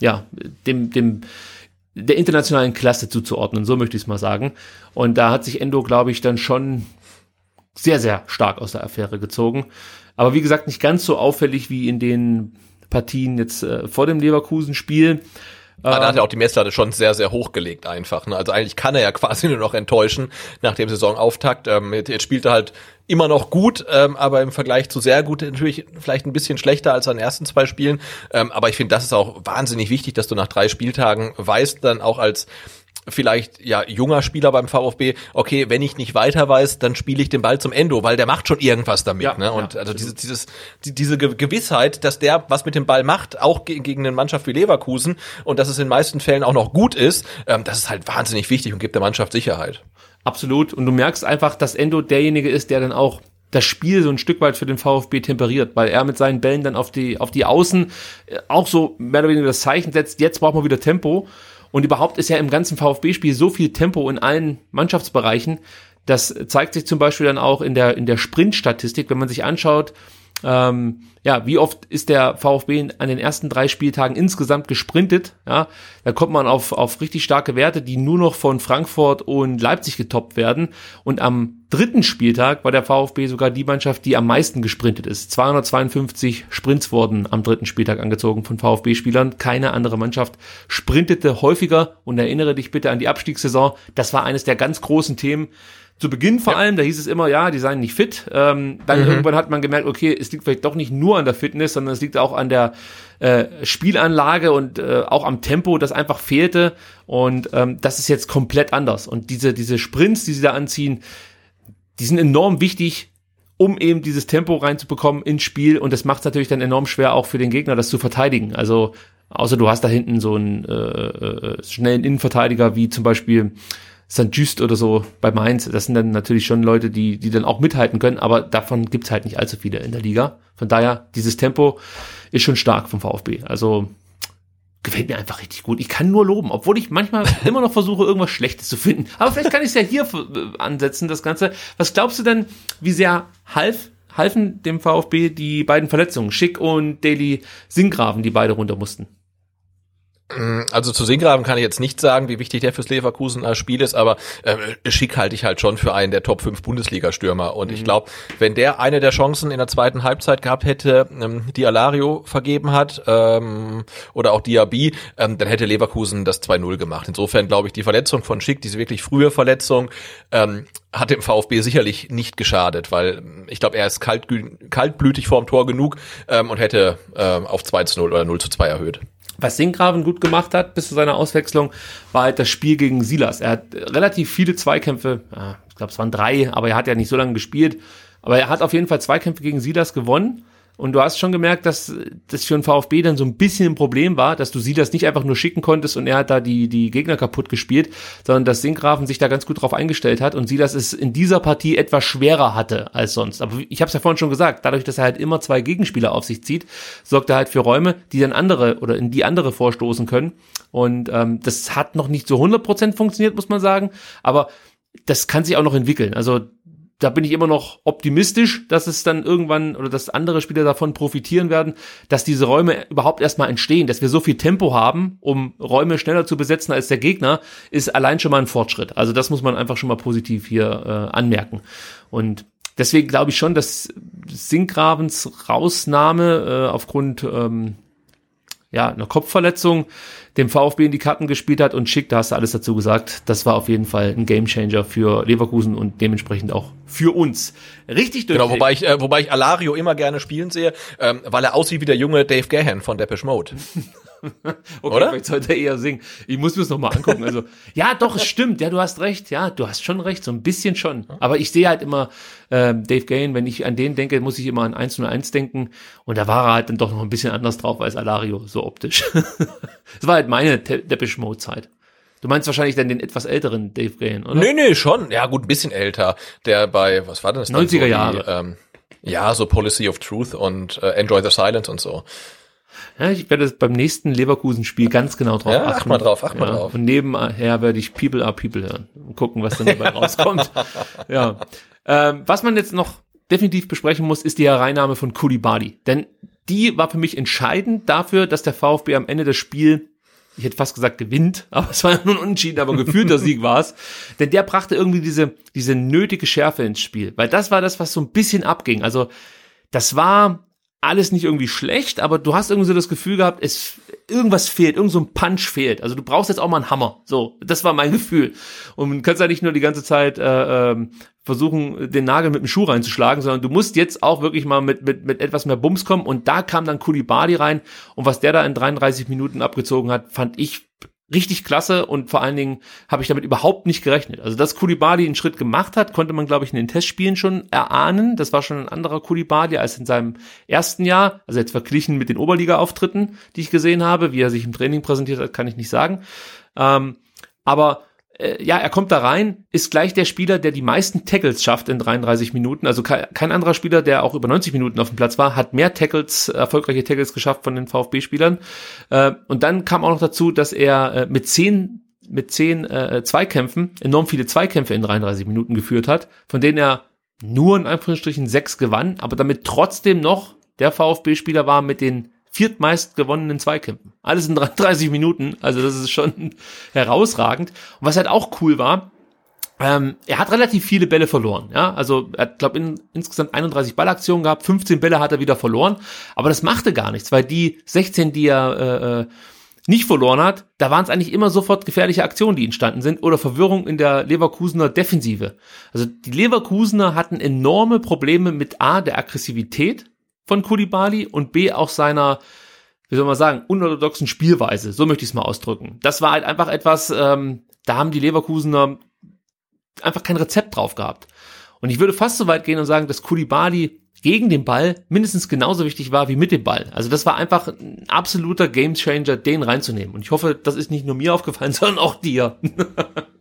ja, dem, dem der internationalen Klasse zuzuordnen, so möchte ich es mal sagen. Und da hat sich Endo, glaube ich, dann schon sehr, sehr stark aus der Affäre gezogen. Aber wie gesagt, nicht ganz so auffällig wie in den Partien jetzt äh, vor dem Leverkusen-Spiel. Ah, da hat er auch die Messlatte schon sehr, sehr hochgelegt einfach. Ne? Also eigentlich kann er ja [LAUGHS] quasi nur noch enttäuschen nach dem Saisonauftakt. Ähm, jetzt spielt er halt immer noch gut, ähm, aber im Vergleich zu sehr gut natürlich vielleicht ein bisschen schlechter als an den ersten zwei Spielen. Ähm, aber ich finde, das ist auch wahnsinnig wichtig, dass du nach drei Spieltagen weißt, dann auch als vielleicht ja junger Spieler beim VfB, okay, wenn ich nicht weiter weiß, dann spiele ich den Ball zum Endo, weil der macht schon irgendwas damit. Ja, ne? Und ja, also dieses, dieses, die, diese Gewissheit, dass der was mit dem Ball macht, auch ge gegen eine Mannschaft wie Leverkusen und dass es in den meisten Fällen auch noch gut ist, ähm, das ist halt wahnsinnig wichtig und gibt der Mannschaft Sicherheit. Absolut. Und du merkst einfach, dass Endo derjenige ist, der dann auch das Spiel so ein Stück weit für den VfB temperiert, weil er mit seinen Bällen dann auf die, auf die Außen äh, auch so mehr oder weniger das Zeichen setzt, jetzt braucht man wieder Tempo. Und überhaupt ist ja im ganzen VfB-Spiel so viel Tempo in allen Mannschaftsbereichen. Das zeigt sich zum Beispiel dann auch in der, in der Sprintstatistik, wenn man sich anschaut, ähm, ja, wie oft ist der VfB an den ersten drei Spieltagen insgesamt gesprintet? Ja, da kommt man auf, auf richtig starke Werte, die nur noch von Frankfurt und Leipzig getoppt werden. Und am dritten Spieltag war der VfB sogar die Mannschaft, die am meisten gesprintet ist. 252 Sprints wurden am dritten Spieltag angezogen von VfB-Spielern. Keine andere Mannschaft sprintete häufiger. Und erinnere dich bitte an die Abstiegssaison. Das war eines der ganz großen Themen zu Beginn vor ja. allem, da hieß es immer, ja, die seien nicht fit. Ähm, dann mhm. irgendwann hat man gemerkt, okay, es liegt vielleicht doch nicht nur an der Fitness, sondern es liegt auch an der äh, Spielanlage und äh, auch am Tempo, das einfach fehlte. Und ähm, das ist jetzt komplett anders. Und diese, diese Sprints, die sie da anziehen, die sind enorm wichtig, um eben dieses Tempo reinzubekommen ins Spiel. Und das macht es natürlich dann enorm schwer, auch für den Gegner, das zu verteidigen. Also, außer du hast da hinten so einen äh, äh, schnellen Innenverteidiger, wie zum Beispiel St. Just oder so bei Mainz, das sind dann natürlich schon Leute, die, die dann auch mithalten können, aber davon gibt's halt nicht allzu viele in der Liga. Von daher, dieses Tempo ist schon stark vom VfB. Also gefällt mir einfach richtig gut. Ich kann nur loben, obwohl ich manchmal [LAUGHS] immer noch versuche, irgendwas Schlechtes zu finden. Aber vielleicht kann ich es ja hier äh, ansetzen, das Ganze. Was glaubst du denn, wie sehr half, halfen dem VfB die beiden Verletzungen? Schick und Daily Singraven, die beide runter mussten. Mm, also zu Singraven kann ich jetzt nicht sagen, wie wichtig der fürs Leverkusen Spiel ist, aber äh, Schick halte ich halt schon für einen der Top 5 Bundesliga-Stürmer. Und mhm. ich glaube, wenn der eine der Chancen in der zweiten Halbzeit gehabt hätte, ähm, die Alario vergeben hat, ähm, oder auch Diaby, ähm, dann hätte Leverkusen das 2-0 gemacht. Insofern glaube ich, die Verletzung von Schick, diese wirklich frühe Verletzung, ähm, hat dem VfB sicherlich nicht geschadet, weil ich glaube, er ist kalt, kaltblütig vorm Tor genug ähm, und hätte ähm, auf 2 0 oder 0 zu 2 erhöht. Was Sinkgraven gut gemacht hat bis zu seiner Auswechslung, war halt das Spiel gegen Silas. Er hat relativ viele Zweikämpfe, ich glaube es waren drei, aber er hat ja nicht so lange gespielt. Aber er hat auf jeden Fall Zweikämpfe gegen Silas gewonnen und du hast schon gemerkt, dass das für den VfB dann so ein bisschen ein Problem war, dass du sie das nicht einfach nur schicken konntest und er hat da die, die Gegner kaputt gespielt, sondern dass Sinkgrafen sich da ganz gut drauf eingestellt hat und sie das es in dieser Partie etwas schwerer hatte als sonst. Aber ich habe es ja vorhin schon gesagt, dadurch, dass er halt immer zwei Gegenspieler auf sich zieht, sorgt er halt für Räume, die dann andere oder in die andere vorstoßen können. Und ähm, das hat noch nicht so 100% funktioniert, muss man sagen. Aber das kann sich auch noch entwickeln. Also da bin ich immer noch optimistisch, dass es dann irgendwann oder dass andere Spieler davon profitieren werden, dass diese Räume überhaupt erstmal entstehen, dass wir so viel Tempo haben, um Räume schneller zu besetzen als der Gegner, ist allein schon mal ein Fortschritt. Also das muss man einfach schon mal positiv hier äh, anmerken. Und deswegen glaube ich schon, dass Sinkgravens Rausnahme äh, aufgrund ähm, ja, einer Kopfverletzung dem VfB in die Karten gespielt hat und Schick, da hast du alles dazu gesagt. Das war auf jeden Fall ein Gamechanger für Leverkusen und dementsprechend auch für uns. Richtig durch. Genau, wobei ich, äh, wobei ich Alario immer gerne spielen sehe, ähm, weil er aussieht wie der junge Dave Gahan von Depeche Mode. [LAUGHS] [LAUGHS] okay, Oder? vielleicht sollte er eher singen. Ich muss mir das nochmal angucken. Also, [LAUGHS] ja, doch, es stimmt. Ja, du hast recht. Ja, du hast schon recht. So ein bisschen schon. Aber ich sehe halt immer äh, Dave Gain, wenn ich an den denke, muss ich immer an 1 und 1 denken. Und da war er halt dann doch noch ein bisschen anders drauf als Alario, so optisch. [LAUGHS] das war halt meine Depeche Mode Zeit. Du meinst wahrscheinlich dann den etwas älteren Dave Gain, oder? Nee, nee, schon. Ja, gut, ein bisschen älter. Der bei, was war denn das? 90er so Jahre. Die, ähm, ja, so Policy of Truth und äh, Enjoy the Silence und so. Ja, ich werde beim nächsten Leverkusen-Spiel ganz genau drauf ja, achten. Acht mal drauf, acht mal ja, drauf. Und nebenher werde ich People are People hören und gucken, was dann dabei [LAUGHS] rauskommt. Ja. Ähm, was man jetzt noch definitiv besprechen muss, ist die Hereinnahme von Kulibali. Denn die war für mich entscheidend dafür, dass der VfB am Ende das Spiel ich hätte fast gesagt gewinnt, [LAUGHS] aber es war ja nun unentschieden, aber gefühlter Sieg war es. Denn der brachte irgendwie diese, diese nötige Schärfe ins Spiel. Weil das war das, was so ein bisschen abging. Also, das war alles nicht irgendwie schlecht, aber du hast irgendwie so das Gefühl gehabt, es irgendwas fehlt, irgend so ein Punch fehlt. Also du brauchst jetzt auch mal einen Hammer. So, das war mein [LAUGHS] Gefühl. Und kannst ja nicht nur die ganze Zeit äh, ähm, versuchen, den Nagel mit dem Schuh reinzuschlagen, sondern du musst jetzt auch wirklich mal mit, mit, mit etwas mehr Bums kommen. Und da kam dann Kulibadi rein. Und was der da in 33 Minuten abgezogen hat, fand ich richtig klasse und vor allen Dingen habe ich damit überhaupt nicht gerechnet. Also dass Kulibadi einen Schritt gemacht hat, konnte man glaube ich in den Testspielen schon erahnen. Das war schon ein anderer Kulibadi als in seinem ersten Jahr. Also jetzt verglichen mit den Oberliga-Auftritten, die ich gesehen habe, wie er sich im Training präsentiert hat, kann ich nicht sagen. Ähm, aber äh, ja, er kommt da rein, ist gleich der Spieler, der die meisten Tackles schafft in 33 Minuten. Also kein, anderer Spieler, der auch über 90 Minuten auf dem Platz war, hat mehr Tackles, erfolgreiche Tackles geschafft von den VfB-Spielern. Äh, und dann kam auch noch dazu, dass er äh, mit zehn mit zehn äh, Zweikämpfen enorm viele Zweikämpfe in 33 Minuten geführt hat, von denen er nur in Anführungsstrichen sechs gewann, aber damit trotzdem noch der VfB-Spieler war mit den viertmeist gewonnenen Zweikämpfen. Alles in 33 [LAUGHS] Minuten, also das ist schon [LAUGHS] herausragend. Und was halt auch cool war, ähm, er hat relativ viele Bälle verloren, ja, also er hat, glaube in, insgesamt 31 Ballaktionen gehabt, 15 Bälle hat er wieder verloren, aber das machte gar nichts, weil die 16, die er äh, äh, nicht verloren hat, da waren es eigentlich immer sofort gefährliche Aktionen, die entstanden sind oder Verwirrung in der Leverkusener Defensive. Also die Leverkusener hatten enorme Probleme mit A, der Aggressivität, von Kulibali und B auch seiner, wie soll man sagen, unorthodoxen Spielweise. So möchte ich es mal ausdrücken. Das war halt einfach etwas, ähm, da haben die Leverkusener einfach kein Rezept drauf gehabt. Und ich würde fast so weit gehen und sagen, dass Kulibali gegen den Ball mindestens genauso wichtig war wie mit dem Ball. Also das war einfach ein absoluter Gamechanger, den reinzunehmen. Und ich hoffe, das ist nicht nur mir [LAUGHS] aufgefallen, sondern auch dir. [LAUGHS]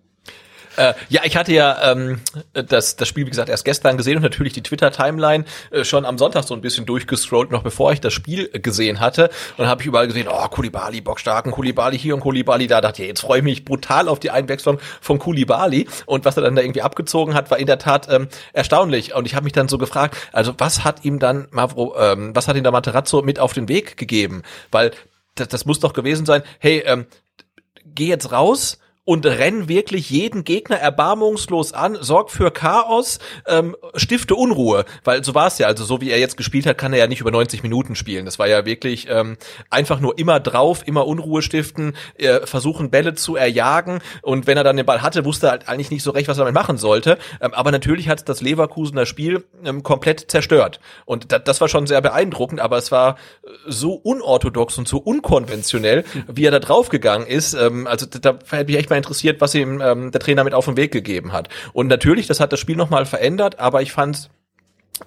Äh, ja, ich hatte ja ähm, das, das Spiel, wie gesagt, erst gestern gesehen und natürlich die Twitter-Timeline äh, schon am Sonntag so ein bisschen durchgescrollt, noch bevor ich das Spiel gesehen hatte. Und dann habe ich überall gesehen, oh, Kulibali, bockstarken, Kulibali hier und Kulibali da. dachte ich, jetzt freue ich mich brutal auf die Einwechslung von Kulibali. Und was er dann da irgendwie abgezogen hat, war in der Tat ähm, erstaunlich. Und ich habe mich dann so gefragt, also was hat ihm dann Mavro, ähm, was hat ihm da Materazzo mit auf den Weg gegeben? Weil das, das muss doch gewesen sein, hey, ähm, geh jetzt raus und renn wirklich jeden Gegner erbarmungslos an, sorg für Chaos, ähm, stifte Unruhe, weil so war es ja, also so wie er jetzt gespielt hat, kann er ja nicht über 90 Minuten spielen. Das war ja wirklich ähm, einfach nur immer drauf, immer Unruhe stiften, äh, versuchen Bälle zu erjagen und wenn er dann den Ball hatte, wusste er halt eigentlich nicht so recht, was er damit machen sollte. Ähm, aber natürlich hat das Leverkusener Spiel ähm, komplett zerstört und da, das war schon sehr beeindruckend, aber es war äh, so unorthodox und so unkonventionell, wie er da draufgegangen ist. Ähm, also da, da hätte mich echt mal interessiert, was ihm ähm, der Trainer mit auf den Weg gegeben hat. Und natürlich, das hat das Spiel nochmal verändert, aber ich fand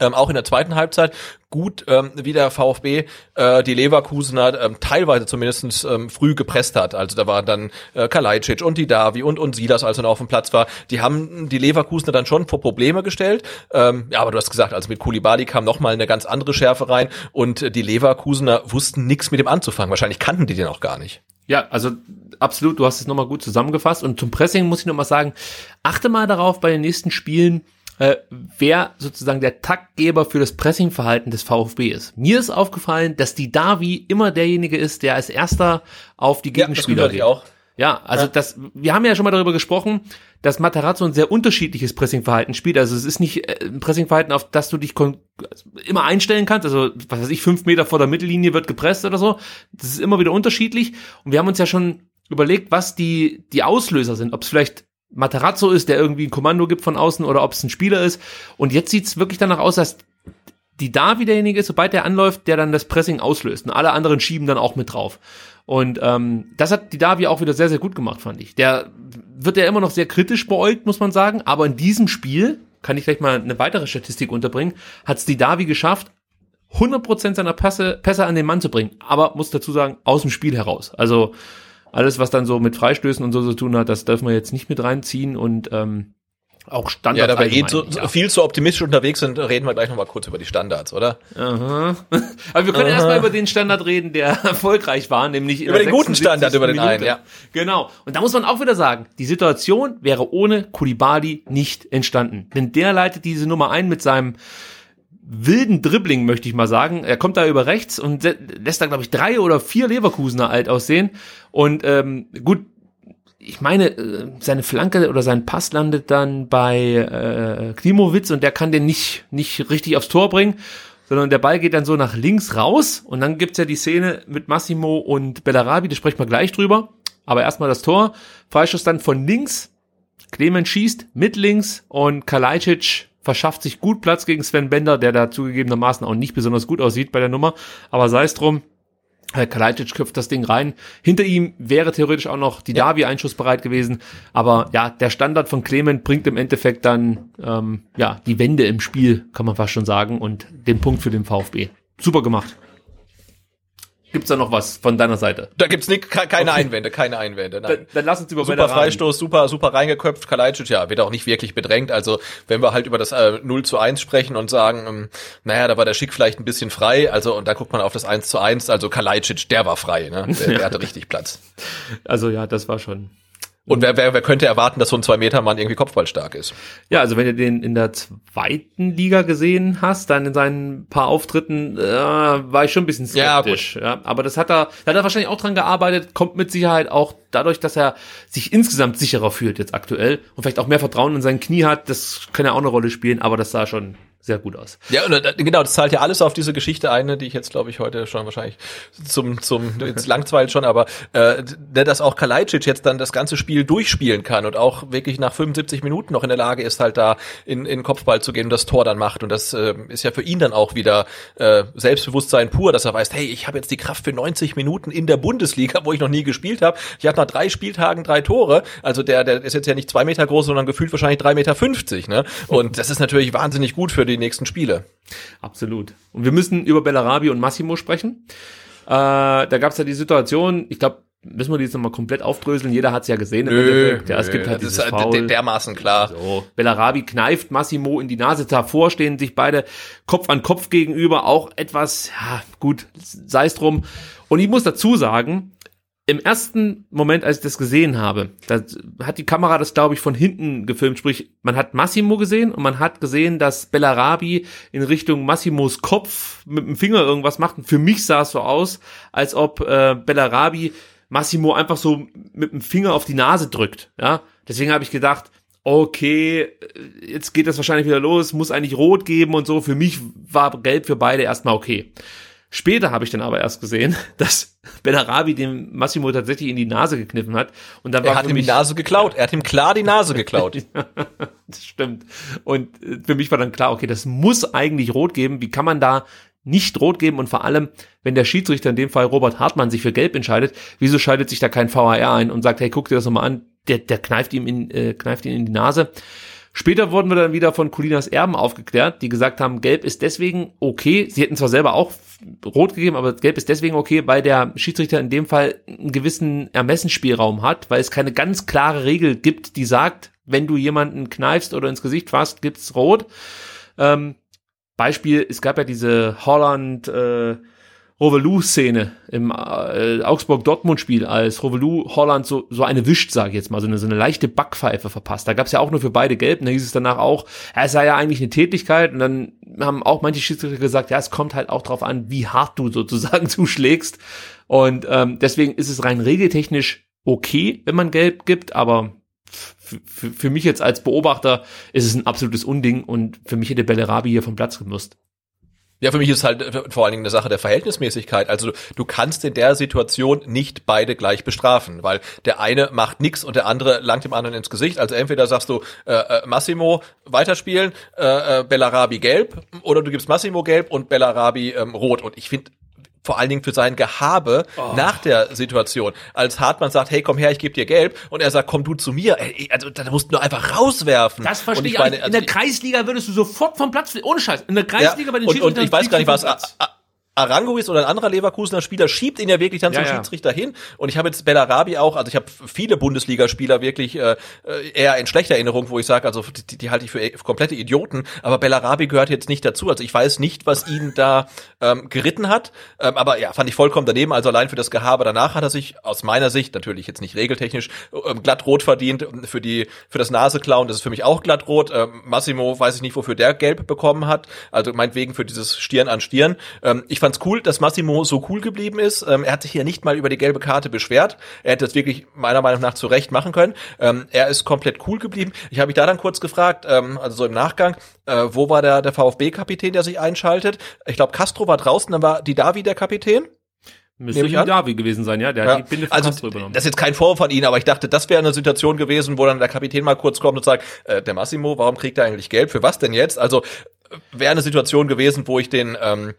ähm, auch in der zweiten Halbzeit gut, ähm, wie der VfB äh, die Leverkusener ähm, teilweise zumindest ähm, früh gepresst hat. Also da waren dann äh, Kalajdzic und die Davi und und Silas, als er noch auf dem Platz war. Die haben die Leverkusener dann schon vor Probleme gestellt. Ähm, ja, aber du hast gesagt, also mit Kulibali kam noch mal eine ganz andere Schärfe rein und äh, die Leverkusener wussten nichts mit dem anzufangen. Wahrscheinlich kannten die den auch gar nicht. Ja, also absolut, du hast es nochmal gut zusammengefasst. Und zum Pressing muss ich nochmal sagen, achte mal darauf bei den nächsten Spielen, äh, wer sozusagen der Taktgeber für das Pressingverhalten des VfB ist. Mir ist aufgefallen, dass die Davi immer derjenige ist, der als erster auf die Gegenspieler ja, geht. auch. Ja, also ja. das, wir haben ja schon mal darüber gesprochen, dass Matarazzo ein sehr unterschiedliches Pressingverhalten spielt. Also es ist nicht äh, ein Pressingverhalten, auf das du dich immer einstellen kannst. Also, was weiß ich, fünf Meter vor der Mittellinie wird gepresst oder so. Das ist immer wieder unterschiedlich. Und wir haben uns ja schon überlegt, was die, die Auslöser sind. Ob es vielleicht Matarazzo ist, der irgendwie ein Kommando gibt von außen oder ob es ein Spieler ist. Und jetzt sieht's wirklich danach aus, dass die da wieder derjenige ist, sobald der anläuft, der dann das Pressing auslöst. Und alle anderen schieben dann auch mit drauf. Und ähm, das hat die Davi auch wieder sehr, sehr gut gemacht, fand ich. Der wird ja immer noch sehr kritisch beäugt, muss man sagen. Aber in diesem Spiel, kann ich gleich mal eine weitere Statistik unterbringen, hat es die Davi geschafft, 100% seiner Pässe, Pässe an den Mann zu bringen. Aber muss dazu sagen, aus dem Spiel heraus. Also alles, was dann so mit Freistößen und so zu tun hat, das dürfen wir jetzt nicht mit reinziehen und ähm, auch Standards. Ja, da wir eh so, ja. viel zu optimistisch unterwegs sind, reden wir gleich nochmal kurz über die Standards, oder? Aha. [LAUGHS] Aber wir können erstmal über den Standard reden, der [LAUGHS] erfolgreich war, nämlich über den guten Standard, über den Minute. einen, ja. Genau. Und da muss man auch wieder sagen, die Situation wäre ohne Kulibali nicht entstanden. Denn der leitet diese Nummer ein mit seinem wilden Dribbling, möchte ich mal sagen. Er kommt da über rechts und lässt da, glaube ich, drei oder vier Leverkusener alt aussehen. Und ähm, gut, ich meine, äh, seine Flanke oder sein Pass landet dann bei äh, Klimowitz und der kann den nicht, nicht richtig aufs Tor bringen, sondern der Ball geht dann so nach links raus und dann gibt's ja die Szene mit Massimo und Bellarabi, da sprechen wir gleich drüber. Aber erstmal das Tor, Freischuss dann von links, Clemens schießt mit links und Kalajdzic verschafft sich gut Platz gegen Sven Bender, der da zugegebenermaßen auch nicht besonders gut aussieht bei der Nummer. Aber sei es drum, Kalajdzic köpft das Ding rein. Hinter ihm wäre theoretisch auch noch die ja. Davi einschussbereit gewesen. Aber ja, der Standard von Clement bringt im Endeffekt dann ähm, ja die Wende im Spiel, kann man fast schon sagen, und den Punkt für den VfB. Super gemacht. Gibt's da noch was von deiner Seite? Da gibt's nicht, keine okay. Einwände, keine Einwände. Nein. Dann, dann lass uns über Super Freistoß, super, super reingeköpft. Kalajdzic, ja, wird auch nicht wirklich bedrängt. Also, wenn wir halt über das äh, 0 zu 1 sprechen und sagen, ähm, naja, da war der Schick vielleicht ein bisschen frei. Also, und da guckt man auf das 1 zu 1. Also, Kalajdzic, der war frei, ne? Der, [LAUGHS] der hatte richtig Platz. Also, ja, das war schon und wer, wer, wer könnte erwarten, dass so ein Zwei-Meter-Mann irgendwie kopfballstark ist? Ja, also wenn du den in der zweiten Liga gesehen hast, dann in seinen paar Auftritten, äh, war ich schon ein bisschen skeptisch. Ja, ja, aber das hat er, da hat er wahrscheinlich auch dran gearbeitet, kommt mit Sicherheit auch dadurch, dass er sich insgesamt sicherer fühlt jetzt aktuell und vielleicht auch mehr Vertrauen in sein Knie hat, das kann ja auch eine Rolle spielen, aber das sah schon sehr gut aus. Ja, und äh, genau, das zahlt ja alles auf diese Geschichte ein, ne, die ich jetzt, glaube ich, heute schon wahrscheinlich zum, zum jetzt schon, aber äh, dass auch Kalajdzic jetzt dann das ganze Spiel durchspielen kann und auch wirklich nach 75 Minuten noch in der Lage ist, halt da in, in Kopfball zu gehen und das Tor dann macht. Und das äh, ist ja für ihn dann auch wieder äh, Selbstbewusstsein pur, dass er weiß, hey, ich habe jetzt die Kraft für 90 Minuten in der Bundesliga, wo ich noch nie gespielt habe. Ich hatte nach drei Spieltagen drei Tore. Also der, der ist jetzt ja nicht zwei Meter groß, sondern gefühlt wahrscheinlich drei Meter. fünfzig, Ne? Und das ist natürlich wahnsinnig gut für die nächsten Spiele. Absolut. Und wir müssen über Bellarabi und Massimo sprechen. Äh, da gab es ja die Situation, ich glaube, müssen wir die jetzt nochmal komplett aufdröseln. Jeder hat es ja gesehen. Nö, ja, es gibt halt das ist halt dermaßen klar. So. Bellarabi kneift Massimo in die Nase. Davor stehen sich beide Kopf an Kopf gegenüber. Auch etwas, ja, gut, sei es drum. Und ich muss dazu sagen, im ersten Moment, als ich das gesehen habe, da hat die Kamera das, glaube ich, von hinten gefilmt. Sprich, man hat Massimo gesehen und man hat gesehen, dass Bellarabi in Richtung Massimos Kopf mit dem Finger irgendwas macht. Und für mich sah es so aus, als ob äh, Bellarabi Massimo einfach so mit dem Finger auf die Nase drückt. Ja, deswegen habe ich gedacht, okay, jetzt geht das wahrscheinlich wieder los, muss eigentlich rot geben und so. Für mich war gelb für beide erstmal okay. Später habe ich dann aber erst gesehen, [LAUGHS] dass Benarabi dem Massimo tatsächlich in die Nase gekniffen hat. Und dann Er war hat ihm die Nase geklaut. Er hat ihm klar die Nase geklaut. [LAUGHS] das stimmt. Und äh, für mich war dann klar, okay, das muss eigentlich rot geben. Wie kann man da nicht rot geben? Und vor allem, wenn der Schiedsrichter in dem Fall Robert Hartmann sich für gelb entscheidet, wieso schaltet sich da kein VAR ein und sagt, hey, guck dir das nochmal an, der, der kneift ihm in, äh, kneift ihn in die Nase. Später wurden wir dann wieder von Colinas Erben aufgeklärt, die gesagt haben, Gelb ist deswegen okay. Sie hätten zwar selber auch rot gegeben, aber Gelb ist deswegen okay, weil der Schiedsrichter in dem Fall einen gewissen Ermessensspielraum hat, weil es keine ganz klare Regel gibt, die sagt, wenn du jemanden kneifst oder ins Gesicht fasst, gibt's rot. Ähm, Beispiel, es gab ja diese Holland äh, Rovelu-Szene im äh, Augsburg-Dortmund-Spiel, als Rovelu Holland so, so eine wischt, sage ich jetzt mal, so eine, so eine leichte Backpfeife verpasst. Da gab's ja auch nur für beide gelb, und da hieß es danach auch, ja, es sei ja eigentlich eine Tätigkeit und dann haben auch manche Schiedsrichter gesagt, ja, es kommt halt auch drauf an, wie hart du [LAUGHS] sozusagen zuschlägst und ähm, deswegen ist es rein regeltechnisch okay, wenn man gelb gibt, aber für, mich jetzt als Beobachter ist es ein absolutes Unding und für mich hätte Bellerabi hier vom Platz gemusst. Ja, für mich ist halt äh, vor allen Dingen eine Sache der Verhältnismäßigkeit. Also du kannst in der Situation nicht beide gleich bestrafen, weil der eine macht nix und der andere langt dem anderen ins Gesicht. Also entweder sagst du äh, äh, Massimo weiterspielen, äh, äh, Bellarabi gelb, oder du gibst Massimo gelb und Bellarabi ähm, rot. Und ich finde vor allen Dingen für sein Gehabe Oh. nach der Situation. Als Hartmann sagt, hey, komm her, ich gebe dir gelb, und er sagt, komm du zu mir. Ey, Also da musst du nur einfach rauswerfen. Das verstehe ich, meine, nicht. In der also- Kreisliga würdest du sofort vom Platz. Ohne Scheiß. In der Kreisliga bei den und, und ich weiß gar nicht, was Aranguis oder ein anderer Leverkusener Spieler schiebt ihn ja wirklich dann Ja, zum ja. Schiedsrichter hin. Und ich habe jetzt Bellarabi auch, also ich habe viele Bundesligaspieler wirklich äh, äh, eher in schlechter Erinnerung, wo ich sage, also die, die halte ich für, für komplette Idioten. Aber Bellarabi gehört jetzt nicht dazu. Also ich weiß nicht, was ihn da ähm, geritten hat. Ähm, aber ja, fand ich vollkommen daneben. Also allein für das Gehabe danach hat er sich aus meiner Sicht, natürlich jetzt nicht regeltechnisch, ähm, glatt rot verdient. Für die für das Naseklauen, das ist für mich auch glatt rot. Ähm, Massimo weiß ich nicht, wofür der gelb bekommen hat. Also meinetwegen für dieses Stirn an Stirn. Ähm, ich fand's cool, dass Massimo so cool geblieben ist. Ähm, er hat sich hier nicht mal über die gelbe Karte beschwert. Er hätte es wirklich meiner Meinung nach zu Recht machen können. Ähm, er ist komplett cool geblieben. Ich habe mich da dann kurz gefragt, ähm, also so im Nachgang, äh, wo war der, der VfB-Kapitän, der sich einschaltet? Ich glaube, Castro war draußen, dann war die Davi der Kapitän. Müsste ich an. Davi gewesen sein, ja. Der Ja, hat die Binde von also Castro übernommen. das ist jetzt kein Vorwurf von Ihnen, aber ich dachte, das wäre eine Situation gewesen, wo dann der Kapitän mal kurz kommt und sagt, äh, der Massimo, warum kriegt er eigentlich Gelb? Für was denn jetzt? Also äh, wäre eine Situation gewesen, wo ich den ähm,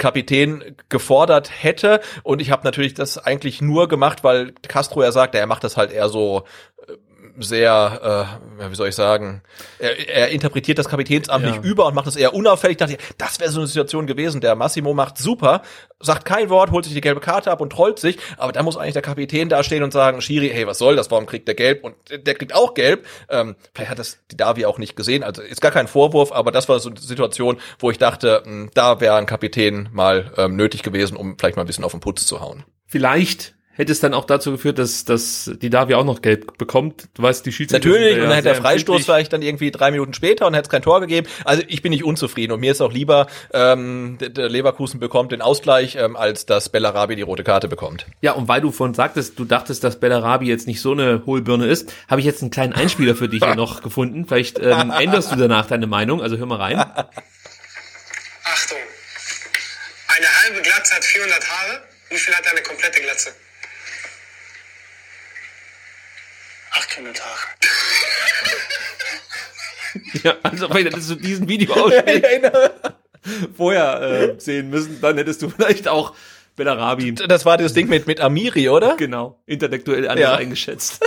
Kapitän gefordert hätte. Und ich habe natürlich das eigentlich nur gemacht, weil Castro ja sagt, er macht das halt eher so äh, sehr, äh, wie soll ich sagen, er, er interpretiert das Kapitänsamt Ja. nicht über und macht es eher unauffällig. Dachte ich, das wäre so eine Situation gewesen. Der Massimo macht super, sagt kein Wort, holt sich die gelbe Karte ab und trollt sich, aber da muss eigentlich der Kapitän da stehen und sagen, Schiri, hey, was soll das? Warum kriegt der gelb? Und der kriegt auch gelb. Ähm, vielleicht hat das die Davi auch nicht gesehen. Also ist gar kein Vorwurf, aber das war so eine Situation, wo ich dachte, mh, da wäre ein Kapitän mal ähm, nötig gewesen, um vielleicht mal ein bisschen auf den Putz zu hauen. Vielleicht hätte es dann auch dazu geführt, dass, dass die Davi auch noch gelb bekommt. Du weißt, die Schiedsrichter Natürlich, und dann hätte der Freistoß vielleicht dann irgendwie drei Minuten später und hätte es kein Tor gegeben. Also ich bin nicht unzufrieden und mir ist auch lieber, ähm, der, Leverkusen bekommt den Ausgleich, ähm, als dass Bellarabi die rote Karte bekommt. Ja, und weil du vorhin sagtest, du dachtest, dass Bellarabi jetzt nicht so eine Hohlbirne ist, habe ich jetzt einen kleinen Einspieler für dich hier noch [LAUGHS] gefunden. Vielleicht ähm, änderst du danach deine Meinung, also hör mal rein. Achtung. Eine halbe Glatze hat 400 Haare. Wie viel hat eine komplette Glatze? 800 Haare. [LAUGHS] Ja, also wenn hättest du diesen Videoausschnitt [LAUGHS] vorher äh, sehen müssen, dann hättest du vielleicht auch Bellarabi Das war das Ding mit, mit Amiri, oder? genau intellektuell anders Ja. eingeschätzt.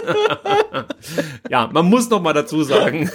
[LAUGHS] ja, man muss noch mal dazu sagen,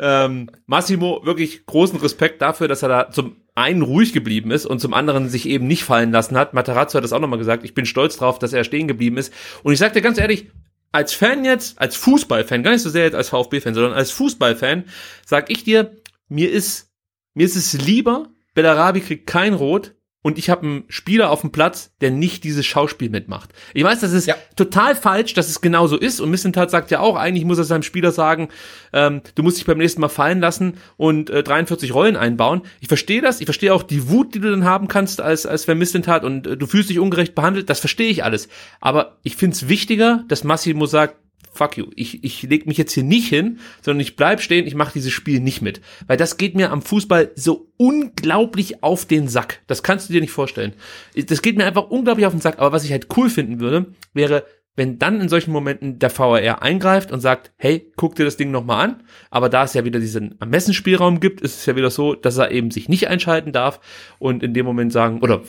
ähm, Massimo wirklich großen Respekt dafür, dass er da zum einen ruhig geblieben ist und zum anderen sich eben nicht fallen lassen hat. Materazzo hat das auch noch mal gesagt. Ich bin stolz drauf, dass er stehen geblieben ist. Und ich sag dir ganz ehrlich, als Fan jetzt, als Fußballfan, gar nicht so sehr jetzt als VfB-Fan, sondern als Fußballfan, sag ich dir, mir ist, mir ist es lieber, Bellarabi kriegt kein Rot, und ich habe einen Spieler auf dem Platz, der nicht dieses Schauspiel mitmacht. Ich weiß, das ist Ja. total falsch, dass es genau so ist. Und Missentat sagt ja auch, eigentlich muss er seinem Spieler sagen, ähm, du musst dich beim nächsten Mal fallen lassen und äh, 43 Rollen einbauen. Ich verstehe das. Ich verstehe auch die Wut, die du dann haben kannst, als, als wer Missentat und äh, du fühlst dich ungerecht behandelt. Das verstehe ich alles. Aber ich finde es wichtiger, dass Massimo sagt, fuck you, ich, ich leg mich jetzt hier nicht hin, sondern ich bleib stehen, ich mache dieses Spiel nicht mit. Weil das geht mir am Fußball so unglaublich auf den Sack. Das kannst du dir nicht vorstellen. Das geht mir einfach unglaublich auf den Sack. Aber was ich halt cool finden würde, wäre, wenn dann in solchen Momenten der VAR eingreift und sagt, hey, guck dir das Ding nochmal an. Aber da es ja wieder diesen Ermessensspielraum gibt, ist es ja wieder so, dass er eben sich nicht einschalten darf und in dem Moment sagen, oder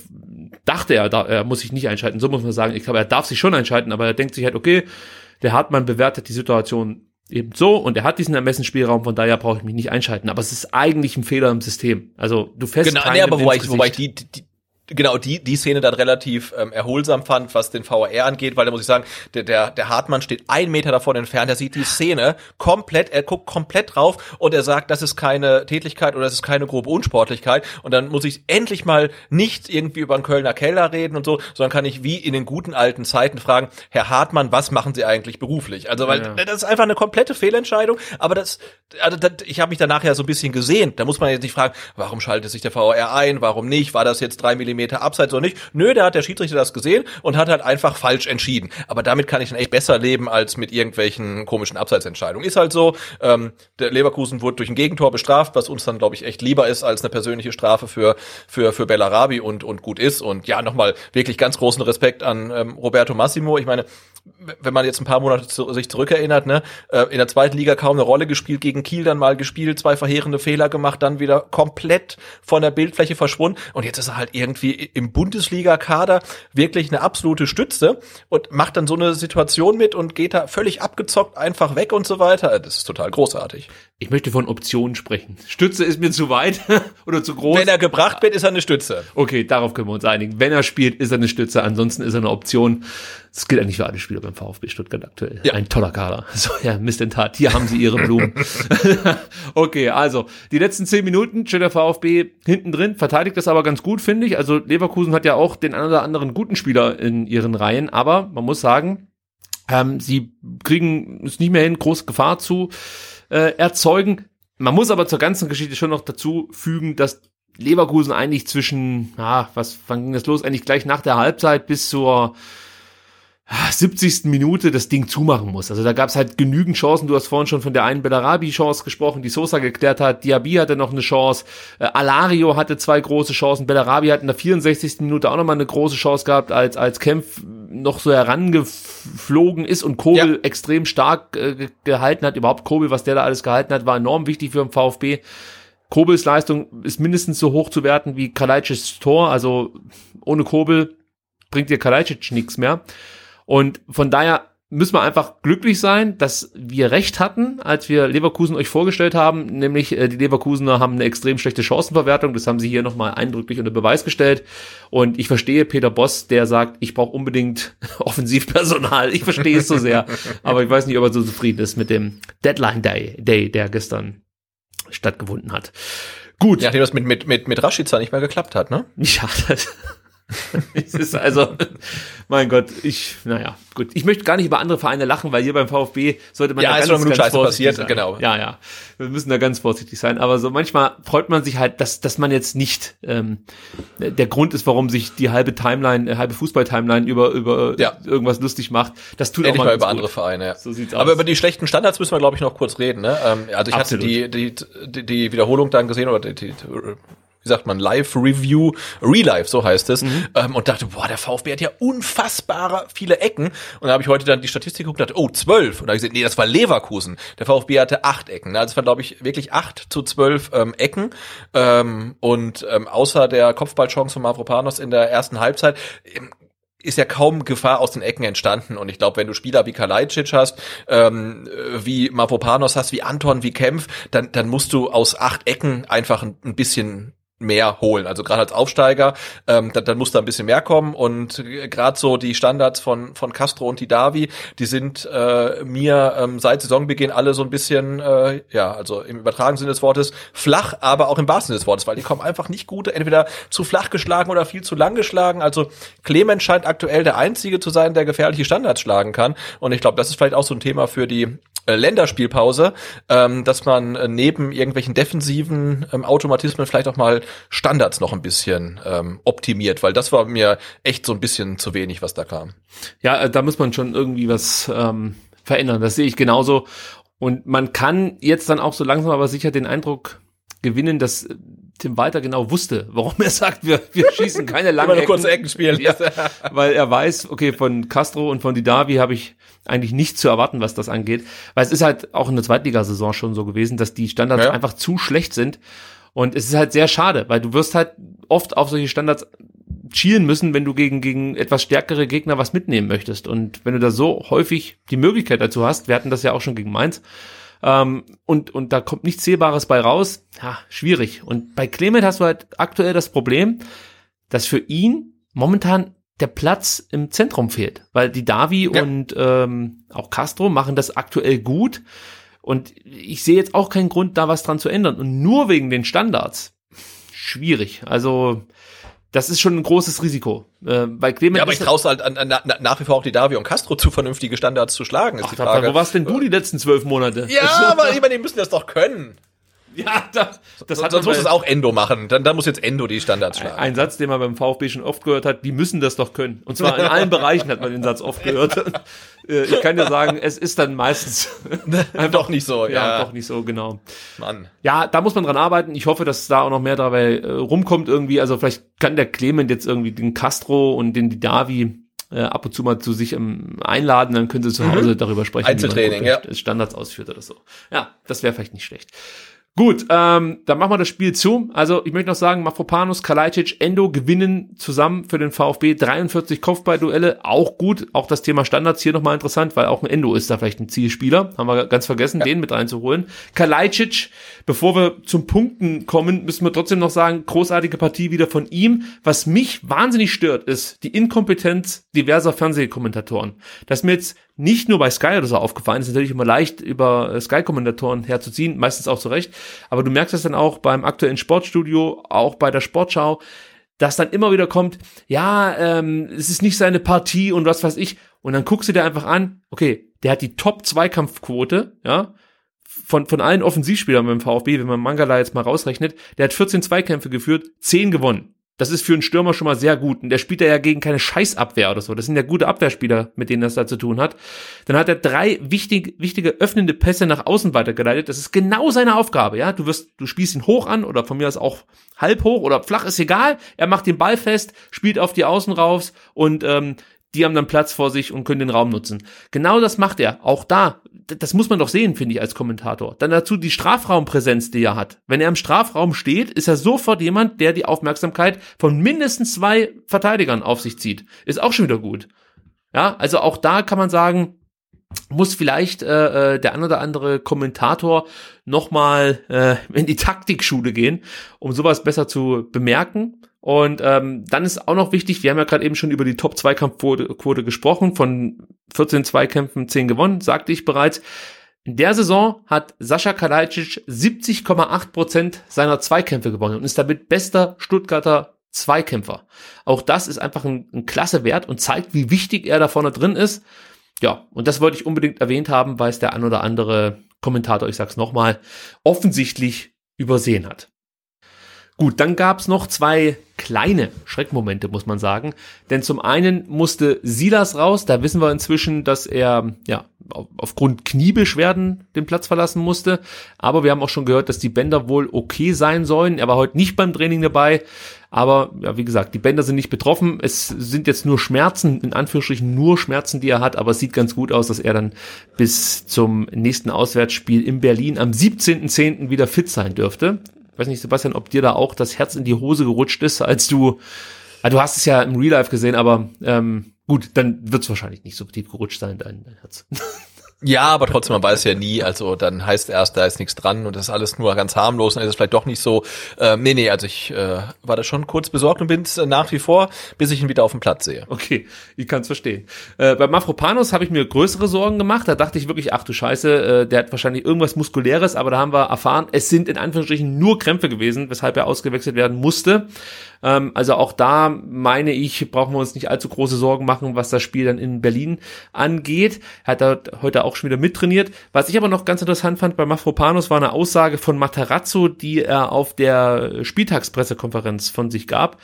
dachte er, er muss sich nicht einschalten, so muss man sagen. Ich glaube, er darf sich schon einschalten, aber er denkt sich halt, okay, der Hartmann bewertet die Situation eben so und er hat diesen Ermessensspielraum, von daher brauche ich mich nicht einschalten. Aber es ist eigentlich ein Fehler im System. Also du fährst Genau, nee, aber wobei ich, wobei ich die, die genau die die Szene dann relativ ähm, erholsam fand, was den VAR angeht, weil da muss ich sagen, der der der Hartmann steht ein Meter davon entfernt, er sieht die Szene komplett, er guckt komplett drauf und er sagt, das ist keine Tätigkeit oder das ist keine grobe Unsportlichkeit und dann muss ich endlich mal nicht irgendwie über einen Kölner Keller reden und so, sondern kann ich wie in den guten alten Zeiten fragen, Herr Hartmann, was machen Sie eigentlich beruflich? Also weil Ja. das ist einfach eine komplette Fehlentscheidung, aber das, also das ich habe mich danach ja so ein bisschen gesehen. Da muss man jetzt nicht fragen, warum schaltet sich der VAR ein, warum nicht, war das jetzt drei Millimeter abseits oder nicht? Nö, da hat der Schiedsrichter das gesehen und hat halt einfach falsch entschieden. Aber damit kann ich dann echt besser leben als mit irgendwelchen komischen Abseitsentscheidungen. Ist halt so, ähm, der Leverkusen wurde durch ein Gegentor bestraft, was uns dann glaube ich echt lieber ist als eine persönliche Strafe für für für Bellarabi und und gut ist. Und ja, nochmal wirklich ganz großen Respekt an ähm, Roberto Massimo. Ich meine, wenn man jetzt ein paar Monate zu, sich zurückerinnert, ne, äh, in der zweiten Liga kaum eine Rolle gespielt, gegen Kiel dann mal gespielt, zwei verheerende Fehler gemacht, dann wieder komplett von der Bildfläche verschwunden und jetzt ist er halt irgendwie im Bundesliga-Kader wirklich eine absolute Stütze und macht dann so eine Situation mit und geht da völlig abgezockt einfach weg und so weiter. Das ist total großartig. Ich möchte von Optionen sprechen. Stütze ist mir zu weit [LAUGHS] oder zu groß. Wenn er gebracht wird, ist er eine Stütze. Okay, darauf können wir uns einigen. Wenn er spielt, ist er eine Stütze, ansonsten ist er eine Option. Das gilt eigentlich für alle Spieler beim VfB Stuttgart aktuell. Ja. Ein toller Kader. [LAUGHS] So, ja, Mist in Tat. Hier haben sie ihre Blumen. [LAUGHS] okay, also, die letzten zehn Minuten steht der VfB hinten drin, verteidigt das aber ganz gut, finde ich. Also, Leverkusen hat ja auch den einen oder anderen guten Spieler in ihren Reihen, aber man muss sagen, ähm, sie kriegen es nicht mehr hin, große Gefahr zu äh, erzeugen. Man muss aber zur ganzen Geschichte schon noch dazu fügen, dass Leverkusen eigentlich zwischen, ah, was, wann ging das los? Eigentlich gleich nach der Halbzeit bis zur ah, 70. Minute das Ding zumachen muss. Also da gab es halt genügend Chancen. Du hast vorhin schon von der einen Bellarabi-Chance gesprochen, die Sosa geklärt hat. Diaby hatte noch eine Chance. Äh, Alario hatte zwei große Chancen. Bellarabi hat in der 64. Minute auch nochmal eine große Chance gehabt, als, als Kempf noch so herangeflogen ist und Kobel Ja. extrem stark äh, ge- gehalten hat. Überhaupt Kobel, was der da alles gehalten hat, war enorm wichtig für den VfB. Kobels Leistung ist mindestens so hoch zu werten wie Kalajdzics Tor. Also ohne Kobel bringt dir Kalajdzic nichts mehr. Und von daher müssen wir einfach glücklich sein, dass wir recht hatten, als wir Leverkusen euch vorgestellt haben. Nämlich äh, die Leverkusener haben eine extrem schlechte Chancenverwertung. Das haben sie hier nochmal eindrücklich unter Beweis gestellt. Und ich verstehe Peter Boss, der sagt, ich brauche unbedingt [LAUGHS] Offensivpersonal. Ich verstehe es so sehr. Aber ich weiß nicht, ob er so zufrieden ist mit dem Deadline Day, Day der gestern stattgefunden hat. Gut. Nachdem das mit, mit, mit, mit Rashica nicht mehr geklappt hat, ne? [LAUGHS] Ja, das, [LAUGHS] es ist also, mein Gott, ich, naja, gut. Ich möchte gar nicht über andere Vereine lachen, weil hier beim VfB sollte man Ja, da ganz, schon ganz Scheiße passiert, sein. genau. Ja, ja. Wir müssen da ganz vorsichtig sein. Aber so manchmal freut man sich halt, dass, dass man jetzt nicht ähm, der Grund ist, warum sich die halbe Timeline, äh, halbe Fußball-Timeline über, über Ja. irgendwas lustig macht. Das tut Endlich auch mal mal, über ganz andere gut. Vereine. Ja. So sieht's Aber aus. über die schlechten Standards müssen wir, glaube ich, noch kurz reden. Ne? Ähm, also ich Absolut. hatte die, die, die, die Wiederholung dann gesehen oder die, die, wie sagt man, Live-Review, Relive, so heißt es, Mhm. ähm, und dachte, boah, der VfB hat ja unfassbare viele Ecken. Und da habe ich heute dann die Statistik geguckt und dachte, oh, zwölf. Und da habe ich gesehen, nee, das war Leverkusen. Der VfB hatte acht Ecken. Ne? Also es waren, glaube ich, wirklich acht zu zwölf ähm, Ecken. Ähm, und ähm, außer der Kopfballchance von Mavropanos in der ersten Halbzeit, ähm, ist ja kaum Gefahr aus den Ecken entstanden. Und ich glaube, wenn du Spieler wie Kalajdzic hast, ähm, äh, wie Mavropanos hast, wie Anton, wie Kempf, dann, dann musst du aus acht Ecken einfach ein, ein bisschen mehr holen. Also gerade als Aufsteiger, ähm, dann, dann muss da ein bisschen mehr kommen und gerade so die Standards von von Castro und Didavi, die sind äh, mir ähm, seit Saisonbeginn alle so ein bisschen, äh, ja, also im übertragenen Sinne des Wortes flach, aber auch im wahrsten Sinne des Wortes, weil die kommen einfach nicht gut, entweder zu flach geschlagen oder viel zu lang geschlagen. Also Clemens scheint aktuell der einzige zu sein, der gefährliche Standards schlagen kann und ich glaube, das ist vielleicht auch so ein Thema für die Länderspielpause, ähm, dass man äh, neben irgendwelchen defensiven ähm, Automatismen vielleicht auch mal Standards noch ein bisschen ähm, optimiert, weil das war mir echt so ein bisschen zu wenig, was da kam. Ja, äh, da muss man schon irgendwie was ähm, verändern. Das sehe ich genauso. Und man kann jetzt dann auch so langsam aber sicher den Eindruck gewinnen, dass Tim Walter genau wusste, warum er sagt, wir, wir schießen [LAUGHS] keine langen Immer nur kurze Ecken spielen. Ja, weil er weiß, okay, von Castro und von Didavi habe ich eigentlich nichts zu erwarten, was das angeht. Weil es ist halt auch in der Zweitligasaison schon so gewesen, dass die Standards Ja. einfach zu schlecht sind. Und es ist halt sehr schade, weil du wirst halt oft auf solche Standards schielen müssen, wenn du gegen, gegen etwas stärkere Gegner was mitnehmen möchtest. Und wenn du da so häufig die Möglichkeit dazu hast, wir hatten das ja auch schon gegen Mainz, ähm, und, und da kommt nichts Zählbares bei raus, ja, schwierig. Und bei Clement hast du halt aktuell das Problem, dass für ihn momentan der Platz im Zentrum fehlt, weil die Davi Ja. und ähm, auch Castro machen das aktuell gut und ich sehe jetzt auch keinen Grund, da was dran zu ändern und nur wegen den Standards schwierig. Also das ist schon ein großes Risiko. Äh, bei Clement Ja, aber ich traue halt an, an, na, nach wie vor auch die Davi und Castro zu vernünftige Standards zu schlagen, ist Ach, die Frage. wo warst denn du die letzten zwölf Monate? ja, [LAUGHS] aber ich meine, die müssen das doch können. [LAUGHS] ja, das, das hat Sonst muss es auch Endo machen. Dann, dann muss jetzt Endo die Standards schlagen. Ein Satz, den man beim VfB schon oft gehört hat, die müssen das doch können. Und zwar in allen Bereichen hat man den Satz oft gehört. [LAUGHS] Äh, ich kann dir sagen, es ist dann meistens [LAUGHS] doch nicht so, ja, ja. doch nicht so genau. Mann. Ja, da muss man dran arbeiten. Ich hoffe, dass da auch noch mehr dabei äh, rumkommt irgendwie. Also vielleicht kann der Clement jetzt irgendwie den Castro und den Didavi äh, ab und zu mal zu sich ähm, einladen, dann können sie zu Hause darüber sprechen, Einzeltraining, wie man gut ja. Standards ausführt oder so. Ja, das wäre vielleicht nicht schlecht. Gut, ähm, dann machen wir das Spiel zu. Also ich möchte noch sagen, Mafropanus, Kalajdzic, Endo gewinnen zusammen für den VfB 43 Kopfballduelle, auch gut. Auch das Thema Standards hier nochmal interessant, weil auch ein Endo ist da vielleicht ein Zielspieler. Haben wir ganz vergessen, den mit reinzuholen. Kalajdzic, bevor wir zum Punkten kommen, müssen wir trotzdem noch sagen, großartige Partie wieder von ihm. Was mich wahnsinnig stört, ist die Inkompetenz diverser Fernsehkommentatoren. Das ist mir jetzt nicht nur bei Sky oder so aufgefallen, ist natürlich immer leicht über äh, Sky-Kommentatoren herzuziehen, meistens auch zu Recht, aber du merkst das dann auch beim aktuellen Sportstudio, auch bei der Sportschau, dass dann immer wieder kommt, ja, ähm, es ist nicht seine Partie und was weiß ich, und dann guckst du dir einfach an, okay, der hat die Top-Zweikampfquote, ja, von, von allen Offensivspielern beim VfB, wenn man Mangala jetzt mal rausrechnet, der hat 14 Zweikämpfe geführt, 10 gewonnen. Das ist für einen Stürmer schon mal sehr gut. Und der spielt ja gegen keine Scheißabwehr oder so. Das sind ja gute Abwehrspieler, mit denen das da zu tun hat. Dann hat er drei wichtig, wichtige öffnende Pässe nach außen weitergeleitet. Das ist genau seine Aufgabe, ja. Du wirst, du spielst ihn hoch an oder von mir aus auch halb hoch oder flach, ist egal. Er macht den Ball fest, spielt auf die Außen raus und ähm, die haben dann Platz vor sich und können den Raum nutzen. Genau das macht er. Auch da, das muss man doch sehen, finde ich, als Kommentator. Dann dazu die Strafraumpräsenz, die er hat. Wenn er im Strafraum steht, ist er sofort jemand, der die Aufmerksamkeit von mindestens zwei Verteidigern auf sich zieht. Ist auch schon wieder gut. Ja, also auch da kann man sagen, muss vielleicht äh, äh, der ein oder andere Kommentator nochmal äh, in die Taktikschule gehen, um sowas besser zu bemerken. Und ähm, dann ist auch noch wichtig, wir haben ja gerade eben schon über die Top-Zweikampfquote Quote gesprochen, von 14 Zweikämpfen 10 gewonnen, sagte ich bereits. In der Saison hat Sascha Kalajdzic 70,8 Prozent seiner Zweikämpfe gewonnen und ist damit bester Stuttgarter Zweikämpfer. Auch das ist einfach ein, ein klasse Wert und zeigt, wie wichtig er da vorne drin ist. Ja, und das wollte ich unbedingt erwähnt haben, weil es der ein oder andere Kommentator, ich sag's nochmal, offensichtlich übersehen hat. Gut, dann gab's noch zwei kleine Schreckmomente, muss man sagen. Denn zum einen musste Silas raus, da wissen wir inzwischen, dass er ja auf- aufgrund Kniebeschwerden den Platz verlassen musste. Aber wir haben auch schon gehört, dass die Bänder wohl okay sein sollen. Er war heute nicht beim Training dabei. Aber ja, wie gesagt, die Bänder sind nicht betroffen. Es sind jetzt nur Schmerzen, in Anführungsstrichen nur Schmerzen, die er hat. Aber es sieht ganz gut aus, dass er dann bis zum nächsten Auswärtsspiel in Berlin am 17.10. wieder fit sein dürfte. Ich weiß nicht, Sebastian, ob dir da auch das Herz in die Hose gerutscht ist, als du, ah, du hast es ja im Real Life gesehen, aber ähm, gut, dann wird es wahrscheinlich nicht so tief gerutscht sein, dein, dein Herz. [LAUGHS] Ja, aber trotzdem, man weiß ja nie, also dann heißt erst, da ist nichts dran und das ist alles nur ganz harmlos, dann ist es vielleicht doch nicht so. Ähm, nee, nee, also ich äh, war da schon kurz besorgt und bin es äh, nach wie vor, bis ich ihn wieder auf dem Platz sehe. Okay, ich kann es verstehen. Äh, bei Mafropanos habe ich mir größere Sorgen gemacht. Da dachte ich wirklich, ach du Scheiße, äh, der hat wahrscheinlich irgendwas Muskuläres, aber da haben wir erfahren, es sind in Anführungsstrichen nur Krämpfe gewesen, weshalb er ausgewechselt werden musste. Ähm, also auch da meine ich, brauchen wir uns nicht allzu große Sorgen machen, was das Spiel dann in Berlin angeht. Er hat dort heute auch schon wieder mittrainiert. Was ich aber noch ganz interessant fand bei Mafropanos war eine Aussage von Matarazzo, die er auf der Spieltagspressekonferenz von sich gab.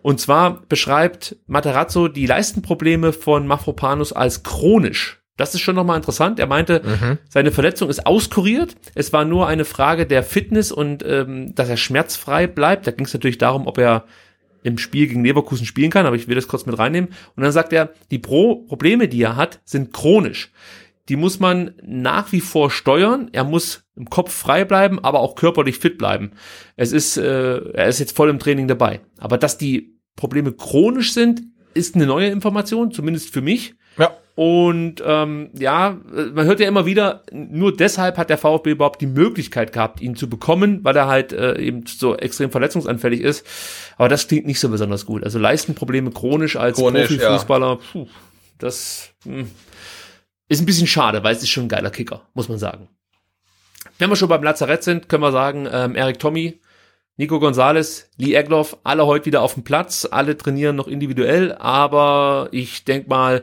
Und zwar beschreibt Matarazzo die Leistenprobleme von Mafropanos als chronisch. Das ist schon nochmal interessant. Er meinte, mhm. seine Verletzung ist auskuriert. Es war nur eine Frage der Fitness und ähm, dass er schmerzfrei bleibt. Da ging es natürlich darum, ob er im Spiel gegen Leverkusen spielen kann, aber ich will das kurz mit reinnehmen. Und dann sagt er, die Pro Probleme, die er hat, sind chronisch. Die muss man nach wie vor steuern. Er muss im Kopf frei bleiben, aber auch körperlich fit bleiben. Es ist, äh, er ist jetzt voll im Training dabei. Aber dass die Probleme chronisch sind, ist eine neue Information, zumindest für mich. Ja. Und ähm, ja, man hört ja immer wieder, nur deshalb hat der VfB überhaupt die Möglichkeit gehabt, ihn zu bekommen, weil er halt äh, eben so extrem verletzungsanfällig ist. Aber das klingt nicht so besonders gut. Also Leistenprobleme chronisch als chronisch, Profifußballer, ja. puh, das mh, hm, ist ein bisschen schade, weil es ist schon ein geiler Kicker, muss man sagen. Wenn wir schon beim Lazarett sind, können wir sagen, ähm, Eric Tommy, Nico Gonzalez, Lee Egloff, alle heute wieder auf dem Platz, alle trainieren noch individuell, aber ich denk mal,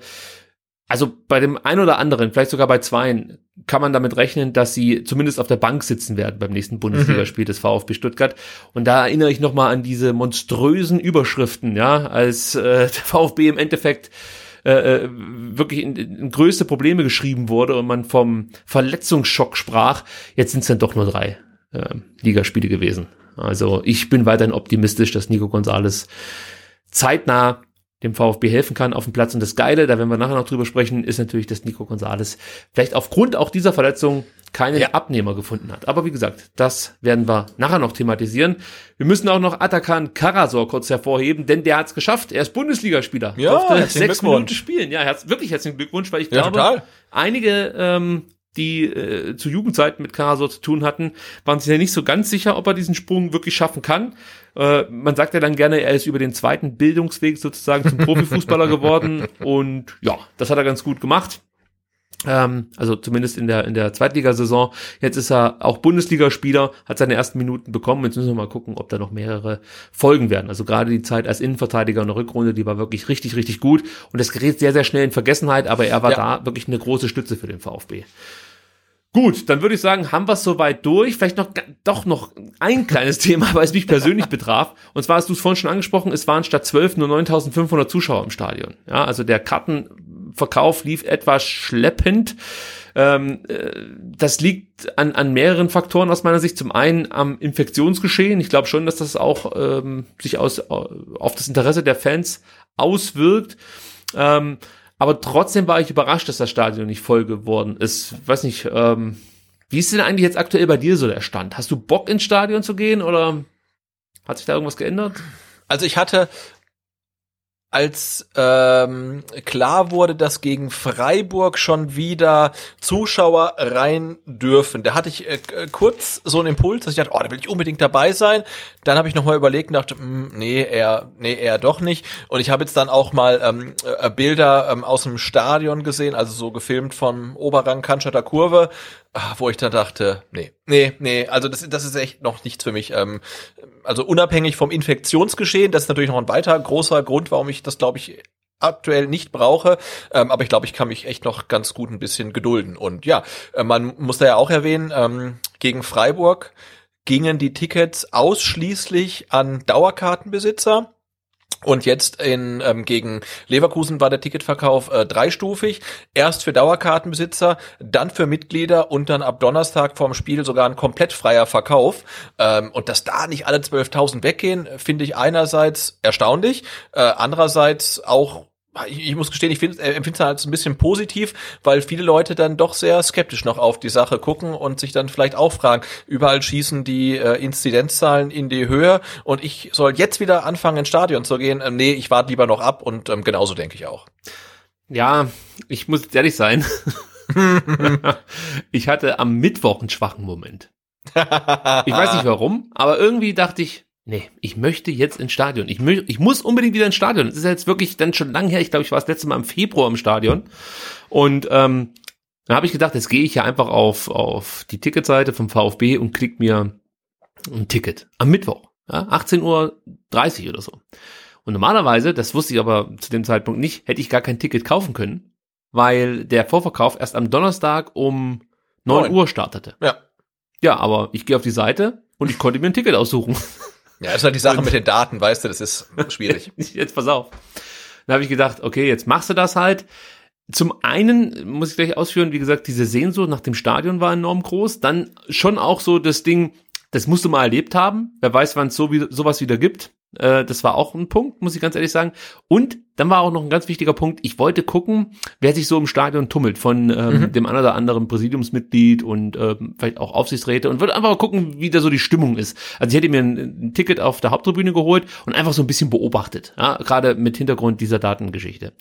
also bei dem einen oder anderen, vielleicht sogar bei zweien, kann man damit rechnen, dass sie zumindest auf der Bank sitzen werden beim nächsten Bundesligaspiel mhm. des VfB Stuttgart. Und da erinnere ich nochmal an diese monströsen Überschriften, ja, als äh, der VfB im Endeffekt äh, äh, wirklich in, in größte Probleme geschrieben wurde und man vom Verletzungsschock sprach. Jetzt sind es dann doch nur drei äh, Ligaspiele gewesen. Also ich bin weiterhin optimistisch, dass Nico Gonzalez zeitnah dem VfB helfen kann auf dem Platz. Und das Geile, da werden wir nachher noch drüber sprechen, ist natürlich, dass Nico Gonzalez vielleicht aufgrund auch dieser Verletzung keinen ja. Abnehmer gefunden hat. Aber wie gesagt, das werden wir nachher noch thematisieren. Wir müssen auch noch Atakan Karasor kurz hervorheben, denn der hat es geschafft. Er ist Bundesligaspieler. Ja, durfte sechs Minuten spielen. Ja, herz, wirklich herzlichen Glückwunsch, weil ich ja, glaube, total. einige ähm, die äh, zu Jugendzeiten mit Karasor zu tun hatten, waren sich ja nicht so ganz sicher, ob er diesen Sprung wirklich schaffen kann. Äh, man sagt ja dann gerne, er ist über den zweiten Bildungsweg sozusagen zum Profifußballer [LAUGHS] geworden und ja, das hat er ganz gut gemacht. Ähm, also zumindest in der in der Zweitligasaison. Jetzt ist er auch Bundesligaspieler, hat seine ersten Minuten bekommen. Jetzt müssen wir mal gucken, ob da noch mehrere folgen werden. Also gerade die Zeit als Innenverteidiger in der Rückrunde, die war wirklich richtig richtig gut und das gerät sehr sehr schnell in Vergessenheit, aber er war ja. da wirklich eine große Stütze für den VfB. Gut, dann würde ich sagen, haben wir es soweit durch. Vielleicht noch doch noch ein kleines [LAUGHS] Thema, weil es mich persönlich betraf. Und zwar hast du es vorhin schon angesprochen, es waren statt 12 nur 9.500 Zuschauer im Stadion. Ja, also der Kartenverkauf lief etwas schleppend. Ähm, äh, das liegt an, an mehreren Faktoren aus meiner Sicht. Zum einen am Infektionsgeschehen. Ich glaube schon, dass das auch ähm, sich aus, auf das Interesse der Fans auswirkt. Ähm, aber trotzdem war ich überrascht, dass das Stadion nicht voll geworden ist. Weiß nicht, ähm, wie ist denn eigentlich jetzt aktuell bei dir so der Stand? Hast du Bock ins Stadion zu gehen oder hat sich da irgendwas geändert? Also ich hatte als ähm, klar wurde, dass gegen Freiburg schon wieder Zuschauer rein dürfen. Da hatte ich äh, kurz so einen Impuls, dass ich dachte, oh, da will ich unbedingt dabei sein. Dann habe ich nochmal überlegt und dachte, mh, hm, nee, eher, nee, eher doch nicht. Und ich habe jetzt dann auch mal ähm, äh, Bilder ähm, aus dem Stadion gesehen, also so gefilmt vom Oberrang Cannstatter Kurve, Ah, wo ich dann dachte, nee, nee, nee, also das, das ist echt noch nichts für mich. Ähm, also unabhängig vom Infektionsgeschehen, das ist natürlich noch ein weiter großer Grund, warum ich das, glaube ich, aktuell nicht brauche, ähm, aber ich glaube, ich kann mich echt noch ganz gut ein bisschen gedulden. Und ja, äh, man muss da ja auch erwähnen, ähm, gegen Freiburg gingen die Tickets ausschließlich an Dauerkartenbesitzer. Und jetzt in, ähm, gegen Leverkusen war der Ticketverkauf äh, dreistufig. Erst für Dauerkartenbesitzer, dann für Mitglieder und dann ab Donnerstag vorm Spiel sogar ein komplett freier Verkauf. Ähm, und dass da nicht alle 12.000 weggehen, finde ich einerseits erstaunlich, äh, andererseits auch ich, ich muss gestehen, ich äh, empfinde es halt ein bisschen positiv, weil viele Leute dann doch sehr skeptisch noch auf die Sache gucken und sich dann vielleicht auch fragen, überall schießen die äh, Inzidenzzahlen in die Höhe und ich soll jetzt wieder anfangen, ins Stadion zu gehen. Ähm, nee, ich warte lieber noch ab und ähm, genauso denke ich auch. Ja, ich muss ehrlich sein. [LAUGHS] ich hatte am Mittwoch einen schwachen Moment. Ich weiß nicht warum, aber irgendwie dachte ich, nee, ich möchte jetzt ins Stadion. Ich, mö ich muss unbedingt wieder ins Stadion. Es ist jetzt wirklich dann schon lang her. Ich glaube, ich war das letzte Mal im Februar im Stadion. Und ähm, dann habe ich gedacht, jetzt gehe ich ja einfach auf, auf die Ticketseite vom VfB und klick mir ein Ticket am Mittwoch. Ja, 18.30 Uhr oder so. Und normalerweise, das wusste ich aber zu dem Zeitpunkt nicht, hätte ich gar kein Ticket kaufen können, weil der Vorverkauf erst am Donnerstag um 9 Neun. Uhr startete. Ja. Ja, aber ich gehe auf die Seite und ich konnte mir ein Ticket aussuchen. [LAUGHS] Ja, das ist halt die Sache mit den Daten, weißt du, das ist schwierig. [LAUGHS] Jetzt pass auf. Dann habe ich gedacht, okay, jetzt machst du das halt. Zum einen muss ich gleich ausführen, wie gesagt, diese Sehnsucht nach dem Stadion war enorm groß. Dann schon auch so das Ding, das musst du mal erlebt haben. Wer weiß, wann es so wie, sowas wieder gibt. Äh, das war auch ein Punkt, muss ich ganz ehrlich sagen. Und dann war auch noch ein ganz wichtiger Punkt. Ich wollte gucken, wer sich so im Stadion tummelt von ähm, dem einen oder anderen Präsidiumsmitglied und ähm, vielleicht auch Aufsichtsräte und wollte einfach mal gucken, wie da so die Stimmung ist. Also ich hätte mir ein, ein Ticket auf der Haupttribüne geholt und einfach so ein bisschen beobachtet. Ja, gerade mit Hintergrund dieser Datengeschichte.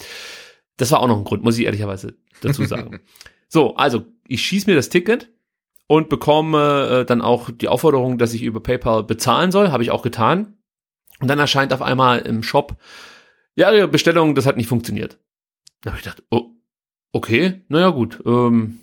Das war auch noch ein Grund, muss ich ehrlicherweise dazu sagen. [LAUGHS] so, also ich schieß mir das Ticket und bekomme äh, dann auch die Aufforderung, dass ich über PayPal bezahlen soll. Habe ich auch getan. Und dann erscheint auf einmal im Shop, ja, Ihre Bestellung, das hat nicht funktioniert. Da habe ich gedacht, oh, okay, naja gut, ähm,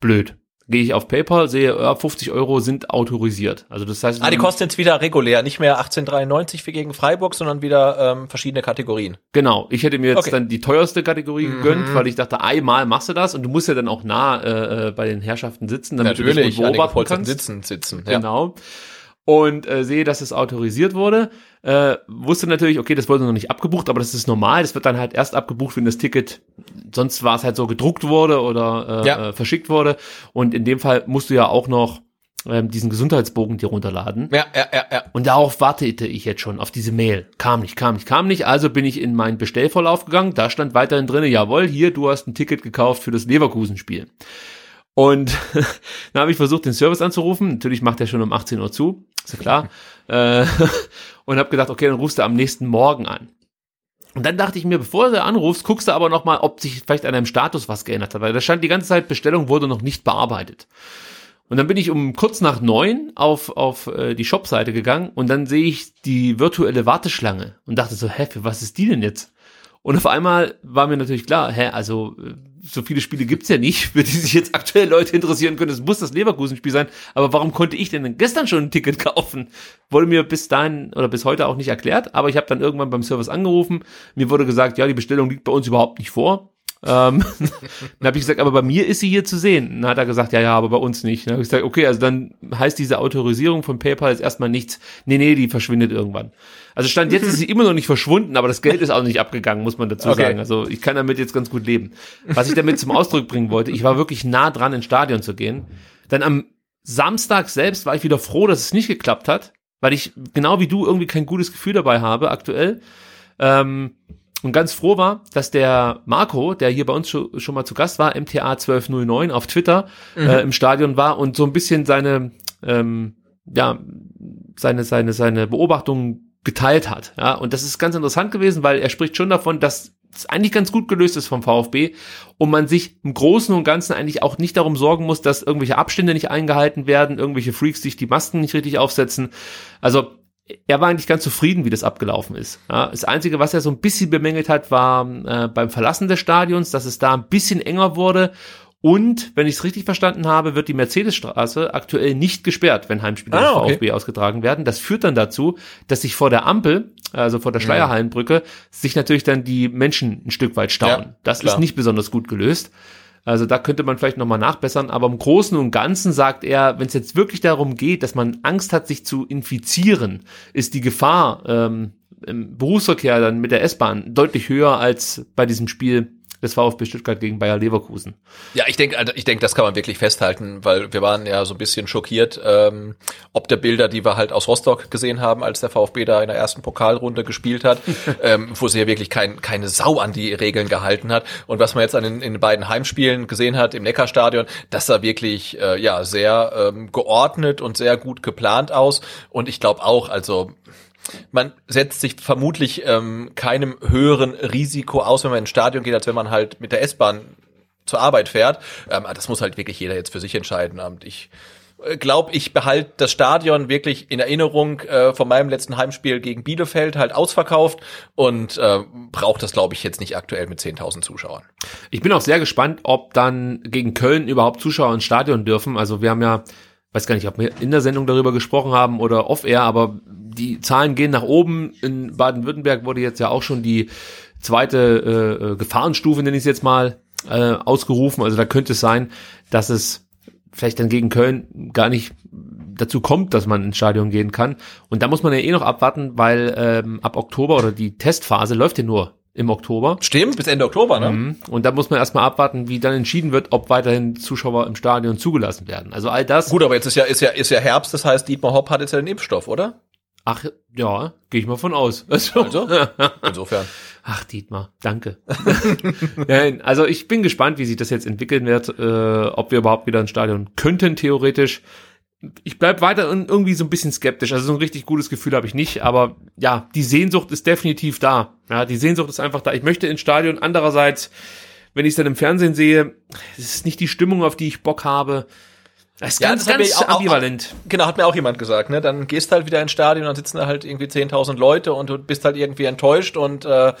blöd. Gehe ich auf PayPal, sehe, ja, 50 Euro sind autorisiert. Also das heißt, Ah, die kosten jetzt wieder regulär, nicht mehr 1893 für gegen Freiburg, sondern wieder ähm, verschiedene Kategorien. Genau, ich hätte mir jetzt Okay. dann die teuerste Kategorie Mhm. gegönnt, weil ich dachte, einmal machst du das und du musst ja dann auch nah äh, äh, bei den Herrschaften sitzen, damit du Natürlich, das gut an den beobachten kannst. Sitzen sitzen. Ja. Genau. Und äh, sehe, dass es autorisiert wurde. Äh, wusste natürlich, okay, das wurde noch nicht abgebucht, aber das ist normal. Das wird dann halt erst abgebucht, wenn das Ticket, sonst war es halt so gedruckt wurde oder äh, Ja. äh, verschickt wurde. Und in dem Fall musst du ja auch noch ähm, diesen Gesundheitsbogen dir runterladen. Ja, ja, ja, ja. Und darauf wartete ich jetzt schon, auf diese Mail. Kam nicht, kam nicht, kam nicht. Also bin ich in meinen Bestellvorlauf gegangen. Da stand weiterhin drinne, jawohl, hier, du hast ein Ticket gekauft für das Leverkusen-Spiel. Und [LAUGHS] dann habe ich versucht, den Service anzurufen. Natürlich macht er schon um 18 Uhr zu, ist ja klar. [LAUGHS] äh, [LAUGHS] und habe gedacht, okay, dann rufst du am nächsten Morgen an. Und dann dachte ich mir, bevor du anrufst, guckst du aber noch mal, ob sich vielleicht an deinem Status was geändert hat, weil da stand die ganze Zeit, Bestellung wurde noch nicht bearbeitet. Und dann bin ich um kurz nach neun auf, auf äh, die Shopseite gegangen und dann sehe ich die virtuelle Warteschlange und dachte so, hä, für was ist die denn jetzt? Und auf einmal war mir natürlich klar, hä, also äh, so viele Spiele gibt's ja nicht, [LAUGHS] für die sich jetzt aktuell Leute interessieren können. Es muss das Leverkusen-Spiel sein. Aber warum konnte ich denn gestern schon ein Ticket [LAUGHS] kaufen? Wurde mir bis dahin oder bis heute auch nicht erklärt. Aber ich habe dann irgendwann beim Service angerufen. Mir wurde gesagt, ja, die Bestellung liegt bei uns überhaupt nicht vor. Ähm, [LAUGHS] dann habe ich gesagt, aber bei mir ist sie hier zu sehen. Dann hat er gesagt, ja, ja, aber bei uns nicht. Dann habe ich gesagt, okay, also dann heißt diese Autorisierung von PayPal jetzt erstmal nichts. Nee, nee, die verschwindet irgendwann. Also stand jetzt ist sie immer noch nicht verschwunden, aber das Geld ist auch nicht abgegangen, muss man dazu Okay. sagen. Also ich kann damit jetzt ganz gut leben. Was ich damit zum Ausdruck bringen wollte, ich war wirklich nah dran, ins Stadion zu gehen. Dann am Samstag selbst war ich wieder froh, dass es nicht geklappt hat, weil ich genau wie du irgendwie kein gutes Gefühl dabei habe aktuell. Ähm, und ganz froh war, dass der Marco, der hier bei uns schon, schon mal zu Gast war, MTA 1209 auf Twitter äh, im Stadion war und so ein bisschen seine, ähm, ja, seine, seine, seine Beobachtungen geteilt hat. Ja, und das ist ganz interessant gewesen, weil er spricht schon davon, dass es eigentlich ganz gut gelöst ist vom VfB und man sich im Großen und Ganzen eigentlich auch nicht darum sorgen muss, dass irgendwelche Abstände nicht eingehalten werden, irgendwelche Freaks sich die Masken nicht richtig aufsetzen. Also er war eigentlich ganz zufrieden, wie das abgelaufen ist. Ja, das Einzige, was er so ein bisschen bemängelt hat, war äh, beim Verlassen des Stadions, dass es da ein bisschen enger wurde. Und, wenn ich es richtig verstanden habe, wird die Mercedesstraße aktuell nicht gesperrt, wenn Heimspiele Ah, okay. VfB ausgetragen werden. Das führt dann dazu, dass sich vor der Ampel, also vor der Mhm. Schleierhallenbrücke, sich natürlich dann die Menschen ein Stück weit stauen. Ja, das klar. ist nicht besonders gut gelöst. Also da könnte man vielleicht nochmal nachbessern, aber im Großen und Ganzen sagt er, wenn es jetzt wirklich darum geht, dass man Angst hat, sich zu infizieren, ist die Gefahr ähm, im Berufsverkehr dann mit der S-Bahn deutlich höher als bei diesem Spiel des VfB Stuttgart gegen Bayer Leverkusen. Ja, ich denke, ich denke, das kann man wirklich festhalten, weil wir waren ja so ein bisschen schockiert, ähm, ob der Bilder, die wir halt aus Rostock gesehen haben, als der VfB da in der ersten Pokalrunde gespielt hat, [LAUGHS] ähm, wo sie ja wirklich kein, keine Sau an die Regeln gehalten hat. Und was man jetzt an den, in den beiden Heimspielen gesehen hat im Neckarstadion, das sah wirklich äh, ja sehr ähm, geordnet und sehr gut geplant aus. Und ich glaube auch, also man setzt sich vermutlich ähm, keinem höheren Risiko aus, wenn man ins Stadion geht, als wenn man halt mit der S-Bahn zur Arbeit fährt. Ähm, das muss halt wirklich jeder jetzt für sich entscheiden. Und ich glaube, ich behalte das Stadion wirklich in Erinnerung äh, von meinem letzten Heimspiel gegen Bielefeld halt ausverkauft und äh, brauche das, glaube ich, jetzt nicht aktuell mit 10.000 Zuschauern. Ich bin auch sehr gespannt, ob dann gegen Köln überhaupt Zuschauer ins Stadion dürfen. Also wir haben ja, weiß gar nicht, ob wir in der Sendung darüber gesprochen haben oder off-air, aber die Zahlen gehen nach oben. In Baden-Württemberg wurde jetzt ja auch schon die zweite äh, Gefahrenstufe, nenne ich es jetzt mal, äh, ausgerufen. Also da könnte es sein, dass es vielleicht dann gegen Köln gar nicht dazu kommt, dass man ins Stadion gehen kann. Und da muss man ja eh noch abwarten, weil ähm, ab Oktober oder die Testphase läuft ja nur im Oktober. Stimmt, bis Ende Oktober, ne? Mhm. Und da muss man erstmal abwarten, wie dann entschieden wird, ob weiterhin Zuschauer im Stadion zugelassen werden. Also all das. Gut, aber jetzt ist ja, ist ja, ist ja Herbst, das heißt, Dietmar Hopp hat jetzt ja den Impfstoff, oder? Ach, ja, gehe ich mal von aus. [LAUGHS] Also, also insofern. [LAUGHS] Ach, Dietmar, danke. [LAUGHS] Nein, also ich bin gespannt, wie sich das jetzt entwickeln wird, äh, ob wir überhaupt wieder ins Stadion könnten, theoretisch. Ich bleib weiter irgendwie so ein bisschen skeptisch. Also so ein richtig gutes Gefühl habe ich nicht, aber ja, die Sehnsucht ist definitiv da. Ja, die Sehnsucht ist einfach da. Ich möchte ins Stadion. Andererseits, wenn ich es dann im Fernsehen sehe, es ist nicht die Stimmung, auf die ich Bock habe. Das ist Ja, ganz, das ganz auch- ambivalent. Genau, hat mir auch jemand gesagt, ne? Dann gehst halt wieder ins Stadion, dann sitzen da halt irgendwie 10.000 Leute und du bist halt irgendwie enttäuscht und äh,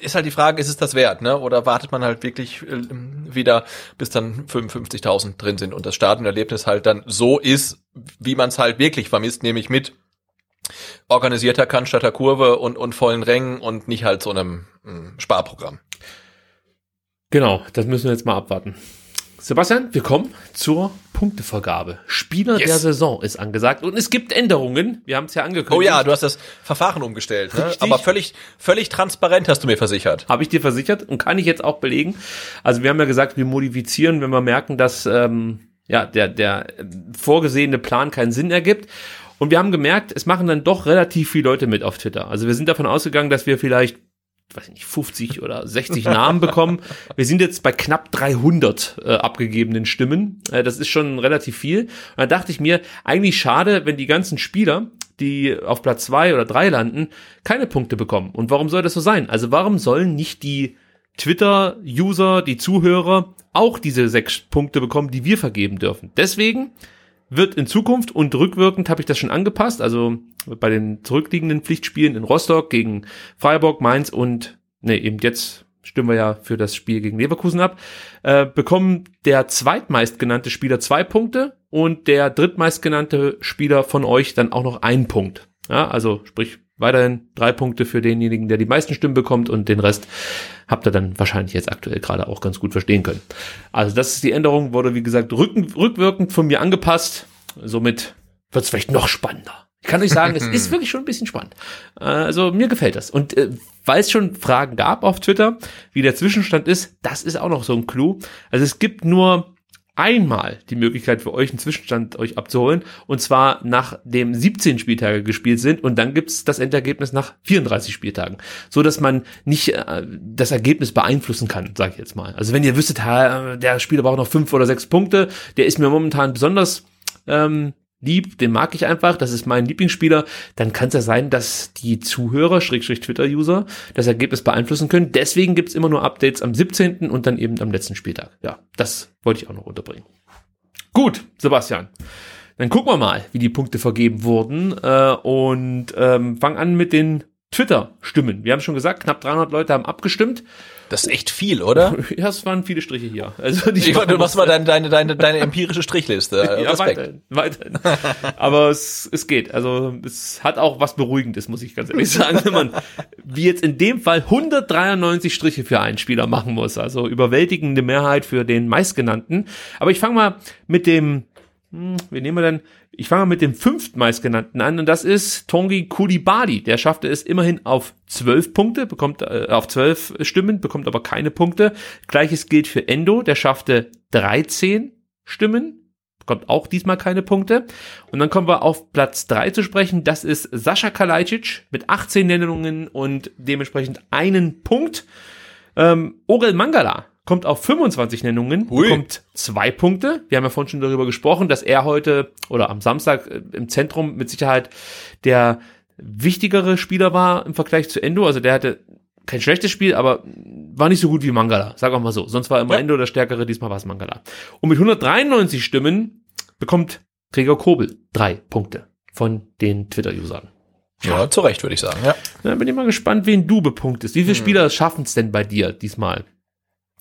ist halt die Frage, ist es das wert, ne? Oder wartet man halt wirklich äh, wieder, bis dann 55.000 drin sind und das Stadionerlebnis halt dann so ist, wie man es halt wirklich vermisst, nämlich mit organisierter Cannstatter Kurve und, und vollen Rängen und nicht halt so einem mm, Sparprogramm. Genau, das müssen wir jetzt mal abwarten. Sebastian, wir kommen zur Punktevergabe. Spieler Yes. der Saison ist angesagt und es gibt Änderungen. Wir haben es ja angekündigt. Oh ja, du hast das Verfahren umgestellt, ne? Aber völlig, völlig transparent hast du mir versichert. Habe ich dir versichert und kann ich jetzt auch belegen. Also wir haben ja gesagt, wir modifizieren, wenn wir merken, dass ähm, ja der der vorgesehene Plan keinen Sinn ergibt. Und wir haben gemerkt, es machen dann doch relativ viele Leute mit auf Twitter. Also wir sind davon ausgegangen, dass wir vielleicht weiß ich nicht, 50 oder 60 Namen bekommen. Wir sind jetzt bei knapp 300 äh, abgegebenen Stimmen. Äh, das ist schon relativ viel. Und da dachte ich mir, eigentlich schade, wenn die ganzen Spieler, die auf Platz zwei oder drei landen, keine Punkte bekommen. Und warum soll das so sein? Also warum sollen nicht die Twitter-User, die Zuhörer auch diese sechs Punkte bekommen, die wir vergeben dürfen? Deswegen wird in Zukunft und rückwirkend habe ich das schon angepasst. Also bei den zurückliegenden Pflichtspielen in Rostock gegen Freiburg, Mainz und ne, eben jetzt stimmen wir ja für das Spiel gegen Leverkusen ab, äh, bekommen der zweitmeistgenannte Spieler zwei Punkte und der drittmeistgenannte Spieler von euch dann auch noch einen Punkt. Ja, also sprich weiterhin drei Punkte für denjenigen, der die meisten Stimmen bekommt und den Rest habt ihr dann wahrscheinlich jetzt aktuell gerade auch ganz gut verstehen können. Also das ist die Änderung, wurde wie gesagt rücken, rückwirkend von mir angepasst. Somit wird es vielleicht noch spannender. Ich kann euch sagen, es [LAUGHS] ist wirklich schon ein bisschen spannend. Äh, Also mir gefällt das. Und äh, weil es schon Fragen gab auf Twitter, wie der Zwischenstand ist, das ist auch noch so ein Clou. Also es gibt nur einmal die Möglichkeit für euch einen Zwischenstand euch abzuholen. Und zwar nachdem 17 Spieltage gespielt sind. Und dann gibt's das Endergebnis nach 34 Spieltagen, so dass man nicht äh, das Ergebnis beeinflussen kann, sage ich jetzt mal. Also wenn ihr wüsstet, ha, der Spieler braucht noch fünf oder sechs Punkte, der ist mir momentan besonders ähm, lieb, den mag ich einfach, das ist mein Lieblingsspieler, dann kann es ja sein, dass die Zuhörer, Schrägstrich Twitter-User, das Ergebnis beeinflussen können. Deswegen gibt's immer nur Updates am 17. und dann eben am letzten Spieltag. Ja, das wollte ich auch noch unterbringen. Gut, Sebastian. Dann gucken wir mal, wie die Punkte vergeben wurden äh, und ähm, fangen an mit den Twitter-Stimmen. Wir haben schon gesagt, knapp 300 Leute haben abgestimmt. Das ist echt viel, oder? [LAUGHS] Ja, es waren viele Striche hier. Also die Ich, du machst mal deine, deine, deine, deine empirische Strichliste. [LAUGHS] Ja, weiterhin, weiterhin. Aber es, es geht. Also es hat auch was Beruhigendes, muss ich ganz ehrlich sagen, wenn man wie jetzt in dem Fall 193 Striche für einen Spieler machen muss. Also überwältigende Mehrheit für den meistgenannten. Aber ich fange mal mit dem, hm, wen nehmen wir denn? Ich fange mal mit dem fünftmeistgenannten an und das ist Tongi Kulibadi. Der schaffte es immerhin auf zwölf Punkte, bekommt äh, auf zwölf Stimmen, bekommt aber keine Punkte. Gleiches gilt für Endo, der schaffte 13 Stimmen, bekommt auch diesmal keine Punkte. Und dann kommen wir auf Platz drei zu sprechen. Das ist Sascha Kalajdzic mit 18 Nennungen und dementsprechend einen Punkt. Ähm, Orel Mangala kommt auf 25 Nennungen, Hui. bekommt zwei Punkte. Wir haben ja vorhin schon darüber gesprochen, dass er heute oder am Samstag äh, im Zentrum mit Sicherheit der wichtigere Spieler war im Vergleich zu Endo. Also der hatte kein schlechtes Spiel, aber war nicht so gut wie Mangala, sag auch mal so. Sonst war immer Ja. Endo der Stärkere, diesmal war es Mangala. Und mit 193 Stimmen bekommt Gregor Kobel drei Punkte von den Twitter-Usern. Ja, zu Recht, würde ich sagen, ja. Dann bin ich mal gespannt, wen du bepunktest. Wie viele Spieler schaffen es denn bei dir diesmal?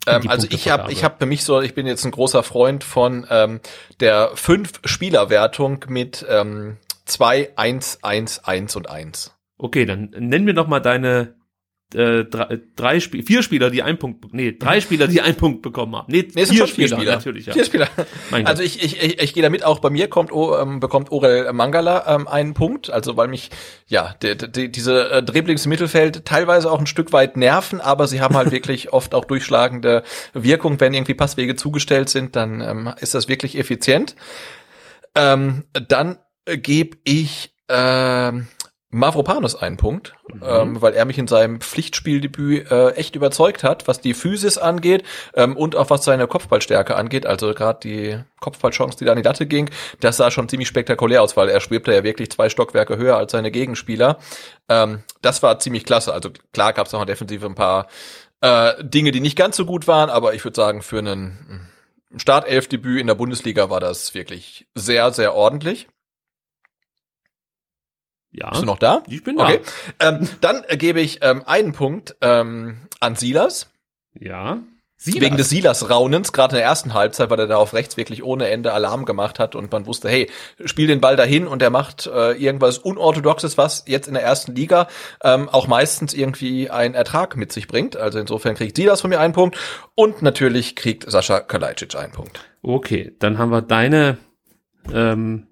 Ähm, also ich habe ich hab für mich so, ich bin jetzt ein großer Freund von ähm, der Fünf-Spieler-Wertung mit ähm, 2, 1, 1, 1 und 1. Okay, dann nenn mir doch mal deine äh, drei, drei Spiel, vier Spieler, die einen Punkt, nee, drei Spieler, die einen Punkt bekommen haben. Nee, Nee, es sind schon vier Spieler. natürlich, ja. Vier Spieler. Also ich, ich, ich, ich gehe damit auch bei mir kommt oh, ähm, bekommt Orel Mangala ähm, einen Punkt, also weil mich ja die, die, diese äh, im Mittelfeld teilweise auch ein Stück weit nerven, aber sie haben halt [LAUGHS] wirklich oft auch durchschlagende Wirkung, wenn irgendwie Passwege zugestellt sind, dann ähm, ist das wirklich effizient. Ähm, dann gebe ich ähm, Mavropanos einen Punkt, ähm, weil er mich in seinem Pflichtspieldebüt äh, echt überzeugt hat, was die Physis angeht ähm, und auch was seine Kopfballstärke angeht. Also gerade die Kopfballchance, die da an die Latte ging, das sah schon ziemlich spektakulär aus, weil er schwebte ja wirklich zwei Stockwerke höher als seine Gegenspieler. Ähm, das war ziemlich klasse. Also klar gab es auch in der Defensive ein paar äh, Dinge, die nicht ganz so gut waren, aber ich würde sagen, für einen Startelfdebüt in der Bundesliga war das wirklich sehr, sehr ordentlich. Ja. Bist du noch da? Ich bin da. Okay. Ähm, dann gebe ich ähm, einen Punkt ähm, an Silas. Ja. Sie Wegen des Silas-Raunens, gerade in der ersten Halbzeit, weil er da auf rechts wirklich ohne Ende Alarm gemacht hat und man wusste, hey, spiel den Ball dahin und er macht äh, irgendwas Unorthodoxes, was jetzt in der ersten Liga ähm, auch meistens irgendwie einen Ertrag mit sich bringt. Also insofern kriegt Silas von mir einen Punkt und natürlich kriegt Sascha Kalajdzic einen Punkt. Okay, dann haben wir deine ähm,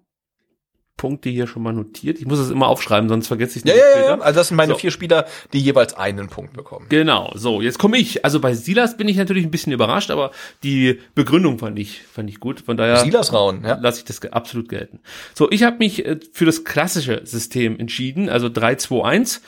Punkte hier schon mal notiert. Ich muss es immer aufschreiben, sonst vergesse ich es Ja, nicht ja, ja, später. ja. Also das sind meine So. vier Spieler, die jeweils einen Punkt bekommen. Genau, so, jetzt komme ich. Also bei Silas bin ich natürlich ein bisschen überrascht, aber die Begründung fand ich, fand ich gut. Von daher Silas-Raun, ja. lasse ich das absolut gelten. So, ich habe mich äh, für das klassische System entschieden, also 3-2-1.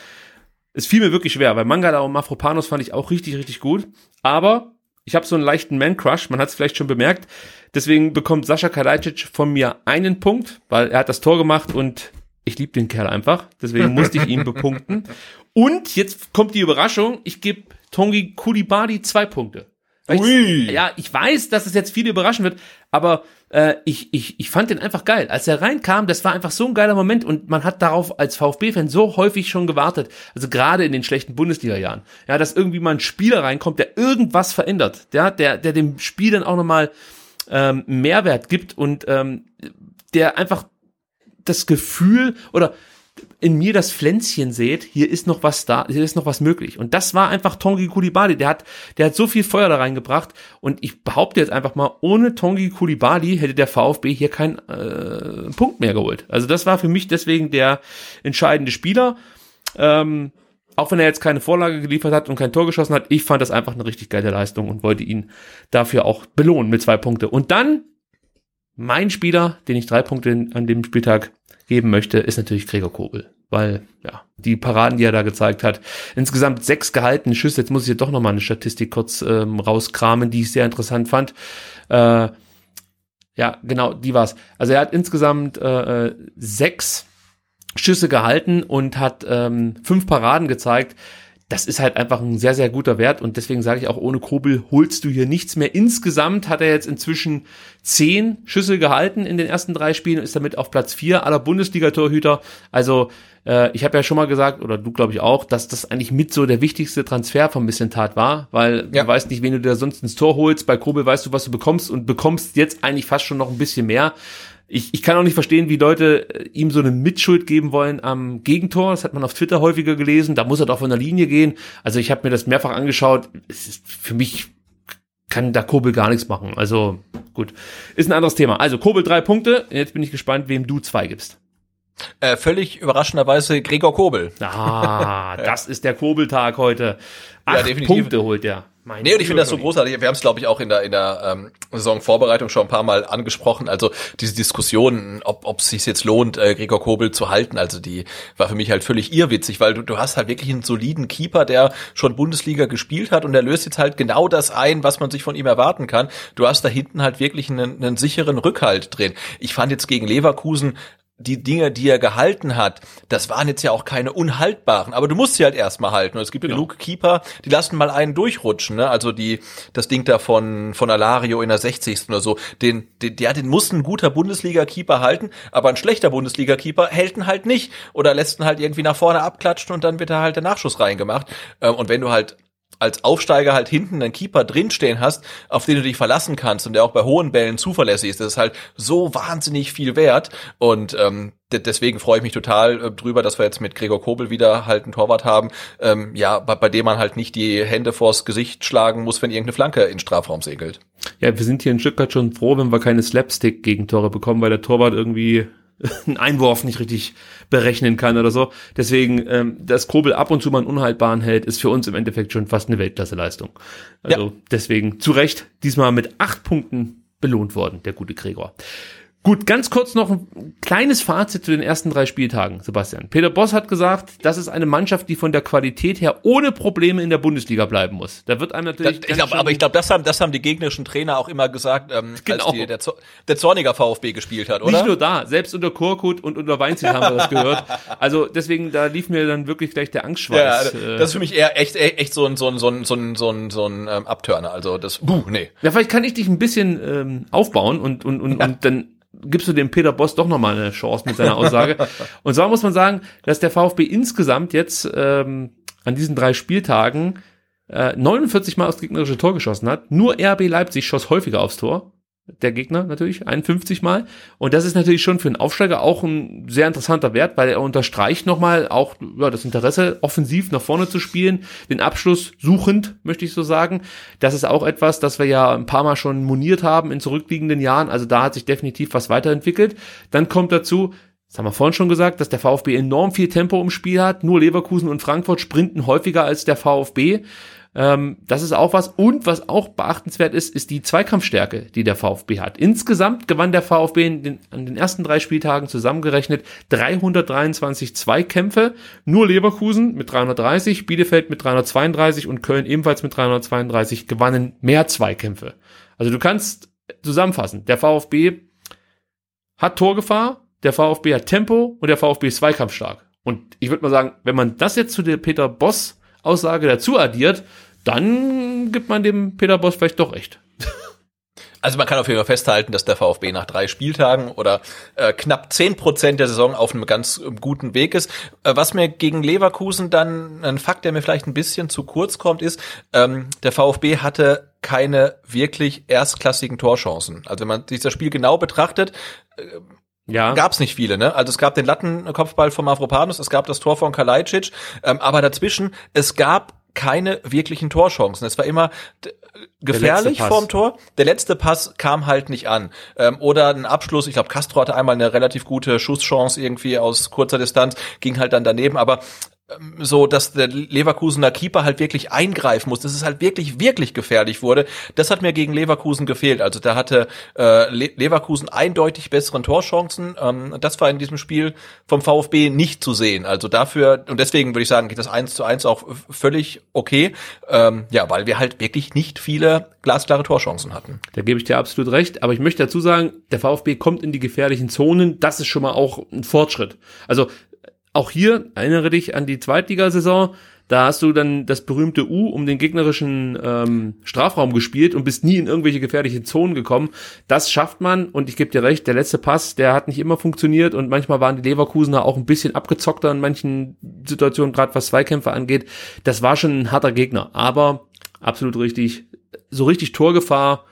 Es fiel mir wirklich schwer, weil Mangala und Mafropanos fand ich auch richtig, richtig gut. Aber ich habe so einen leichten Man-Crush, man hat es vielleicht schon bemerkt. Deswegen bekommt Sascha Kalajdzic von mir einen Punkt, weil er hat das Tor gemacht und ich liebe den Kerl einfach. Deswegen musste ich ihn bepunkten. Und jetzt kommt die Überraschung, ich gebe Tongi Kulibadi zwei Punkte. Ui. Ich, ja, ich weiß, dass es jetzt viele überraschen wird, aber äh, ich, ich, ich fand den einfach geil. Als er reinkam, das war einfach so ein geiler Moment und man hat darauf als VfB-Fan so häufig schon gewartet. Also gerade in den schlechten Bundesliga-Jahren. Ja, dass irgendwie mal ein Spieler reinkommt, der irgendwas verändert. Ja, der, der dem Spiel dann auch nochmal ähm, Mehrwert gibt und ähm, der einfach das Gefühl oder in mir das Pflänzchen seht, hier ist noch was da, hier ist noch was möglich. Und das war einfach Tongi Kulibali. Der hat, der hat so viel Feuer da reingebracht. Und ich behaupte jetzt einfach mal, ohne Tongi Kulibali hätte der VfB hier keinen äh, Punkt mehr geholt. Also das war für mich deswegen der entscheidende Spieler. Ähm, auch wenn er jetzt keine Vorlage geliefert hat und kein Tor geschossen hat, ich fand das einfach eine richtig geile Leistung und wollte ihn dafür auch belohnen mit zwei Punkte. Und dann mein Spieler, den ich drei Punkte an dem Spieltag geben möchte, ist natürlich Gregor Kobel. Weil, ja, die Paraden, die er da gezeigt hat, insgesamt sechs gehaltene Schüsse. Jetzt muss ich hier doch nochmal eine Statistik kurz ähm, rauskramen, die ich sehr interessant fand. Äh, ja, genau, die war's. Also er hat insgesamt äh, äh, sechs Schüsse gehalten und hat ähm, fünf Paraden gezeigt. Das ist halt einfach ein sehr, sehr guter Wert und deswegen sage ich auch, ohne Kobel holst du hier nichts mehr. Insgesamt hat er jetzt inzwischen zehn Schüsse gehalten in den ersten drei Spielen und ist damit auf Platz vier aller Bundesliga-Torhüter. Also äh, ich habe ja schon mal gesagt, oder du glaube ich auch, dass das eigentlich mit so der wichtigste Transfer von Missentat war, weil Ja. du weißt nicht, wen du dir sonst ins Tor holst. Bei Kobel weißt du, was du bekommst und bekommst jetzt eigentlich fast schon noch ein bisschen mehr. Ich, ich kann auch nicht verstehen, wie Leute äh, ihm so eine Mitschuld geben wollen am Gegentor. Das hat man auf Twitter häufiger gelesen. Da muss er doch von der Linie gehen. Also ich habe mir das mehrfach angeschaut. Es ist für mich kann da Kobel gar nichts machen. Also gut, ist ein anderes Thema. Also Kobel drei Punkte. Jetzt bin ich gespannt, wem du zwei gibst. Äh, völlig überraschenderweise Gregor Kobel. Ah, [LAUGHS] das ist der Kobeltag heute. Acht definitiv. Punkte holt er. Mein Nee, und ich finde das so großartig. Wir haben es, glaube ich, auch in der, in der ähm, Saisonvorbereitung schon ein paar Mal angesprochen. Also diese Diskussion, ob ob es sich jetzt lohnt, äh, Gregor Kobel zu halten, also die war für mich halt völlig irrwitzig, weil du, du hast halt wirklich einen soliden Keeper, der schon Bundesliga gespielt hat und der löst jetzt halt genau das ein, was man sich von ihm erwarten kann. Du hast da hinten halt wirklich einen, einen sicheren Rückhalt drin. Ich fand jetzt gegen Leverkusen die Dinge, die er gehalten hat, das waren jetzt ja auch keine unhaltbaren, aber du musst sie halt erstmal halten. Und es gibt Genau. genug Keeper, die lassen mal einen durchrutschen, ne? Also die, das Ding da von, von Alario in der 60. oder so, den, den, ja, den muss ein guter Bundesliga-Keeper halten, aber ein schlechter Bundesliga-Keeper hält ihn halt nicht oder lässt ihn halt irgendwie nach vorne abklatschen und dann wird da halt der Nachschuss reingemacht. Ähm, Und wenn du halt als Aufsteiger halt hinten einen Keeper drinstehen hast, auf den du dich verlassen kannst und der auch bei hohen Bällen zuverlässig ist, das ist halt so wahnsinnig viel wert. Und ähm, de- deswegen freue ich mich total äh, drüber, dass wir jetzt mit Gregor Kobel wieder halt einen Torwart haben, ähm, ja, bei, bei dem man halt nicht die Hände vors Gesicht schlagen muss, wenn irgendeine Flanke in Strafraum segelt. Ja, wir sind hier in Stuttgart schon froh, wenn wir keine Slapstick-Gegentore bekommen, weil der Torwart irgendwie einen Einwurf nicht richtig berechnen kann oder so. Deswegen, ähm, dass Kobel ab und zu mal einen unhaltbaren hält, ist für uns im Endeffekt schon fast eine Weltklasse-Leistung. Also deswegen zu Recht diesmal mit acht Punkten belohnt worden, der gute Gregor. Gut, ganz kurz noch ein kleines Fazit zu den ersten drei Spieltagen, Sebastian. Peter Boss hat gesagt, das ist eine Mannschaft, die von der Qualität her ohne Probleme in der Bundesliga bleiben muss. Da wird einem natürlich. ich ganz glaub, aber ich glaube, das haben, das haben die gegnerischen Trainer auch immer gesagt, ähm, Genau. als die, der, der Zorniger VfB gespielt hat, oder? Nicht nur da, selbst unter Korkut und unter Weinziel haben wir das gehört. Also deswegen, da lief mir dann wirklich gleich der Ja, Angstschweiß. äh, das ist für mich eher echt, echt echt so ein, so ein, so ein, so ein, so ein, so ein ähm, Abturner. Also das, buh, nee. ja, vielleicht kann ich dich ein bisschen ähm, aufbauen und, und, und, und dann gibst du dem Peter Boss doch nochmal eine Chance mit seiner Aussage. [LAUGHS] und zwar muss man sagen, dass der VfB insgesamt jetzt ähm, an diesen drei Spieltagen äh, 49 Mal aufs gegnerische Tor geschossen hat. Nur RB Leipzig schoss häufiger aufs Tor. Der Gegner natürlich, 51 Mal. Und das ist natürlich schon für einen Aufsteiger auch ein sehr interessanter Wert, weil er unterstreicht nochmal auch ja, das Interesse, offensiv nach vorne zu spielen, den Abschluss suchend, möchte ich so sagen. Das ist auch etwas, das wir ja ein paar Mal schon moniert haben in zurückliegenden Jahren. Also da hat sich definitiv was weiterentwickelt. Dann kommt dazu, das haben wir vorhin schon gesagt, dass der VfB enorm viel Tempo im Spiel hat. Nur Leverkusen und Frankfurt sprinten häufiger als der VfB. Ähm, das ist auch was. Und was auch beachtenswert ist, ist die Zweikampfstärke, die der VfB hat. Insgesamt gewann der VfB in den, an den ersten drei Spieltagen zusammengerechnet 323 Zweikämpfe. Nur Leverkusen mit 330, Bielefeld mit 332 und Köln ebenfalls mit 332 gewannen mehr Zweikämpfe. Also du kannst zusammenfassen, der VfB hat Torgefahr, der VfB hat Tempo und der VfB ist zweikampfstark. Und ich würde mal sagen, wenn man das jetzt zu der Peter Boss Aussage dazu addiert, dann gibt man dem Peter Boss vielleicht doch recht. [LAUGHS] Also man kann auf jeden Fall festhalten, dass der VfB nach drei Spieltagen oder äh, knapp zehn Prozent der Saison auf einem ganz ähm, guten Weg ist. Äh, was mir gegen Leverkusen dann ein Fakt, der mir vielleicht ein bisschen zu kurz kommt, ist, ähm, der VfB hatte keine wirklich erstklassigen Torchancen. Also wenn man sich das Spiel genau betrachtet, Ja, gab es nicht viele, ne? Also es gab den Lattenkopfball von Mavropanos, es gab das Tor von Kalajdzic, ähm, aber dazwischen, es gab keine wirklichen Torchancen. Es war immer d- gefährlich vorm Tor. Der letzte Pass kam halt nicht an. Ähm, oder ein Abschluss, ich glaube, Castro hatte einmal eine relativ gute Schusschance irgendwie aus kurzer Distanz, ging halt dann daneben, aber so, dass der Leverkusener Keeper halt wirklich eingreifen muss, dass es halt wirklich, wirklich gefährlich wurde. Das hat mir gegen Leverkusen gefehlt. Also da hatte äh, Le Leverkusen eindeutig besseren Torchancen. Ähm, das war in diesem Spiel vom VfB nicht zu sehen. Also dafür, und deswegen würde ich sagen, geht das eins zu eins auch völlig okay. Ähm, ja, weil wir halt wirklich nicht viele glasklare Torchancen hatten. da gebe ich dir absolut recht. Aber ich möchte dazu sagen, der VfB kommt in die gefährlichen Zonen. Das ist schon mal auch ein Fortschritt. Also auch hier erinnere dich an die Zweitligasaison. Da hast du dann das berühmte U um den gegnerischen ähm, Strafraum gespielt und bist nie in irgendwelche gefährliche Zonen gekommen. Das schafft man und ich gebe dir recht, der letzte Pass, der hat nicht immer funktioniert und manchmal waren die Leverkusener auch ein bisschen abgezockter in manchen Situationen, gerade was Zweikämpfe angeht. Das war schon ein harter Gegner, aber absolut richtig. So richtig Torgefahr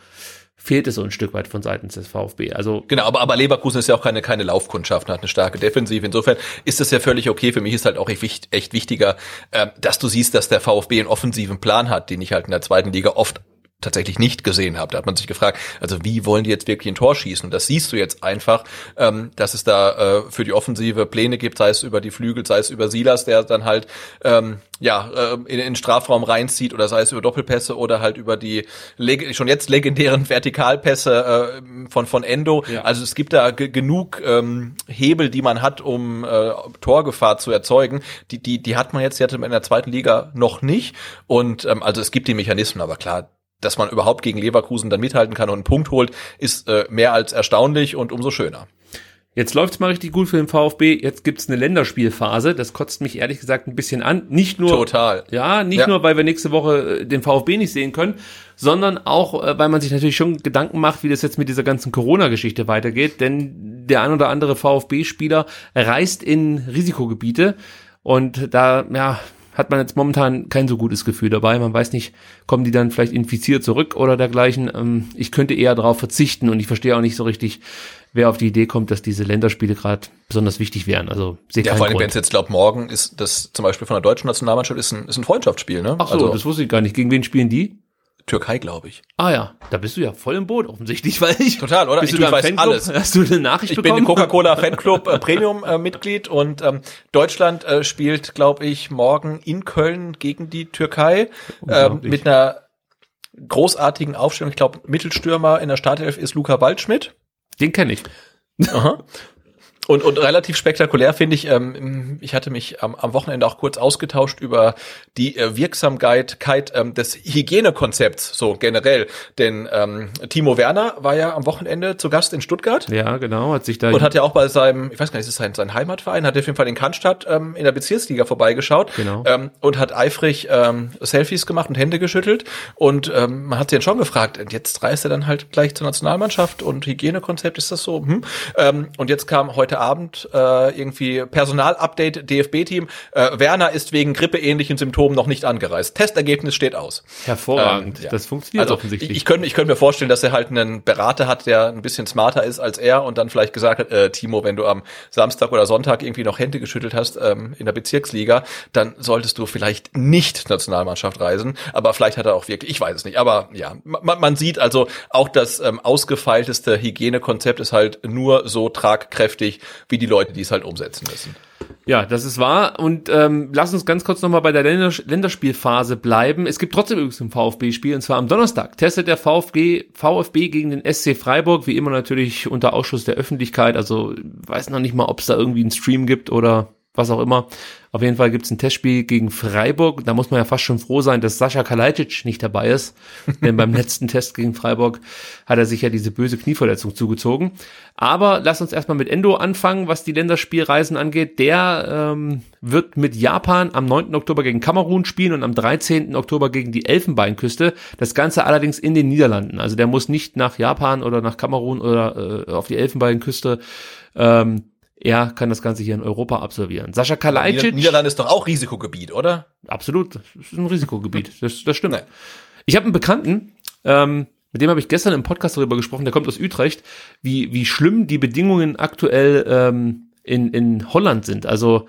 fehlt es so ein Stück weit von seitens des VfB. Also Genau, aber, aber Leverkusen ist ja auch keine, keine Laufkundschaft, hat eine starke Defensive. Insofern ist das ja völlig okay. Für mich ist halt auch echt, wicht- echt wichtiger, äh, dass du siehst, dass der VfB einen offensiven Plan hat, den ich halt in der zweiten Liga oft tatsächlich nicht gesehen habe. Da hat man sich gefragt, also wie wollen die jetzt wirklich ein Tor schießen? Und das siehst du jetzt einfach, ähm, dass es da äh, für die Offensive Pläne gibt, sei es über die Flügel, sei es über Silas, der dann halt ähm, ja äh, in, in den Strafraum reinzieht oder sei es über Doppelpässe oder halt über die schon jetzt legendären Vertikalpässe äh, von von Endo. Ja. Also es gibt da ge- genug ähm, Hebel, die man hat, um äh, Torgefahr zu erzeugen. Die die die hat man jetzt, die hatte man in der zweiten Liga noch nicht. Und ähm, also es gibt die Mechanismen, aber klar dass man überhaupt gegen Leverkusen dann mithalten kann und einen Punkt holt, ist äh, mehr als erstaunlich und umso schöner. Jetzt läuft's mal richtig gut für den VfB. Jetzt gibt's eine Länderspielphase. Das kotzt mich ehrlich gesagt ein bisschen an. Nicht nur, Total. ja, nicht Ja. nur, weil wir nächste Woche äh, den VfB nicht sehen können, sondern auch, äh, weil man sich natürlich schon Gedanken macht, wie das jetzt mit dieser ganzen Corona-Geschichte weitergeht. Denn der ein oder andere VfB-Spieler reist in Risikogebiete und da, ja, hat man jetzt momentan kein so gutes Gefühl dabei. Man weiß nicht, kommen die dann vielleicht infiziert zurück oder dergleichen. Ähm, ich könnte eher darauf verzichten und ich verstehe auch nicht so richtig, wer auf die Idee kommt, dass diese Länderspiele gerade besonders wichtig wären. Also sehe Ja, keinen vor allem, wenn es jetzt glaubt, morgen ist das zum Beispiel von der deutschen Nationalmannschaft ist ein, ist ein Freundschaftsspiel, ne? Ach so, also das wusste ich gar nicht. Gegen wen spielen die? Türkei, glaube ich. Ah ja, da bist du ja voll im Boot offensichtlich, [LAUGHS] weil ich Total, oder? Bist Ich- du ich weiß Fanclub? alles. Hast du eine Nachricht Ich bin bekommen? im Coca-Cola [LAUGHS] Fanclub äh, Premium äh, Mitglied und ähm, Deutschland äh, spielt, glaube ich, morgen in Köln gegen die Türkei ähm, mit einer großartigen Aufstellung. Ich glaube, Mittelstürmer in der Startelf ist Luca Waldschmidt. Den kenne ich. Aha. [LAUGHS] Und, und relativ spektakulär finde ich, ähm, ich hatte mich am, am Wochenende auch kurz ausgetauscht über die äh, Wirksamkeit Keit, ähm, des Hygienekonzepts, so generell. Denn ähm, Timo Werner war ja am Wochenende zu Gast in Stuttgart. Ja, genau, hat sich da Und hat ja auch bei seinem, ich weiß gar nicht, ist es sein, sein Heimatverein, hat auf jeden Fall in Cannstatt ähm, in der Bezirksliga vorbeigeschaut Genau. ähm, und hat eifrig ähm, Selfies gemacht und Hände geschüttelt. Und ähm, man hat sich dann schon gefragt, jetzt reist er dann halt gleich zur Nationalmannschaft und Hygienekonzept, ist das so? Hm? Ähm, und jetzt kam heute Abend äh, irgendwie Personalupdate DFB-Team. Äh, Werner ist wegen grippeähnlichen Symptomen noch nicht angereist. Testergebnis steht aus. hervorragend. Ähm, ja. Das funktioniert Also offensichtlich. ich, ich könnte ich könnte mir vorstellen, dass er halt einen Berater hat, der ein bisschen smarter ist als er und dann vielleicht gesagt hat, äh, Timo, wenn du am Samstag oder Sonntag irgendwie noch Hände geschüttelt hast ähm, in der Bezirksliga, dann solltest du vielleicht nicht Nationalmannschaft reisen. Aber vielleicht hat er auch wirklich, ich weiß es nicht. Aber ja, man, man sieht also auch das ähm, ausgefeilteste Hygienekonzept ist halt nur so tragkräftig wie die Leute, die es halt umsetzen müssen. Ja, das ist wahr. Und ähm, lass uns ganz kurz nochmal bei der Länder Länderspielphase bleiben. Es gibt trotzdem übrigens ein VfB-Spiel, und zwar am Donnerstag. Testet der VfB, VfB gegen den SC Freiburg, wie immer natürlich unter Ausschuss der Öffentlichkeit. Also weiß noch nicht mal, ob es da irgendwie einen Stream gibt oder was auch immer. Auf jeden Fall gibt es ein Testspiel gegen Freiburg. Da muss man ja fast schon froh sein, dass Sascha Kalajdzic nicht dabei ist. [LAUGHS] Denn beim letzten Test gegen Freiburg hat er sich ja diese böse Knieverletzung zugezogen. Aber lass uns erstmal mit Endo anfangen, was die Länderspielreisen angeht. Der ähm, wird mit Japan am 9. Oktober gegen Kamerun spielen und am 13. Oktober gegen die Elfenbeinküste. Das Ganze allerdings in den Niederlanden. Also der muss nicht nach Japan oder nach Kamerun oder äh, auf die Elfenbeinküste. Ähm, er kann das Ganze hier in Europa absolvieren. Sascha Nieder Kalajdzic. Niederlande ist doch auch Risikogebiet, oder? Absolut, das ist ein Risikogebiet. [LAUGHS] Das, das stimmt. Nee. Ich habe einen Bekannten, ähm, mit dem habe ich gestern im Podcast darüber gesprochen, der kommt aus Utrecht, wie, wie schlimm die Bedingungen aktuell ähm, in, in Holland sind. Also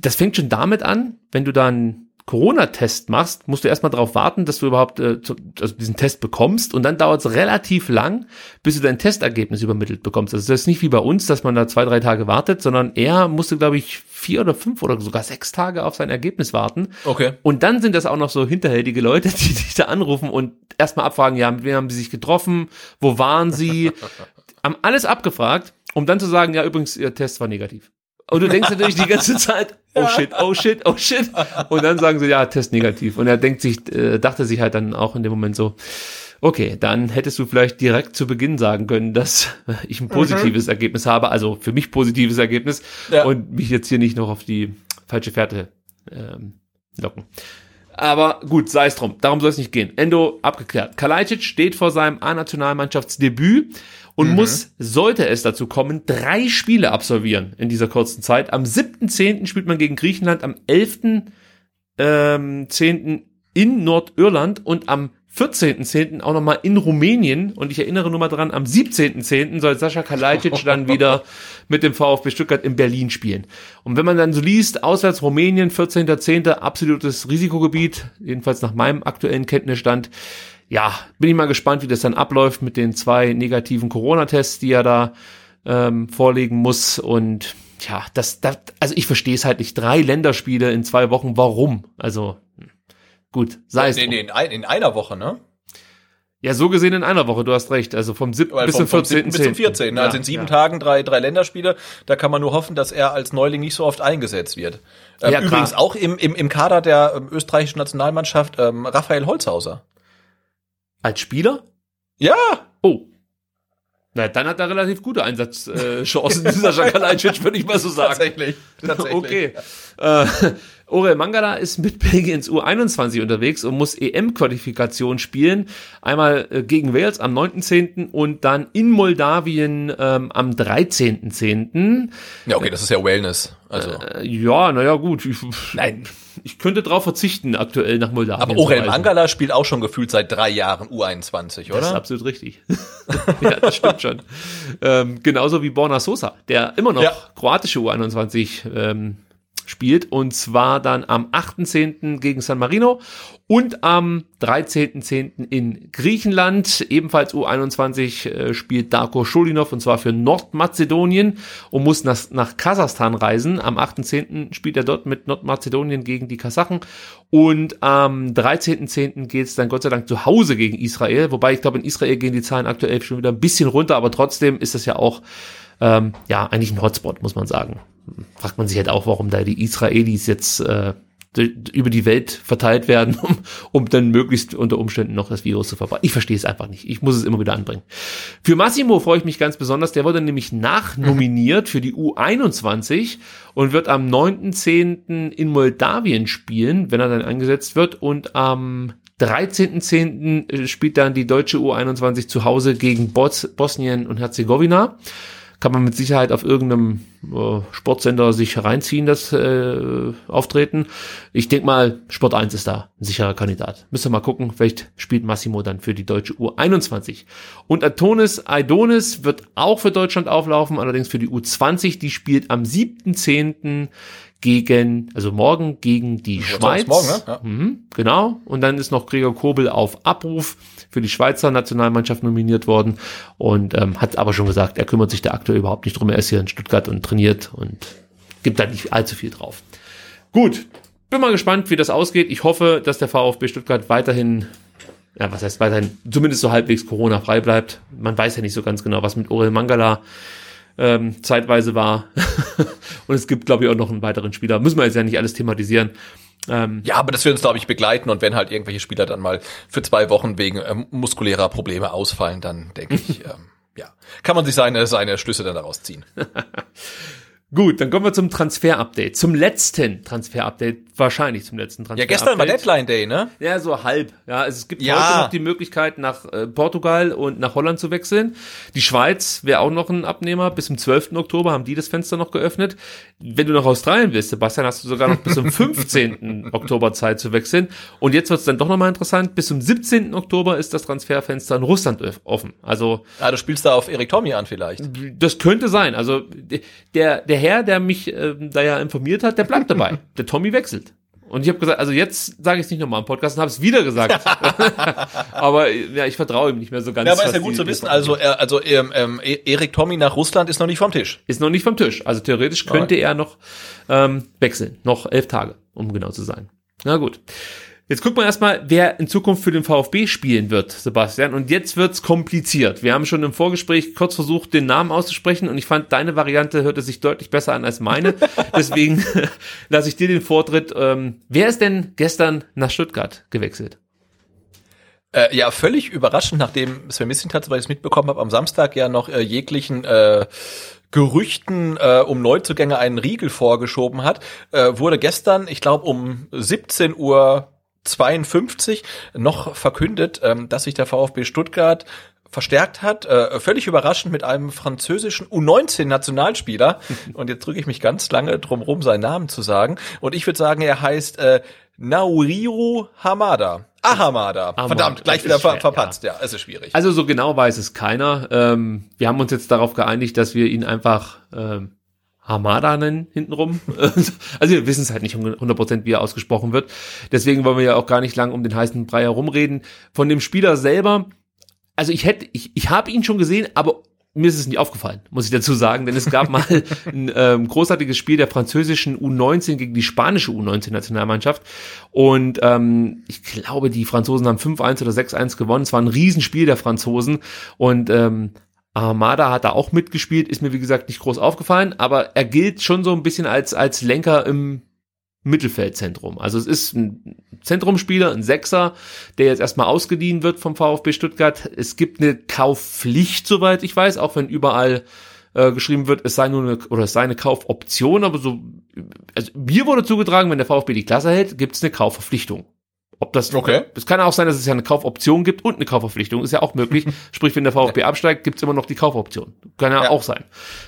das fängt schon damit an, wenn du da einen Corona-Test machst, musst du erstmal darauf warten, dass du überhaupt äh, zu, also diesen Test bekommst und dann dauert es relativ lang, bis du dein Testergebnis übermittelt bekommst. Also das ist nicht wie bei uns, dass man da zwei, drei Tage wartet, sondern er musste, glaube ich, vier oder fünf oder sogar sechs Tage auf sein Ergebnis warten. Okay. Und dann sind das auch noch so hinterhältige Leute, [LAUGHS] die dich da anrufen und erstmal abfragen, ja, mit wem haben sie sich getroffen, wo waren sie, [LAUGHS] haben alles abgefragt, um dann zu sagen, ja, übrigens, ihr Test war negativ. Und du denkst natürlich die ganze Zeit, oh shit, oh shit, oh shit. Und dann sagen sie, ja, Test negativ. Und er denkt sich, äh, dachte sich halt dann auch in dem Moment so, okay, dann hättest du vielleicht direkt zu Beginn sagen können, dass [LAUGHS] ich ein positives Ergebnis habe, also für mich positives Ergebnis Ja. und mich jetzt hier nicht noch auf die falsche Fährte ähm, locken. Aber gut, sei es drum. Darum soll es nicht gehen. Endo abgeklärt. Kalajdzic steht vor seinem A-Nationalmannschaftsdebüt und muss, sollte es dazu kommen, drei Spiele absolvieren in dieser kurzen Zeit. Am 7.10. spielt man gegen Griechenland, am 11.10. Ähm, 10. in Nordirland und am 14.10. auch nochmal in Rumänien. Und ich erinnere nur mal dran, am 17.10. soll Sascha Kalajdzic dann [LAUGHS] wieder mit dem VfB Stuttgart in Berlin spielen. Und wenn man dann so liest, auswärts Rumänien, 14.10. absolutes Risikogebiet, jedenfalls nach meinem aktuellen Kenntnisstand, ja, bin ich mal gespannt, wie das dann abläuft mit den zwei negativen Corona-Tests, die er da ähm, vorlegen muss. Und ja, das, das also ich verstehe es halt nicht. Drei Länderspiele in zwei Wochen, warum? Also gut, sei es. Nee, nee, in, ein, in einer Woche, ne? Ja, so gesehen in einer Woche, du hast recht. Also vom 7. Weil bis vom, zum vom 7. 14. bis zum 14. also in sieben Tagen drei, drei Länderspiele. Da kann man nur hoffen, dass er als Neuling nicht so oft eingesetzt wird. Ähm, Ja, übrigens auch im, im, im Kader der ähm, österreichischen Nationalmannschaft ähm, Raphael Holzhauser. Als Spieler? Ja, Oh. Na, dann hat er relativ gute Einsatzchancen, dieser [LAUGHS] Kalajdzic, würde ich mal so sagen. Tatsächlich. Tatsächlich. Okay. Äh, Orel Mangala ist mit Belgiens U21 unterwegs und muss EM-Qualifikation spielen. Einmal äh, gegen Wales am 9.10. und dann in Moldawien ähm, am 13.10. Ja, okay, das ist ja Wellness. Also. Äh, ja, naja, gut. Ich, Nein. Ich könnte drauf verzichten, aktuell nach Moldawien. Aber Orel Mangala spielt auch schon gefühlt seit drei Jahren U21, oder? Das ist absolut richtig. [LAUGHS] ja, das stimmt schon. Ähm, genauso wie Borna Sosa, der immer noch Ja. kroatische U21 ähm, spielt und zwar dann am 8.10. gegen San Marino und am 13.10. in Griechenland. Ebenfalls U21 äh, spielt Darko Scholinov und zwar für Nordmazedonien und muss nach, nach Kasachstan reisen. Am 8.10. spielt er dort mit Nordmazedonien gegen die Kasachen und am 13.10. geht es dann Gott sei Dank zu Hause gegen Israel, wobei ich glaube in Israel gehen die Zahlen aktuell schon wieder ein bisschen runter, aber trotzdem ist das ja auch ähm, ja eigentlich ein Hotspot, muss man sagen. Fragt man sich halt auch, warum da die Israelis jetzt äh, über die Welt verteilt werden, [LAUGHS] um, um dann möglichst unter Umständen noch das Virus zu verbreiten. Ich verstehe es einfach nicht. Ich muss es immer wieder anbringen. Für Massimo freue ich mich ganz besonders. Der wurde nämlich nachnominiert für die U21 und wird am 9.10. in Moldawien spielen, wenn er dann eingesetzt wird. Und am 13.10. spielt dann die deutsche U21 zu Hause gegen Bos Bosnien und Herzegowina. Kann man mit Sicherheit auf irgendeinem äh, Sportsender sich reinziehen, das äh, Auftreten. Ich denke mal, Sport 1 ist da ein sicherer Kandidat. Müssen wir mal gucken, vielleicht spielt Massimo dann für die deutsche U21. Und Antonis Aidonis wird auch für Deutschland auflaufen, allerdings für die U20. Die spielt am 7.10. gegen, also morgen gegen die Schweiz. morgen, ne? Ja. Mhm, genau. Und dann ist noch Gregor Kobel auf Abruf für die Schweizer Nationalmannschaft nominiert worden und ähm, hat aber schon gesagt, er kümmert sich da aktuell überhaupt nicht drum. Er ist hier in Stuttgart und trainiert und gibt da nicht allzu viel drauf. Gut, bin mal gespannt, wie das ausgeht. Ich hoffe, dass der VfB Stuttgart weiterhin, ja, was heißt weiterhin, zumindest so halbwegs Corona-frei bleibt. Man weiß ja nicht so ganz genau, was mit Orel Mangala ähm, zeitweise war. [LAUGHS] und es gibt, glaube ich, auch noch einen weiteren Spieler. Müssen wir jetzt ja nicht alles thematisieren. Ähm, Ja, aber das wird uns, glaube ich, begleiten und wenn halt irgendwelche Spieler dann mal für zwei Wochen wegen ähm, muskulärer Probleme ausfallen, dann denke ich, [LAUGHS] ähm, ja, kann man sich seine, seine Schlüsse dann daraus ziehen. [LAUGHS] Gut, dann kommen wir zum Transfer-Update. Zum letzten Transfer-Update. Wahrscheinlich zum letzten Ja, Transfer-Update. gestern war Deadline Day, ne? Ja, so halb. Ja, also es gibt Ja. heute noch die Möglichkeit, nach äh, Portugal und nach Holland zu wechseln. Die Schweiz wäre auch noch ein Abnehmer. Bis zum 12. Oktober haben die das Fenster noch geöffnet. Wenn du nach Australien willst, Sebastian, hast du sogar noch bis zum [LAUGHS] 15. Oktober Zeit zu wechseln. Und jetzt wird es dann doch nochmal interessant. Bis zum 17. Oktober ist das Transferfenster in Russland offen. Also Ah, du spielst da auf Erik Tommy an vielleicht. das könnte sein. Also der, der Herr, der mich ähm, da ja informiert hat, der bleibt dabei. [LAUGHS] der Tommy wechselt. Und ich habe gesagt, also jetzt sage ich es nicht nochmal im Podcast und habe es wieder gesagt. [LAUGHS] aber ja, ich vertraue ihm nicht mehr so ganz. Ja, aber ist ja gut zu wissen. Also, er, also ähm, ähm, E- Erik Tommy nach Russland ist noch nicht vom Tisch. ist noch nicht vom Tisch. Also theoretisch könnte er noch ähm, wechseln. Noch elf Tage, um genau zu sein. Na gut. Jetzt gucken wir erstmal, wer in Zukunft für den VfB spielen wird, Sebastian. Und jetzt wird's kompliziert. Wir haben schon im Vorgespräch kurz versucht, den Namen auszusprechen und ich fand, deine Variante hörte sich deutlich besser an als meine. [LAUGHS] Deswegen [LAUGHS] lasse ich dir den Vortritt. Ähm, wer ist denn gestern nach Stuttgart gewechselt? Äh, ja, völlig überraschend, nachdem Sven Missintat, weil ich es mitbekommen habe, am Samstag ja noch äh, jeglichen äh, Gerüchten äh, um Neuzugänge einen Riegel vorgeschoben hat, äh, wurde gestern, ich glaube um 17 Uhr 52 noch verkündet, ähm, dass sich der VfB Stuttgart verstärkt hat, äh, völlig überraschend mit einem französischen U19-Nationalspieler. [LAUGHS] Und jetzt drücke ich mich ganz lange drum rum, seinen Namen zu sagen. Und ich würde sagen, er heißt äh, Nauriru Hamada. Ah, Hamada. Verdammt, gleich wieder ver verpatzt. Ja. es ist schwierig. Also so genau weiß es keiner. Ähm, wir haben uns jetzt darauf geeinigt, dass wir ihn einfach ähm, Hamada nennen hintenrum. [LAUGHS] also wir wissen es halt nicht 100%, wie er ausgesprochen wird. Deswegen wollen wir ja auch gar nicht lang um den heißen Brei herumreden. Von dem Spieler selber, also ich hätte, ich, ich habe ihn schon gesehen, aber mir ist es nicht aufgefallen, muss ich dazu sagen, denn es gab mal [LAUGHS] ein ähm, großartiges Spiel der französischen U19 gegen die spanische U19-Nationalmannschaft und ähm, ich glaube, die Franzosen haben 5-1 oder 6-1 gewonnen. Es war ein Riesenspiel der Franzosen und ähm, Armada hat da auch mitgespielt, ist mir wie gesagt nicht groß aufgefallen, aber er gilt schon so ein bisschen als als Lenker im Mittelfeldzentrum. Also es ist ein Zentrumspieler, ein Sechser, der jetzt erstmal ausgeliehen wird vom VfB Stuttgart. Es gibt eine Kaufpflicht, soweit ich weiß, auch wenn überall äh, geschrieben wird, es sei nur eine, oder es sei eine Kaufoption, aber so, also mir wurde zugetragen, wenn der VfB die Klasse hält, gibt es eine Kaufverpflichtung. Ob das, Okay. es kann auch sein, dass es ja eine Kaufoption gibt und eine Kaufverpflichtung, ist ja auch möglich. [LAUGHS] Sprich, wenn der VfB absteigt, gibt's immer noch die Kaufoption. Kann ja, Ja. auch sein.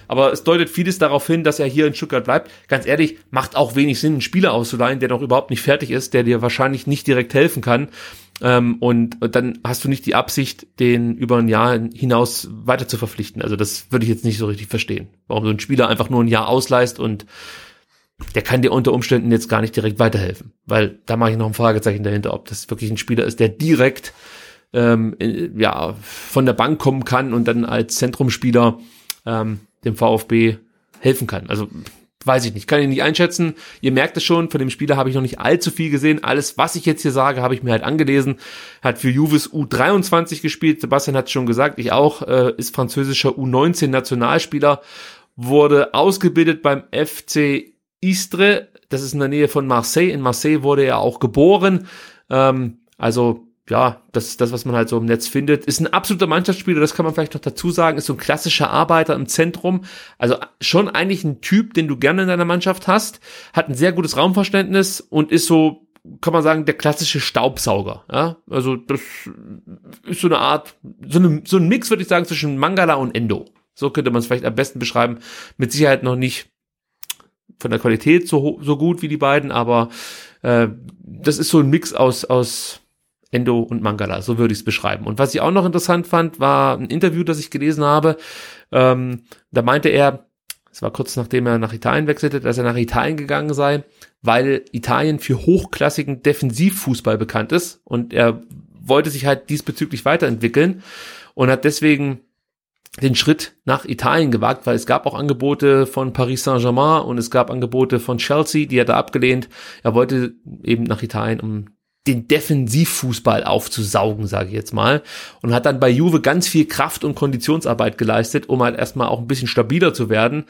Aber es deutet vieles darauf hin, dass er hier in Stuttgart bleibt. Ganz ehrlich, macht auch wenig Sinn, einen Spieler auszuleihen, der noch überhaupt nicht fertig ist, der dir wahrscheinlich nicht direkt helfen kann. Ähm, und, und dann hast du nicht die Absicht, den über ein Jahr hinaus weiter zu verpflichten. Also das würde ich jetzt nicht so richtig verstehen. Warum so ein Spieler einfach nur ein Jahr ausleist und der kann dir unter Umständen jetzt gar nicht direkt weiterhelfen. Weil da mache ich noch ein Fragezeichen dahinter, ob das wirklich ein Spieler ist, der direkt ähm, äh, ja, von der Bank kommen kann und dann als Zentrumspieler ähm, dem VfB helfen kann. Also weiß ich nicht, kann ich nicht einschätzen. Ihr merkt es schon, von dem Spieler habe ich noch nicht allzu viel gesehen. Alles, was ich jetzt hier sage, habe ich mir halt angelesen. Hat für Juves U23 gespielt. Sebastian hat es schon gesagt, ich auch. Äh, ist französischer U19-Nationalspieler. Wurde ausgebildet beim FC Istre. Das ist in der Nähe von Marseille. In Marseille wurde er auch geboren. Ähm, also ja, das ist das, was man halt so im Netz findet. Ist ein absoluter Mannschaftsspieler, das kann man vielleicht noch dazu sagen, ist so ein klassischer Arbeiter im Zentrum. Also schon eigentlich ein Typ, den du gerne in deiner Mannschaft hast, hat ein sehr gutes Raumverständnis und ist so, kann man sagen, der klassische Staubsauger. Ja? Also das ist so eine Art, so, eine, so ein Mix, würde ich sagen, zwischen Mangala und Endo. So könnte man es vielleicht am besten beschreiben. Mit Sicherheit noch nicht von der Qualität so, so gut wie die beiden, aber äh, das ist so ein Mix aus, aus Endo und Mangala, so würde ich es beschreiben. Und was ich auch noch interessant fand, war ein Interview, das ich gelesen habe. Ähm, da meinte er, es war kurz nachdem er nach Italien wechselte, dass er nach Italien gegangen sei, weil Italien für hochklassigen Defensivfußball bekannt ist und er wollte sich halt diesbezüglich weiterentwickeln und hat deswegen den Schritt nach Italien gewagt, weil es gab auch Angebote von Paris Saint-Germain und es gab Angebote von Chelsea, die hat er abgelehnt. Er wollte eben nach Italien, um den Defensivfußball aufzusaugen, sage ich jetzt mal, und hat dann bei Juve ganz viel Kraft und Konditionsarbeit geleistet, um halt erstmal auch ein bisschen stabiler zu werden,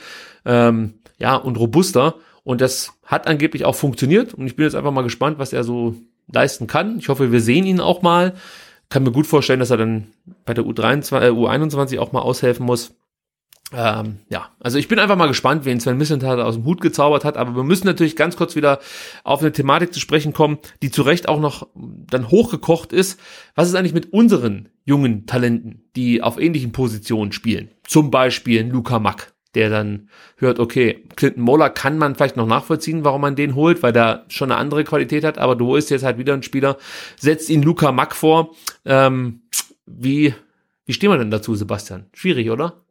ähm, ja, und robuster. Und das hat angeblich auch funktioniert. Und ich bin jetzt einfach mal gespannt, was er so leisten kann. Ich hoffe, wir sehen ihn auch mal. Kann mir gut vorstellen, dass er dann bei der U23, äh, U21 auch mal aushelfen muss. Ähm, ja, also ich bin einfach mal gespannt, wen Sven Missentat aus dem Hut gezaubert hat, aber wir müssen natürlich ganz kurz wieder auf eine Thematik zu sprechen kommen, die zu Recht auch noch dann hochgekocht ist. Was ist eigentlich mit unseren jungen Talenten, die auf ähnlichen Positionen spielen? Zum Beispiel Luca Mack, der dann hört, okay, Clinton Moller kann man vielleicht noch nachvollziehen, warum man den holt, weil der schon eine andere Qualität hat, aber du holst jetzt halt wieder einen Spieler, setzt ihn Luca Mack vor. Ähm, wie, wie stehen wir denn dazu, Sebastian? Schwierig, oder?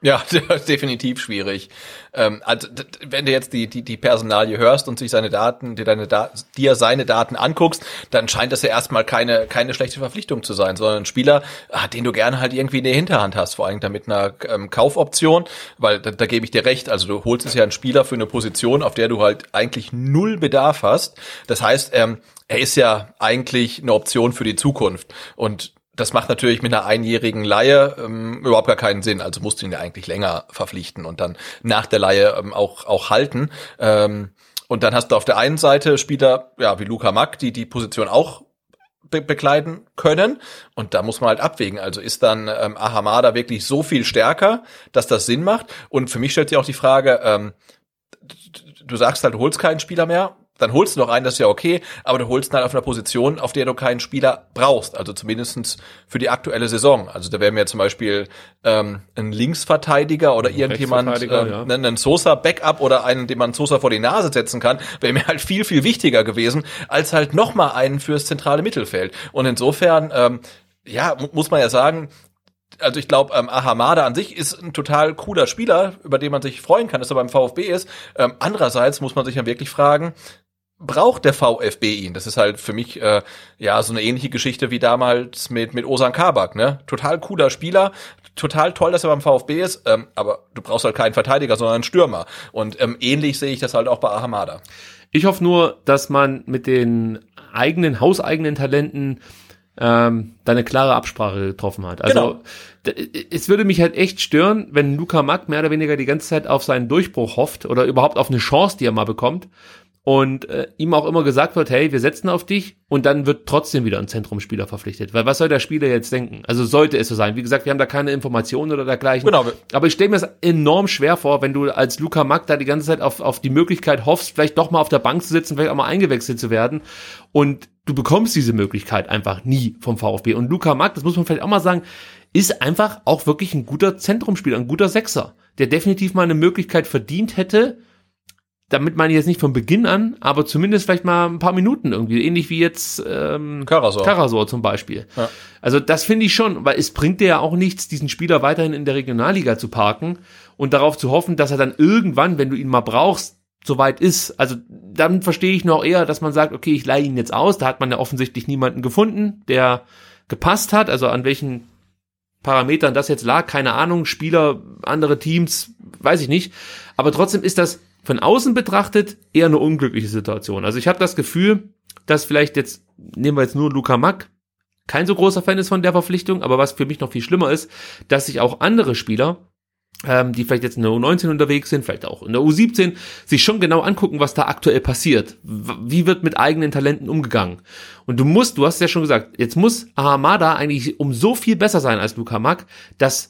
Ja, [LAUGHS] definitiv schwierig. Ähm, also, wenn du jetzt die, die, die Personalie hörst und sich seine Daten, dir, deine da dir seine Daten anguckst, dann scheint das ja erstmal keine, keine schlechte Verpflichtung zu sein, sondern ein Spieler, ah, den du gerne halt irgendwie in der Hinterhand hast, vor allem damit einer ähm, Kaufoption, weil da, da gebe ich dir recht, also du holst es ja einen Spieler für eine Position, auf der du halt eigentlich null Bedarf hast. Das heißt, ähm, er ist ja eigentlich eine Option für die Zukunft. Und das macht natürlich mit einer einjährigen Leihe ähm, überhaupt gar keinen Sinn. Also musst du ihn ja eigentlich länger verpflichten und dann nach der Leihe ähm, auch, auch halten. Ähm, und dann hast du auf der einen Seite Spieler, ja, wie Luca Mack, die die Position auch be bekleiden können. Und da muss man halt abwägen. Also ist dann ähm, Ahamada wirklich so viel stärker, dass das Sinn macht? Und für mich stellt sich auch die Frage, ähm, du sagst halt, du holst keinen Spieler mehr, dann holst du noch einen, das ist ja okay, aber du holst ihn halt auf einer Position, auf der du keinen Spieler brauchst, also zumindestens für die aktuelle Saison. Also da wäre mir zum Beispiel ähm, ein Linksverteidiger oder irgendjemand, Rechtsverteidiger, ähm, ja. einen Sosa-Backup oder einen, den man Sosa vor die Nase setzen kann, wäre mir halt viel, viel wichtiger gewesen, als halt nochmal einen fürs zentrale Mittelfeld. Und insofern, ähm, ja, mu muss man ja sagen, also ich glaube, ähm, Ahamada an sich ist ein total cooler Spieler, über den man sich freuen kann, dass er beim VfB ist. Ähm, andererseits muss man sich dann wirklich fragen, braucht der VfB ihn? Das ist halt für mich äh, ja so eine ähnliche Geschichte wie damals mit mit Osan Kabak, ne? Total cooler Spieler, total toll, dass er beim VfB ist, ähm, aber du brauchst halt keinen Verteidiger, sondern einen Stürmer. Und ähm, ähnlich sehe ich das halt auch bei Ahamada. Ich hoffe nur, dass man mit den eigenen, hauseigenen Talenten ähm, da eine klare Absprache getroffen hat. Also Genau. es würde mich halt echt stören, wenn Luca Mack mehr oder weniger die ganze Zeit auf seinen Durchbruch hofft oder überhaupt auf eine Chance, die er mal bekommt und äh, ihm auch immer gesagt wird, hey, wir setzen auf dich und dann wird trotzdem wieder ein Zentrumspieler verpflichtet. Weil was soll der Spieler jetzt denken? Also sollte es so sein. Wie gesagt, wir haben da keine Informationen oder dergleichen. Genau. Aber ich stelle mir das enorm schwer vor, wenn du als Luca Mack da die ganze Zeit auf, auf die Möglichkeit hoffst, vielleicht doch mal auf der Bank zu sitzen, vielleicht auch mal eingewechselt zu werden und du bekommst diese Möglichkeit einfach nie vom VfB. Und Luca Mack, das muss man vielleicht auch mal sagen, ist einfach auch wirklich ein guter Zentrumspieler, ein guter Sechser, der definitiv mal eine Möglichkeit verdient hätte, damit meine ich jetzt nicht von Beginn an, aber zumindest vielleicht mal ein paar Minuten irgendwie, ähnlich wie jetzt ähm, Karasor. Karasor zum Beispiel. Ja. Also das finde ich schon, weil es bringt dir ja auch nichts, diesen Spieler weiterhin in der Regionalliga zu parken und darauf zu hoffen, dass er dann irgendwann, wenn du ihn mal brauchst, soweit ist. Also dann verstehe ich noch eher, dass man sagt, okay, ich leihe ihn jetzt aus. Da hat man ja offensichtlich niemanden gefunden, der gepasst hat. Also an welchen Parametern das jetzt lag, keine Ahnung. Spieler, andere Teams, weiß ich nicht. Aber trotzdem ist das von außen betrachtet eher eine unglückliche Situation. Also ich habe das Gefühl, dass vielleicht jetzt, nehmen wir jetzt nur Luca Mack, kein so großer Fan ist von der Verpflichtung, aber was für mich noch viel schlimmer ist, dass sich auch andere Spieler, ähm, die vielleicht jetzt in der U19 unterwegs sind, vielleicht auch in der U17, sich schon genau angucken, was da aktuell passiert. Wie wird mit eigenen Talenten umgegangen? Und du musst, du hast ja schon gesagt, jetzt muss Ahamada eigentlich um so viel besser sein als Luca Mack, dass,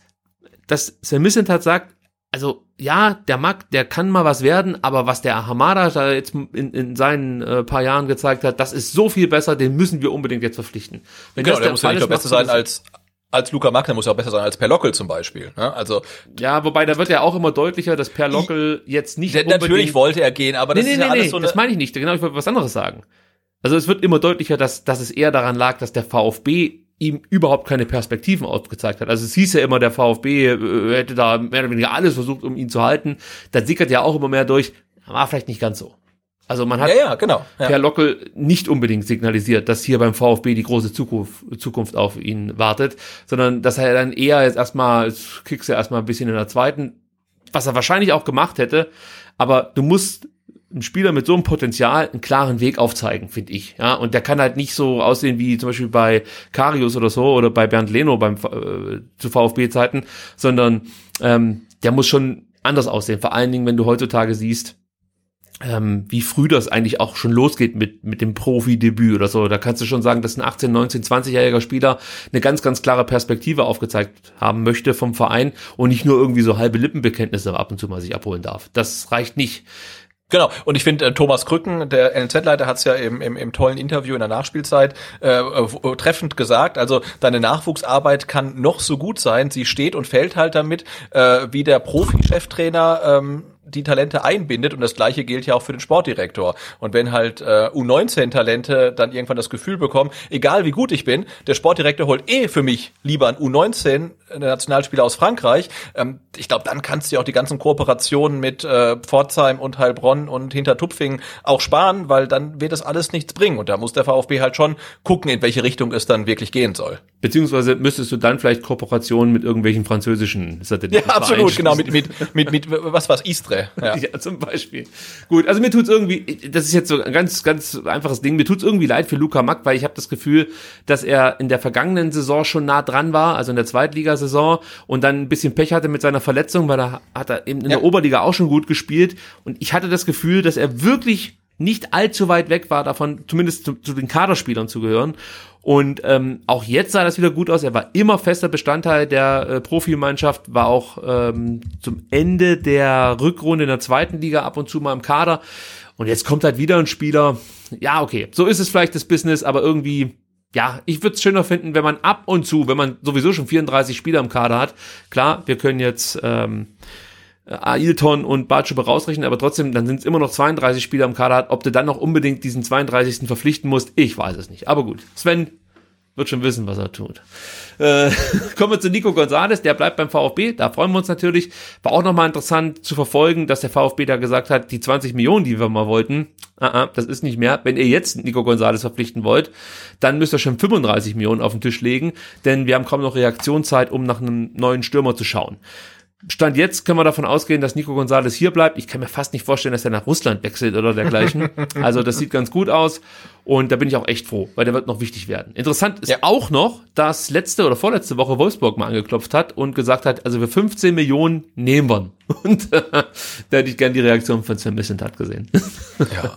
dass Sven Missentat sagt, also ja, der Mack, der kann mal was werden, aber was der Hamada da jetzt in, in seinen äh, paar Jahren gezeigt hat, das ist so viel besser, den müssen wir unbedingt jetzt verpflichten. Wenn genau, der muss ja nicht nur besser sein als als Luca Mack, der muss ja auch besser sein als Per Lockel zum Beispiel. Ne? Also ja, wobei da wird ja auch immer deutlicher, dass Per Lockel jetzt nicht natürlich wollte er gehen, aber das nee, nee, ist ja nee, alles so eine das meine ich nicht. Genau, ich wollte was anderes sagen. Also es wird immer deutlicher, dass dass es eher daran lag, dass der VfB ihm überhaupt keine Perspektiven aufgezeigt hat. Also es hieß ja immer, der VfB äh, hätte da mehr oder weniger alles versucht, um ihn zu halten. Da sickert ja auch immer mehr durch, war vielleicht nicht ganz so. Also man hat ja, ja, genau, ja. Per Lockel nicht unbedingt signalisiert, dass hier beim VfB die große Zukunft, Zukunft auf ihn wartet, sondern dass er dann eher jetzt erstmal, jetzt kriegst du erstmal ein bisschen in der zweiten, was er wahrscheinlich auch gemacht hätte, aber du musst ein Spieler mit so einem Potenzial einen klaren Weg aufzeigen, finde ich. Ja, und der kann halt nicht so aussehen wie zum Beispiel bei Karius oder so oder bei Bernd Leno beim äh, zu VfB-Zeiten, sondern ähm, der muss schon anders aussehen. Vor allen Dingen, wenn du heutzutage siehst, ähm, wie früh das eigentlich auch schon losgeht mit, mit dem Profi-Debüt oder so. Da kannst du schon sagen, dass ein 18, 19, 20-jähriger Spieler eine ganz, ganz klare Perspektive aufgezeigt haben möchte vom Verein und nicht nur irgendwie so halbe Lippenbekenntnisse ab und zu mal sich abholen darf. Das reicht nicht. Genau, und ich finde, äh, Thomas Krücken, der NZ-Leiter, hat es ja im, im, im tollen Interview in der Nachspielzeit äh, äh, treffend gesagt. Also deine Nachwuchsarbeit kann noch so gut sein, sie steht und fällt halt damit, äh, wie der Profi-Cheftrainer ähm, die Talente einbindet und das gleiche gilt ja auch für den Sportdirektor. Und wenn halt äh, U19-Talente dann irgendwann das Gefühl bekommen, egal wie gut ich bin, der Sportdirektor holt eh für mich lieber ein U19 Nationalspieler aus Frankreich, ähm, ich glaube, dann kannst du ja auch die ganzen Kooperationen mit äh, Pforzheim und Heilbronn und Hintertupfing auch sparen, weil dann wird das alles nichts bringen. Und da muss der VfB halt schon gucken, in welche Richtung es dann wirklich gehen soll. Beziehungsweise müsstest du dann vielleicht Kooperationen mit irgendwelchen französischen Satelliten. Ja, absolut, genau, mit, mit, mit, mit, was war's, Istre. Ja. [LAUGHS] ja, zum Beispiel. Gut, also mir tut's irgendwie, das ist jetzt so ein ganz, ganz einfaches Ding, mir tut's irgendwie leid für Luca Mack, weil ich habe das Gefühl, dass er in der vergangenen Saison schon nah dran war, also in der Zweitligasaison und dann ein bisschen Pech hatte mit seiner Verletzung, weil er hat er eben in ja. der Oberliga auch schon gut gespielt und ich hatte das Gefühl, dass er wirklich nicht allzu weit weg war davon, zumindest zu, zu den Kaderspielern zu gehören. Und ähm, auch jetzt sah das wieder gut aus. Er war immer fester Bestandteil der äh, Profimannschaft, war auch ähm, zum Ende der Rückrunde in der zweiten Liga ab und zu mal im Kader. Und jetzt kommt halt wieder ein Spieler. Ja, okay, so ist es vielleicht das Business, aber irgendwie, ja, ich würde es schöner finden, wenn man ab und zu, wenn man sowieso schon 34 Spieler im Kader hat. Klar, wir können jetzt ähm, Ailton und Bartschube rausrechnen, aber trotzdem, dann sind es immer noch 32 Spieler im Kader. Ob du dann noch unbedingt diesen 32. verpflichten musst, ich weiß es nicht. Aber gut, Sven wird schon wissen, was er tut. Äh, [LAUGHS] kommen wir zu Nico Gonzalez, der bleibt beim VfB, da freuen wir uns natürlich. War auch nochmal interessant zu verfolgen, dass der VfB da gesagt hat, die 20 Millionen, die wir mal wollten, uh -uh, das ist nicht mehr. Wenn ihr jetzt Nico Gonzalez verpflichten wollt, dann müsst ihr schon 35 Millionen auf den Tisch legen, denn wir haben kaum noch Reaktionszeit, um nach einem neuen Stürmer zu schauen. Stand jetzt können wir davon ausgehen, dass Nico Gonzalez hier bleibt. Ich kann mir fast nicht vorstellen, dass er nach Russland wechselt oder dergleichen. [LAUGHS] also das sieht ganz gut aus und da bin ich auch echt froh, weil der wird noch wichtig werden. Interessant ist Ja. auch noch, dass letzte oder vorletzte Woche Wolfsburg mal angeklopft hat und gesagt hat, also für 15 Millionen nehmen wir ihn. [LAUGHS] Und äh, da hätte ich gern die Reaktion von Sven Missentat gesehen. [LAUGHS]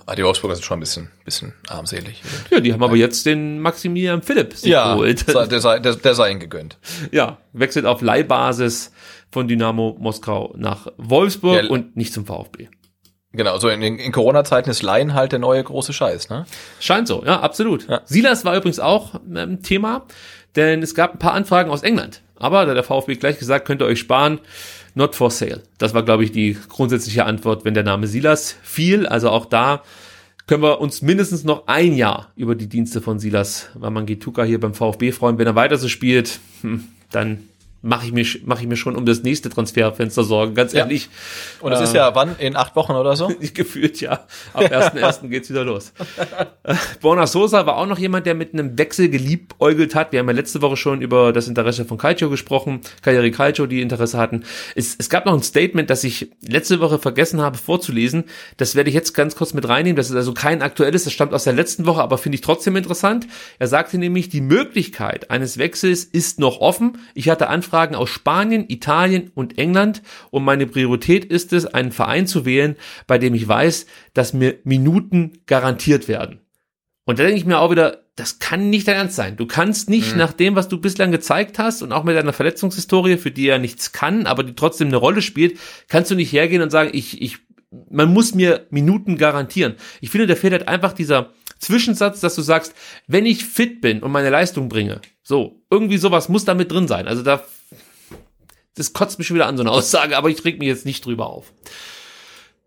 Ja, die Wolfsburger sind schon ein bisschen, bisschen armselig. ja, die haben aber jetzt den Maximilian Philipp sich Ja, geholt. sei- der sei, der, der sei ihnen gegönnt. Ja, wechselt auf Leihbasis von Dynamo Moskau nach Wolfsburg Ja, und nicht zum VfB. Genau, so in, in, Corona-Zeiten ist Laien halt der neue große Scheiß, ne? Scheint so, ja, absolut. Ja. Silas war übrigens auch ähm, Thema, denn es gab ein paar Anfragen aus England. Aber da der VfB gleich gesagt, könnt ihr euch sparen, not for sale. Das war, glaube ich, die grundsätzliche Antwort, wenn der Name Silas fiel. Also auch da können wir uns mindestens noch ein Jahr über die Dienste von Silas Wamangituka hier beim VfB freuen. Wenn er weiter so spielt, hm, dann mache ich, mir, mach ich mir schon um das nächste Transferfenster Sorgen, ganz Ja. ehrlich. Und das Äh, ist ja wann? In acht Wochen oder so? [LAUGHS] gefühlt, ja. Ab 1.1. geht's wieder los. [LAUGHS] Borna Sosa war auch noch jemand, der mit einem Wechsel geliebäugelt hat. Wir haben ja letzte Woche schon über das Interesse von Calcio gesprochen, Cagliari Calcio, die Interesse hatten. Es, es gab noch ein Statement, das ich letzte Woche vergessen habe vorzulesen. Das werde ich jetzt ganz kurz mit reinnehmen. Das ist also kein aktuelles, das stammt aus der letzten Woche, aber finde ich trotzdem interessant. Er sagte nämlich, die Möglichkeit eines Wechsels ist noch offen. Ich hatte Anfragen aus Spanien, Italien und England und meine Priorität ist es, einen Verein zu wählen, bei dem ich weiß, dass mir Minuten garantiert werden. Und da denke ich mir auch wieder, das kann nicht dein Ernst sein. Du kannst nicht nach dem, was du bislang gezeigt hast und auch mit deiner Verletzungshistorie, für die er nichts kann, aber die trotzdem eine Rolle spielt, kannst du nicht hergehen und sagen, ich, ich, man muss mir Minuten garantieren. Ich finde, da fehlt halt einfach dieser Zwischensatz, dass du sagst, wenn ich fit bin und meine Leistung bringe, so, irgendwie sowas muss da mit drin sein. Also da, das kotzt mich schon wieder an, so eine Aussage, aber ich reg mich jetzt nicht drüber auf.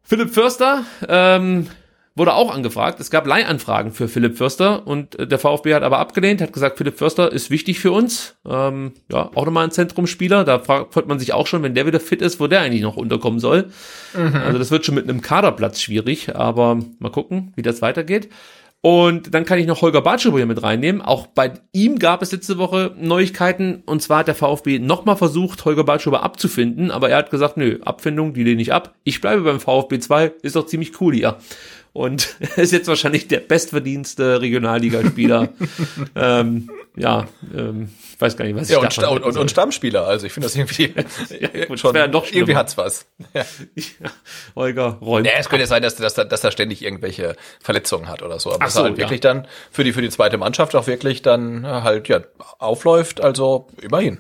Philipp Förster, ähm, wurde auch angefragt. Es gab Leihanfragen für Philipp Förster und äh, der VfB hat aber abgelehnt, hat gesagt, Philipp Förster ist wichtig für uns. Ähm, ja, auch nochmal ein Zentrumspieler. Da fragt freut man sich auch schon, wenn der wieder fit ist, wo der eigentlich noch unterkommen soll. Also das wird schon mit einem Kaderplatz schwierig, aber mal gucken, wie das weitergeht. Und dann kann ich noch Holger Bartschuber hier mit reinnehmen. Auch bei ihm gab es letzte Woche Neuigkeiten. Und zwar hat der VfB nochmal versucht, Holger Bartschuber abzufinden. Aber er hat gesagt, nö, Abfindung, die lehne ich ab. Ich bleibe beim VfB 2. Ist doch ziemlich cool hier. Und [LAUGHS] er ist jetzt wahrscheinlich der bestverdienste Regionalligaspieler. [LAUGHS] ähm, ja, ähm, weiß gar nicht, was Ja, ich und, davon Sta- und, und, soll. und Stammspieler, also ich finde das irgendwie [LAUGHS] Ja, gut, schon, noch schlimmer. irgendwie hat's was. Ja. [LAUGHS] Ja, Holger räumt. Ja, es könnte ja sein, dass, dass, dass er ständig irgendwelche Verletzungen hat oder so. Aber Ach dass so, er halt ja. wirklich dann für die, für die zweite Mannschaft auch wirklich dann äh, halt, ja, aufläuft, also immerhin.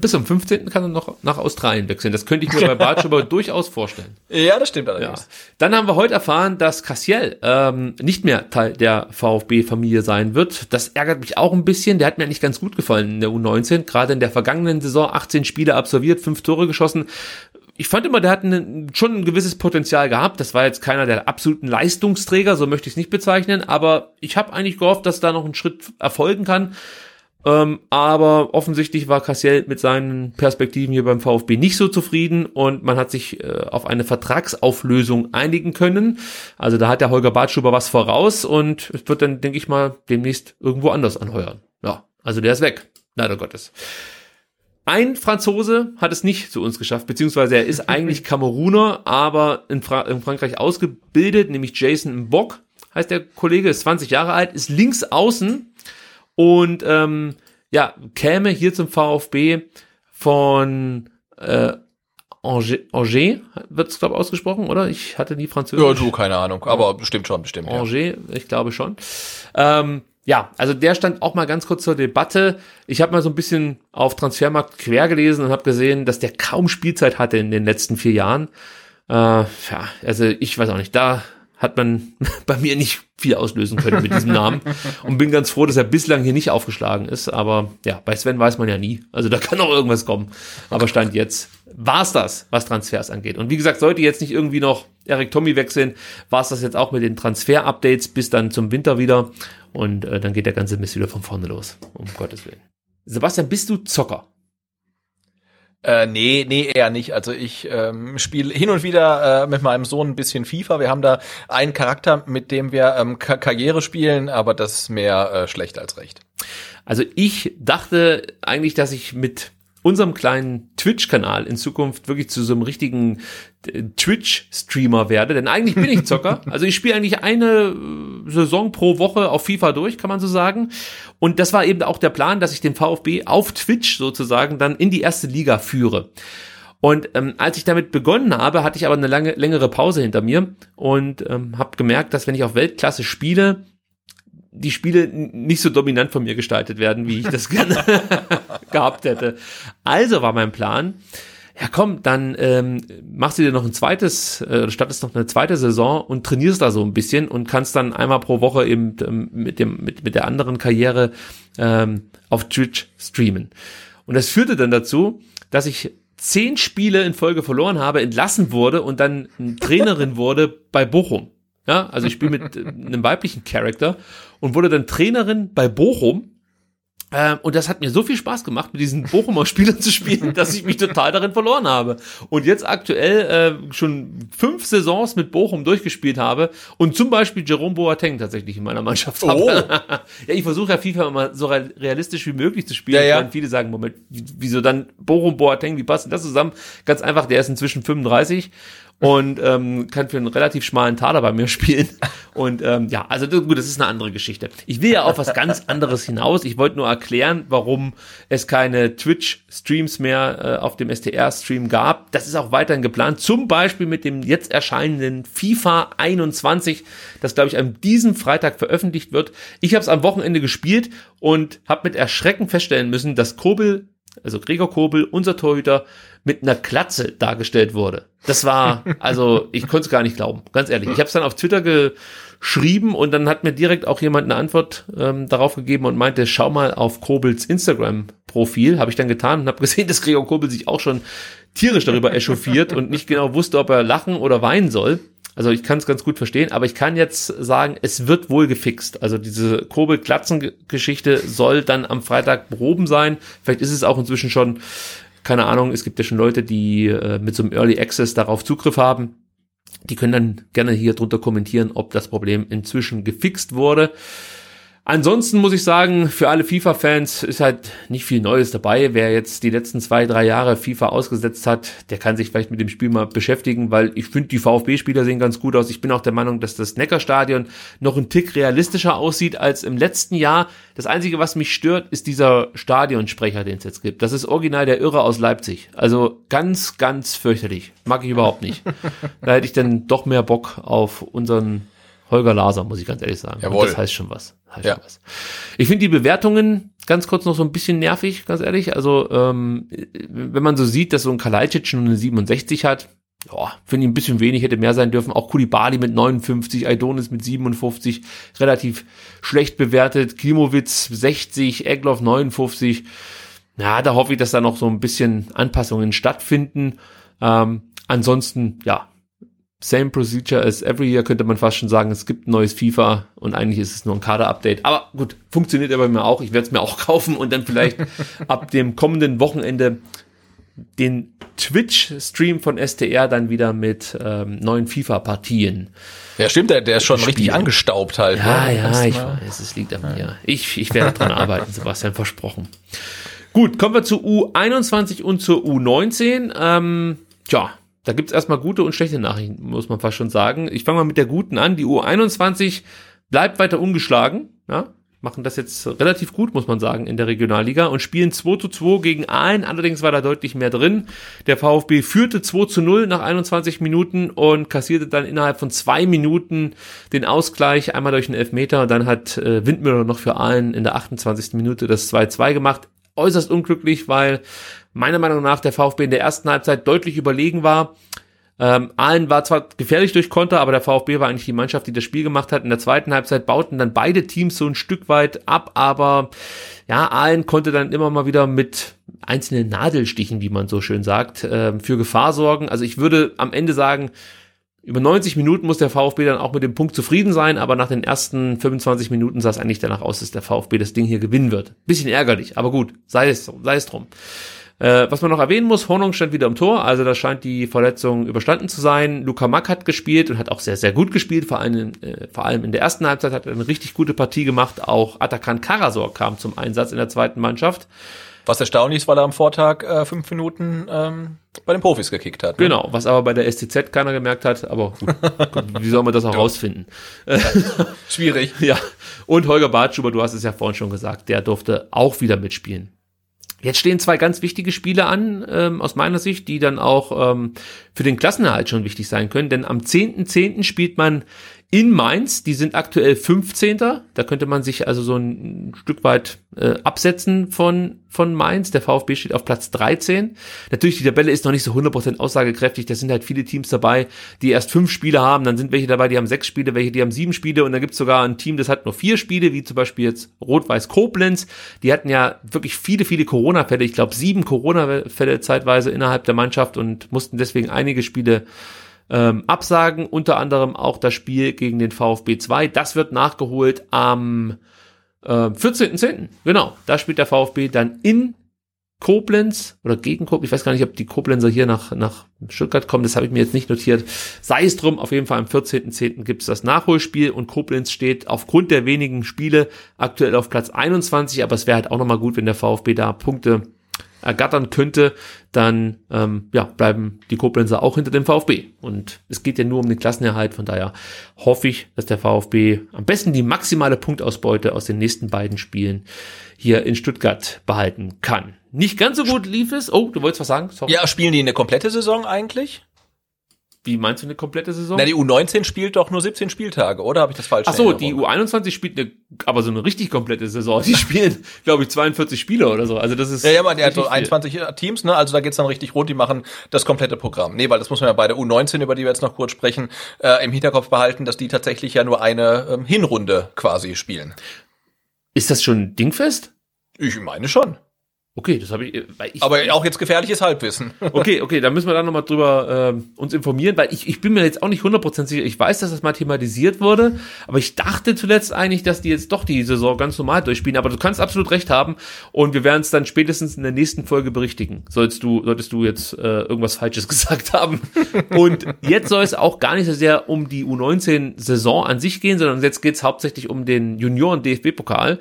Bis zum 15. kann er noch nach Australien wechseln. Das könnte ich mir bei Bartschuber [LAUGHS] durchaus vorstellen. Ja, das stimmt Ja. allerdings. Dann haben wir heute erfahren, dass Cassiel ähm, nicht mehr Teil der VfB-Familie sein wird. Das ärgert mich auch ein bisschen. Der hat mir eigentlich ganz gut gefallen in der U19. Gerade in der vergangenen Saison 18 Spiele absolviert, fünf Tore geschossen. Ich fand immer, der hat ein, schon ein gewisses Potenzial gehabt. Das war jetzt keiner der absoluten Leistungsträger, so möchte ich es nicht bezeichnen. Aber ich habe eigentlich gehofft, dass da noch ein Schritt erfolgen kann. Ähm, aber offensichtlich war Cassiel mit seinen Perspektiven hier beim VfB nicht so zufrieden und man hat sich äh, auf eine Vertragsauflösung einigen können. Also da hat der Holger Bartschuber was voraus und es wird dann, denke ich mal, demnächst irgendwo anders anheuern. Ja, also der ist weg. Leider Gottes. Ein Franzose hat es nicht zu uns geschafft, beziehungsweise er ist [LAUGHS] eigentlich Kameruner, aber in, Fra in Frankreich ausgebildet, nämlich Jason Mbok heißt der Kollege, ist 20 Jahre alt, ist links außen und ähm, ja, käme hier zum VfB von äh, Angers, Angers wird es glaube ausgesprochen, oder? Ich hatte nie Französisch. Ja, du, keine Ahnung, aber bestimmt schon, bestimmt. Ja. Angers, ich glaube schon. Ähm, ja, also der stand auch mal ganz kurz zur Debatte. Ich habe mal so ein bisschen auf Transfermarkt quer gelesen und habe gesehen, dass der kaum Spielzeit hatte in den letzten vier Jahren. Äh, ja, also ich weiß auch nicht, da hat man [LAUGHS] bei mir nicht viel auslösen können mit diesem Namen und bin ganz froh, dass er bislang hier nicht aufgeschlagen ist. Aber ja, bei Sven weiß man ja nie. Also da kann auch irgendwas kommen. Aber Stand jetzt war's das, was Transfers angeht. Und wie gesagt, sollte jetzt nicht irgendwie noch Eric Tommy wechseln, war's das jetzt auch mit den Transfer-Updates bis dann zum Winter wieder. Und äh, dann geht der ganze Mist wieder von vorne los. Um Gottes Willen. Sebastian, bist du Zocker? Äh, nee, nee, eher nicht. Also ich ähm, spiele hin und wieder äh, mit meinem Sohn ein bisschen FIFA. Wir haben da einen Charakter, mit dem wir ähm, Ka Karriere spielen, aber das ist mehr äh, schlecht als recht. Also ich dachte eigentlich, dass ich mit unserem kleinen Twitch-Kanal in Zukunft wirklich zu so einem richtigen äh, Twitch-Streamer werde. Denn eigentlich bin ich Zocker. [LAUGHS] Also ich spiele eigentlich eine äh, Saison pro Woche auf FIFA durch, kann man so sagen. Und das war eben auch der Plan, dass ich den VfB auf Twitch sozusagen dann in die erste Liga führe. Und ähm, als ich damit begonnen habe, hatte ich aber eine lange, längere Pause hinter mir und ähm, habe gemerkt, dass wenn ich auf Weltklasse spiele, die Spiele nicht so dominant von mir gestaltet werden, wie ich das [LAUGHS] gerne gehabt hätte. Also war mein Plan, ja komm, dann ähm, machst du dir noch ein zweites, äh, startest noch eine zweite Saison und trainierst da so ein bisschen und kannst dann einmal pro Woche eben ähm, mit dem mit, mit der anderen Karriere ähm, auf Twitch streamen. Und das führte dann dazu, dass ich zehn Spiele in Folge verloren habe, entlassen wurde und dann Trainerin [LAUGHS] wurde bei Bochum. Ja, also ich spiele mit einem weiblichen Charakter und wurde dann Trainerin bei Bochum. Ähm, und das hat mir so viel Spaß gemacht, mit diesen Bochumer Spielern zu spielen, dass ich mich total darin verloren habe. Und jetzt aktuell äh, schon fünf Saisons mit Bochum durchgespielt habe und zum Beispiel Jerome Boateng tatsächlich in meiner Mannschaft habe. Oh. [LAUGHS] ja, ich versuche ja FIFA immer so realistisch wie möglich zu spielen. Ja, ja. viele sagen, Moment, wieso dann Bochum, Boateng, wie passt denn das zusammen? Ganz einfach, der ist inzwischen 35 und ähm, kann für einen relativ schmalen Taler bei mir [LAUGHS] spielen. Und ähm, ja, also gut, das ist eine andere Geschichte. Ich will ja auf was ganz anderes hinaus. Ich wollte nur erklären, warum es keine Twitch-Streams mehr äh, auf dem STR-Stream gab. Das ist auch weiterhin geplant. Zum Beispiel mit dem jetzt erscheinenden FIFA 21, das glaube ich an diesem Freitag veröffentlicht wird. Ich habe es am Wochenende gespielt und habe mit Erschrecken feststellen müssen, dass Kobel also Gregor Kobel, unser Torhüter, mit einer Klatze dargestellt wurde. Das war, [LAUGHS] also ich konnte es gar nicht glauben, ganz ehrlich. Ich habe es dann auf Twitter geschrieben und dann hat mir direkt auch jemand eine Antwort ähm, darauf gegeben und meinte, schau mal auf Kobels Instagram-Profil. Habe ich dann getan und habe gesehen, [LAUGHS] dass Gregor Kobel sich auch schon tierisch darüber echauffiert und nicht genau wusste, ob er lachen oder weinen soll. Also ich kann es ganz gut verstehen, aber ich kann jetzt sagen, es wird wohl gefixt. Also diese Kobel-Klatzen-Geschichte soll dann am Freitag behoben sein. Vielleicht ist es auch inzwischen schon, keine Ahnung, es gibt ja schon Leute, die äh, mit so einem Early Access darauf Zugriff haben. Die können dann gerne hier drunter kommentieren, ob das Problem inzwischen gefixt wurde. Ansonsten muss ich sagen, für alle FIFA-Fans ist halt nicht viel Neues dabei. Wer jetzt die letzten zwei, drei Jahre FIFA ausgesetzt hat, der kann sich vielleicht mit dem Spiel mal beschäftigen, weil ich finde, die VfB-Spieler sehen ganz gut aus. Ich bin auch der Meinung, dass das Neckarstadion noch ein Tick realistischer aussieht als im letzten Jahr. Das Einzige, was mich stört, ist dieser Stadionsprecher, den es jetzt gibt. Das ist original der Irre aus Leipzig. Also ganz, ganz fürchterlich. Mag ich überhaupt nicht. [LAUGHS] da hätte ich dann doch mehr Bock auf unseren Holger Laser, muss ich ganz ehrlich sagen. Jawohl. Und das heißt schon was. Heißt ja. schon was. Ich finde die Bewertungen ganz kurz noch so ein bisschen nervig, ganz ehrlich. Also, ähm, wenn man so sieht, dass so ein Kalajdzic schon eine 67 hat, ja, finde ich ein bisschen wenig, hätte mehr sein dürfen. Auch Kulibali mit 59, Aidonis mit 57, relativ schlecht bewertet. Klimowitz 60, Egloff 59. Ja, da hoffe ich, dass da noch so ein bisschen Anpassungen stattfinden. Ähm, ansonsten, ja, same procedure as every year, könnte man fast schon sagen. Es gibt ein neues FIFA und eigentlich ist es nur ein Kader-Update. Aber gut, funktioniert aber mir auch. Ich werde es mir auch [LAUGHS] kaufen und dann vielleicht [LAUGHS] ab dem kommenden Wochenende den Twitch-Stream von STR dann wieder mit ähm, neuen FIFA-Partien. Ja, stimmt, der, der ist schon Spiel. richtig angestaubt halt. Ja, ne? ja, ich weiß, es liegt an mir. Ich, ich werde dran [LAUGHS] arbeiten, Sebastian, versprochen. Gut, kommen wir zu U21 und zur U19. Ähm, tja, da gibt's erstmal gute und schlechte Nachrichten, muss man fast schon sagen. Ich fange mal mit der guten an. Die U21 bleibt weiter ungeschlagen, ja, machen das jetzt relativ gut, muss man sagen, in der Regionalliga und spielen 2 zu 2 gegen Aalen. Allerdings war da deutlich mehr drin. Der VfB führte 2 zu 0 nach 21 Minuten und kassierte dann innerhalb von zwei Minuten den Ausgleich, einmal durch einen Elfmeter und dann hat äh, Windmüller noch für Aalen in der 28. Minute das 2-2 gemacht. Äußerst unglücklich, weil meiner Meinung nach der VfB in der ersten Halbzeit deutlich überlegen war. Ähm, Aalen war zwar gefährlich durch Konter, aber der VfB war eigentlich die Mannschaft, die das Spiel gemacht hat. In der zweiten Halbzeit bauten dann beide Teams so ein Stück weit ab, aber ja, Aalen konnte dann immer mal wieder mit einzelnen Nadelstichen, wie man so schön sagt, äh, für Gefahr sorgen. Also ich würde am Ende sagen, über 90 Minuten muss der VfB dann auch mit dem Punkt zufrieden sein, aber nach den ersten 25 Minuten sah es eigentlich danach aus, dass der VfB das Ding hier gewinnen wird. Bisschen ärgerlich, aber gut, sei es, sei es drum. Äh, was man noch erwähnen muss, Hornung stand wieder im Tor, also da scheint die Verletzung überstanden zu sein. Luca Mack hat gespielt und hat auch sehr, sehr gut gespielt, vor allem, äh, vor allem in der ersten Halbzeit hat er eine richtig gute Partie gemacht. Auch Atakan Karasor kam zum Einsatz in der zweiten Mannschaft. Was erstaunlich ist, weil er am Vortag äh, fünf Minuten ähm, bei den Profis gekickt hat. Ne? Genau, was aber bei der STZ keiner gemerkt hat, aber gut, [LAUGHS] wie soll man das auch rausfinden? Schwierig. [LAUGHS] ja. Und Holger Bartschuber, du hast es ja vorhin schon gesagt, der durfte auch wieder mitspielen. Jetzt stehen zwei ganz wichtige Spiele an, ähm, aus meiner Sicht, die dann auch ähm, für den Klassenerhalt schon wichtig sein können. Denn am 10.10. .10. spielt man in Mainz, die sind aktuell 15. Da könnte man sich also so ein Stück weit äh, absetzen von, von Mainz. Der VfB steht auf Platz 13. Natürlich, die Tabelle ist noch nicht so 100% aussagekräftig. Da sind halt viele Teams dabei, die erst fünf Spiele haben. Dann sind welche dabei, die haben sechs Spiele, welche, die haben sieben Spiele. Und dann gibt's sogar ein Team, das hat nur vier Spiele, wie zum Beispiel jetzt Rot-Weiß Koblenz. Die hatten ja wirklich viele, viele Corona-Fälle. Ich glaube, sieben Corona-Fälle zeitweise innerhalb der Mannschaft und mussten deswegen einige Spiele ähm, absagen, unter anderem auch das Spiel gegen den VfB 2. Das wird nachgeholt am äh, 14.10. Genau, da spielt der VfB dann in Koblenz oder gegen Koblenz. Ich weiß gar nicht, ob die Koblenzer hier nach, nach Stuttgart kommen. Das habe ich mir jetzt nicht notiert. Sei es drum, auf jeden Fall am 14.10. gibt es das Nachholspiel und Koblenz steht aufgrund der wenigen Spiele aktuell auf Platz 21. Aber es wäre halt auch nochmal gut, wenn der VfB da Punkte ergattern könnte, dann ähm, ja, bleiben die Koblenzer auch hinter dem VfB. Und es geht ja nur um den Klassenerhalt, von daher hoffe ich, dass der VfB am besten die maximale Punktausbeute aus den nächsten beiden Spielen hier in Stuttgart behalten kann. Nicht ganz so gut lief es. Oh, du wolltest was sagen? Sorry. Ja, spielen die eine komplette Saison eigentlich? Wie meinst du eine komplette Saison? Na, die U19 spielt doch nur 17 Spieltage, oder habe ich das falsch Ach so, die U21 spielt eine, aber so eine richtig komplette Saison. Die [LAUGHS] spielen, glaube ich, 42 Spiele oder so. Also das ist Ja, ja, man, der hat so 21 viel. Teams, ne? Also da geht's dann richtig rund, die machen das komplette Programm. Nee, weil das muss man ja bei der U19, über die wir jetzt noch kurz sprechen, äh, im Hinterkopf behalten, dass die tatsächlich ja nur eine ähm, Hinrunde quasi spielen. Ist das schon dingfest? Ich meine schon. Okay, das habe ich, weil ich. Aber auch jetzt gefährliches Halbwissen. [LAUGHS] okay, okay, da müssen wir dann nochmal drüber äh, uns informieren, weil ich, ich bin mir jetzt auch nicht 100% sicher. Ich weiß, dass das mal thematisiert wurde, aber ich dachte zuletzt eigentlich, dass die jetzt doch die Saison ganz normal durchspielen. Aber du kannst absolut recht haben und wir werden es dann spätestens in der nächsten Folge berichtigen. Sollst du, solltest du jetzt äh, irgendwas Falsches [LAUGHS] gesagt haben. und jetzt soll es auch gar nicht so sehr um die U19-Saison an sich gehen, sondern jetzt geht es hauptsächlich um den Junioren-DFB-Pokal.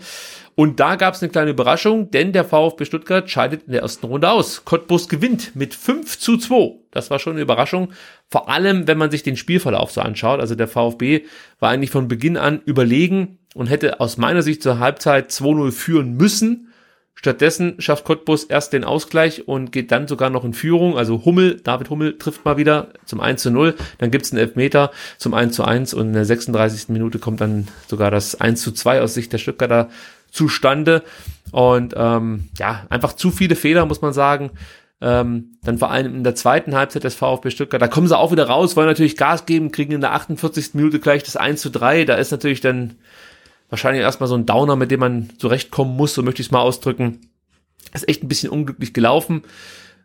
Und da gab es eine kleine Überraschung, denn der VfB Stuttgart scheidet in der ersten Runde aus. Cottbus gewinnt mit 5 zu 2. Das war schon eine Überraschung. Vor allem, wenn man sich den Spielverlauf so anschaut. Also der VfB war eigentlich von Beginn an überlegen und hätte aus meiner Sicht zur Halbzeit 2-0 führen müssen. Stattdessen schafft Cottbus erst den Ausgleich und geht dann sogar noch in Führung. Also Hummel, David Hummel trifft mal wieder zum 1 zu 0. Dann gibt's einen Elfmeter zum 1 zu 1 und in der 36. Minute kommt dann sogar das 1 zu 2 aus Sicht der Stuttgarter zustande. Und ähm, ja, einfach zu viele Fehler, muss man sagen. Ähm, dann vor allem in der zweiten Halbzeit des VfB Stuttgart, da kommen sie auch wieder raus, wollen natürlich Gas geben, kriegen in der 48. Minute gleich das 1 zu 3. Da ist natürlich dann wahrscheinlich erstmal so ein Downer, mit dem man zurechtkommen muss, so möchte ich es mal ausdrücken. Ist echt ein bisschen unglücklich gelaufen.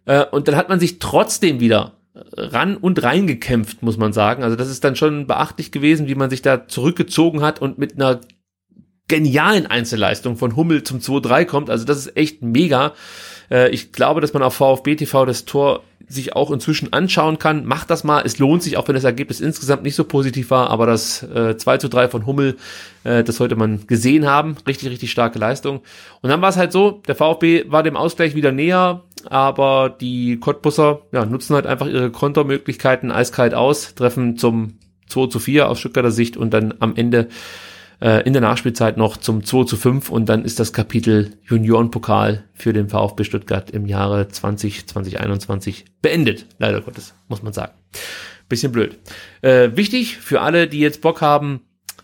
Äh, und dann hat man sich trotzdem wieder ran und rein gekämpft, muss man sagen. Also das ist dann schon beachtlich gewesen, wie man sich da zurückgezogen hat und mit einer genialen Einzelleistung von Hummel zum 2-3 kommt. Also das ist echt mega. Äh, ich glaube, dass man auf VfB TV das Tor sich auch inzwischen anschauen kann. Macht das mal. Es lohnt sich, auch wenn das Ergebnis insgesamt nicht so positiv war, aber das äh, 2 zu 3 von Hummel, äh, das sollte man gesehen haben. Richtig, richtig starke Leistung. Und dann war es halt so, der VfB war dem Ausgleich wieder näher, aber die Cottbusser ja, nutzen halt einfach ihre Kontermöglichkeiten eiskalt aus, treffen zum 2 zu 4 aus Stuttgarter Sicht und dann am Ende äh, in der Nachspielzeit noch zum 2 zu 5 und dann ist das Kapitel Juniorenpokal für den VfB Stuttgart im Jahre 20, 2021 beendet. Leider Gottes, muss man sagen. Bisschen blöd. Äh, wichtig für alle, die jetzt Bock haben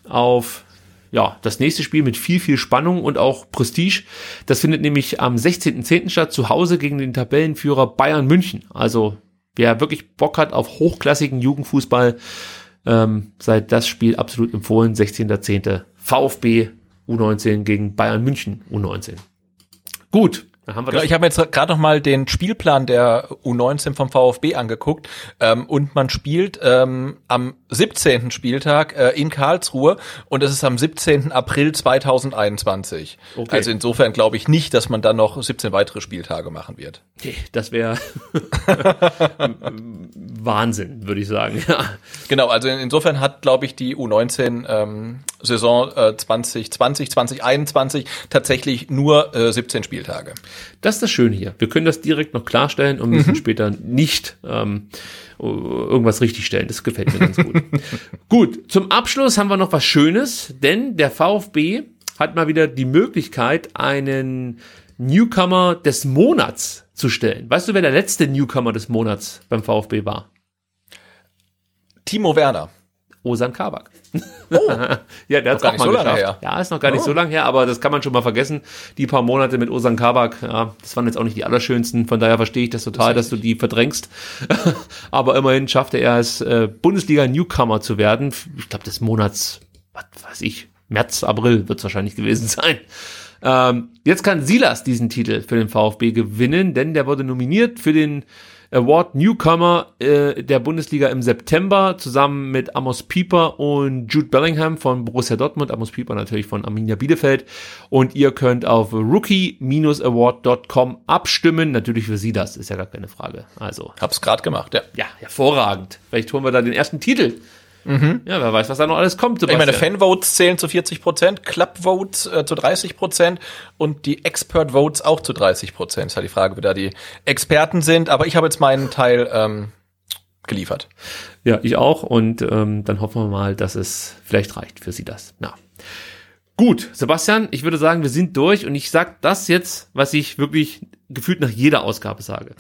auf ja, das nächste Spiel mit viel, viel Spannung und auch Prestige. Das findet nämlich am 16.10. statt, zu Hause gegen den Tabellenführer Bayern München. Also, wer wirklich Bock hat auf hochklassigen Jugendfußball, ähm, sei das Spiel absolut empfohlen. 16.10. VfB U19 gegen Bayern München U19. Gut, genau, ich habe jetzt gerade noch mal den Spielplan der U19 vom VfB angeguckt ähm, und man spielt ähm, am 17. Spieltag äh, in Karlsruhe und es ist am 17. April 2021. Okay. Also insofern glaube ich nicht, dass man dann noch 17 weitere Spieltage machen wird. Das wäre [LAUGHS] Wahnsinn, würde ich sagen. Ja. Genau, also insofern hat glaube ich die U19 ähm, Saison äh, 2020 2021 tatsächlich nur äh, 17 Spieltage. Das ist das Schöne hier. Wir können das direkt noch klarstellen und müssen später nicht ähm, irgendwas richtig stellen. Das gefällt mir ganz gut. [LAUGHS] gut, zum Abschluss haben wir noch was Schönes, denn der VfB hat mal wieder die Möglichkeit, einen Newcomer des Monats zu stellen. Weißt du, wer der letzte Newcomer des Monats beim VfB war? Timo Werner. Osan Kabak. Oh, [LAUGHS] ja, der hat auch mal so geschafft. her. Ja, ist noch gar nicht Oh. so lange her, aber das kann man schon mal vergessen. Die paar Monate mit Osan Kabak, ja, das waren jetzt auch nicht die allerschönsten. Von daher verstehe ich das total, dass du die verdrängst. [LAUGHS] aber immerhin schaffte er es, äh, Bundesliga-Newcomer zu werden. Ich glaube, des Monats, was weiß ich, März, April wird es wahrscheinlich gewesen [LAUGHS] sein. Ähm, jetzt kann Silas diesen Titel für den VfB gewinnen, denn der wurde nominiert für den Award Newcomer äh, der Bundesliga im September zusammen mit Amos Pieper und Jude Bellingham von Borussia Dortmund, Amos Pieper natürlich von Arminia Bielefeld und ihr könnt auf rookie-award.com abstimmen, natürlich für sie das, ist ja gar keine Frage. Also, Hab's gerade gemacht, ja. ja, hervorragend. Vielleicht holen wir da den ersten Titel. Ja, wer weiß, was da noch alles kommt. Mhm. Ich meine, Sebastian. Fanvotes zählen zu 40 Prozent, Clubvotes äh, zu 30 Prozent und die Expert Votes auch zu 30 Prozent. Ist halt die Frage, wie da die Experten sind. Aber ich habe jetzt meinen Teil ähm, geliefert. Ja, ich auch. Und ähm, dann hoffen wir mal, dass es vielleicht reicht für Sie das. Ja. Gut, Sebastian, ich würde sagen, wir sind durch und ich sag das jetzt, was ich wirklich gefühlt nach jeder Ausgabe sage.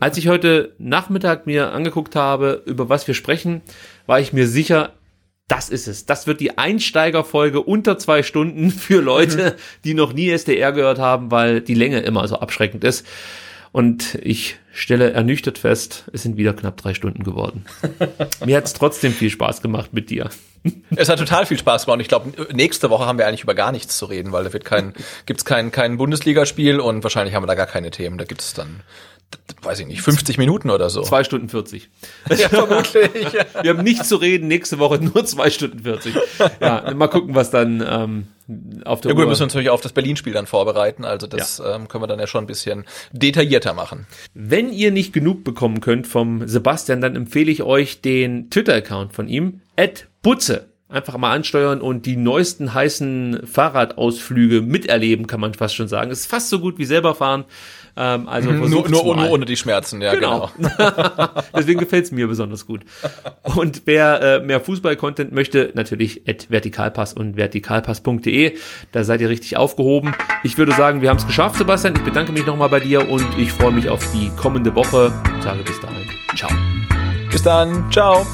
Als ich heute Nachmittag mir angeguckt habe, über was wir sprechen, war ich mir sicher, das ist es. Das wird die Einsteigerfolge unter zwei Stunden für Leute, die noch nie SDR gehört haben, weil die Länge immer so abschreckend ist. Und ich stelle ernüchtert fest, es sind wieder knapp drei Stunden geworden. [LAUGHS] Mir hat es trotzdem viel Spaß gemacht mit dir. Es hat total viel Spaß gemacht und ich glaube, nächste Woche haben wir eigentlich über gar nichts zu reden, weil da wird kein, gibt's kein, kein Bundesligaspiel und wahrscheinlich haben wir da gar keine Themen. Da gibt's dann, weiß ich nicht, 50 Minuten oder so. Zwei Stunden 40. [LAUGHS] Ja, vermutlich. Wir haben nichts zu reden, nächste Woche nur zwei Stunden 40. Ja, mal gucken, was dann ähm, auf der Ja gut, wir Uhr... müssen uns natürlich auf das Berlin-Spiel dann vorbereiten. Also das ähm, können wir dann ja schon ein bisschen detaillierter machen. Wenn ihr nicht genug bekommen könnt vom Sebastian, dann empfehle ich euch den Twitter-Account von ihm, Butze. Einfach mal ansteuern und die neuesten heißen Fahrradausflüge miterleben, kann man fast schon sagen. Ist fast so gut wie selber fahren. Ähm, also Nur, versucht's nur, nur mal. ohne die Schmerzen, ja Genau. genau. [LAUGHS] Deswegen gefällt es mir besonders gut. Und wer äh, mehr Fußball-Content möchte, natürlich at vertikalpass und vertikalpass.de. Da seid ihr richtig aufgehoben. Ich würde sagen, wir haben es geschafft, Sebastian. Ich bedanke mich nochmal bei dir und ich freue mich auf die kommende Woche. Ich sage bis dahin. Ciao. Bis dann, ciao.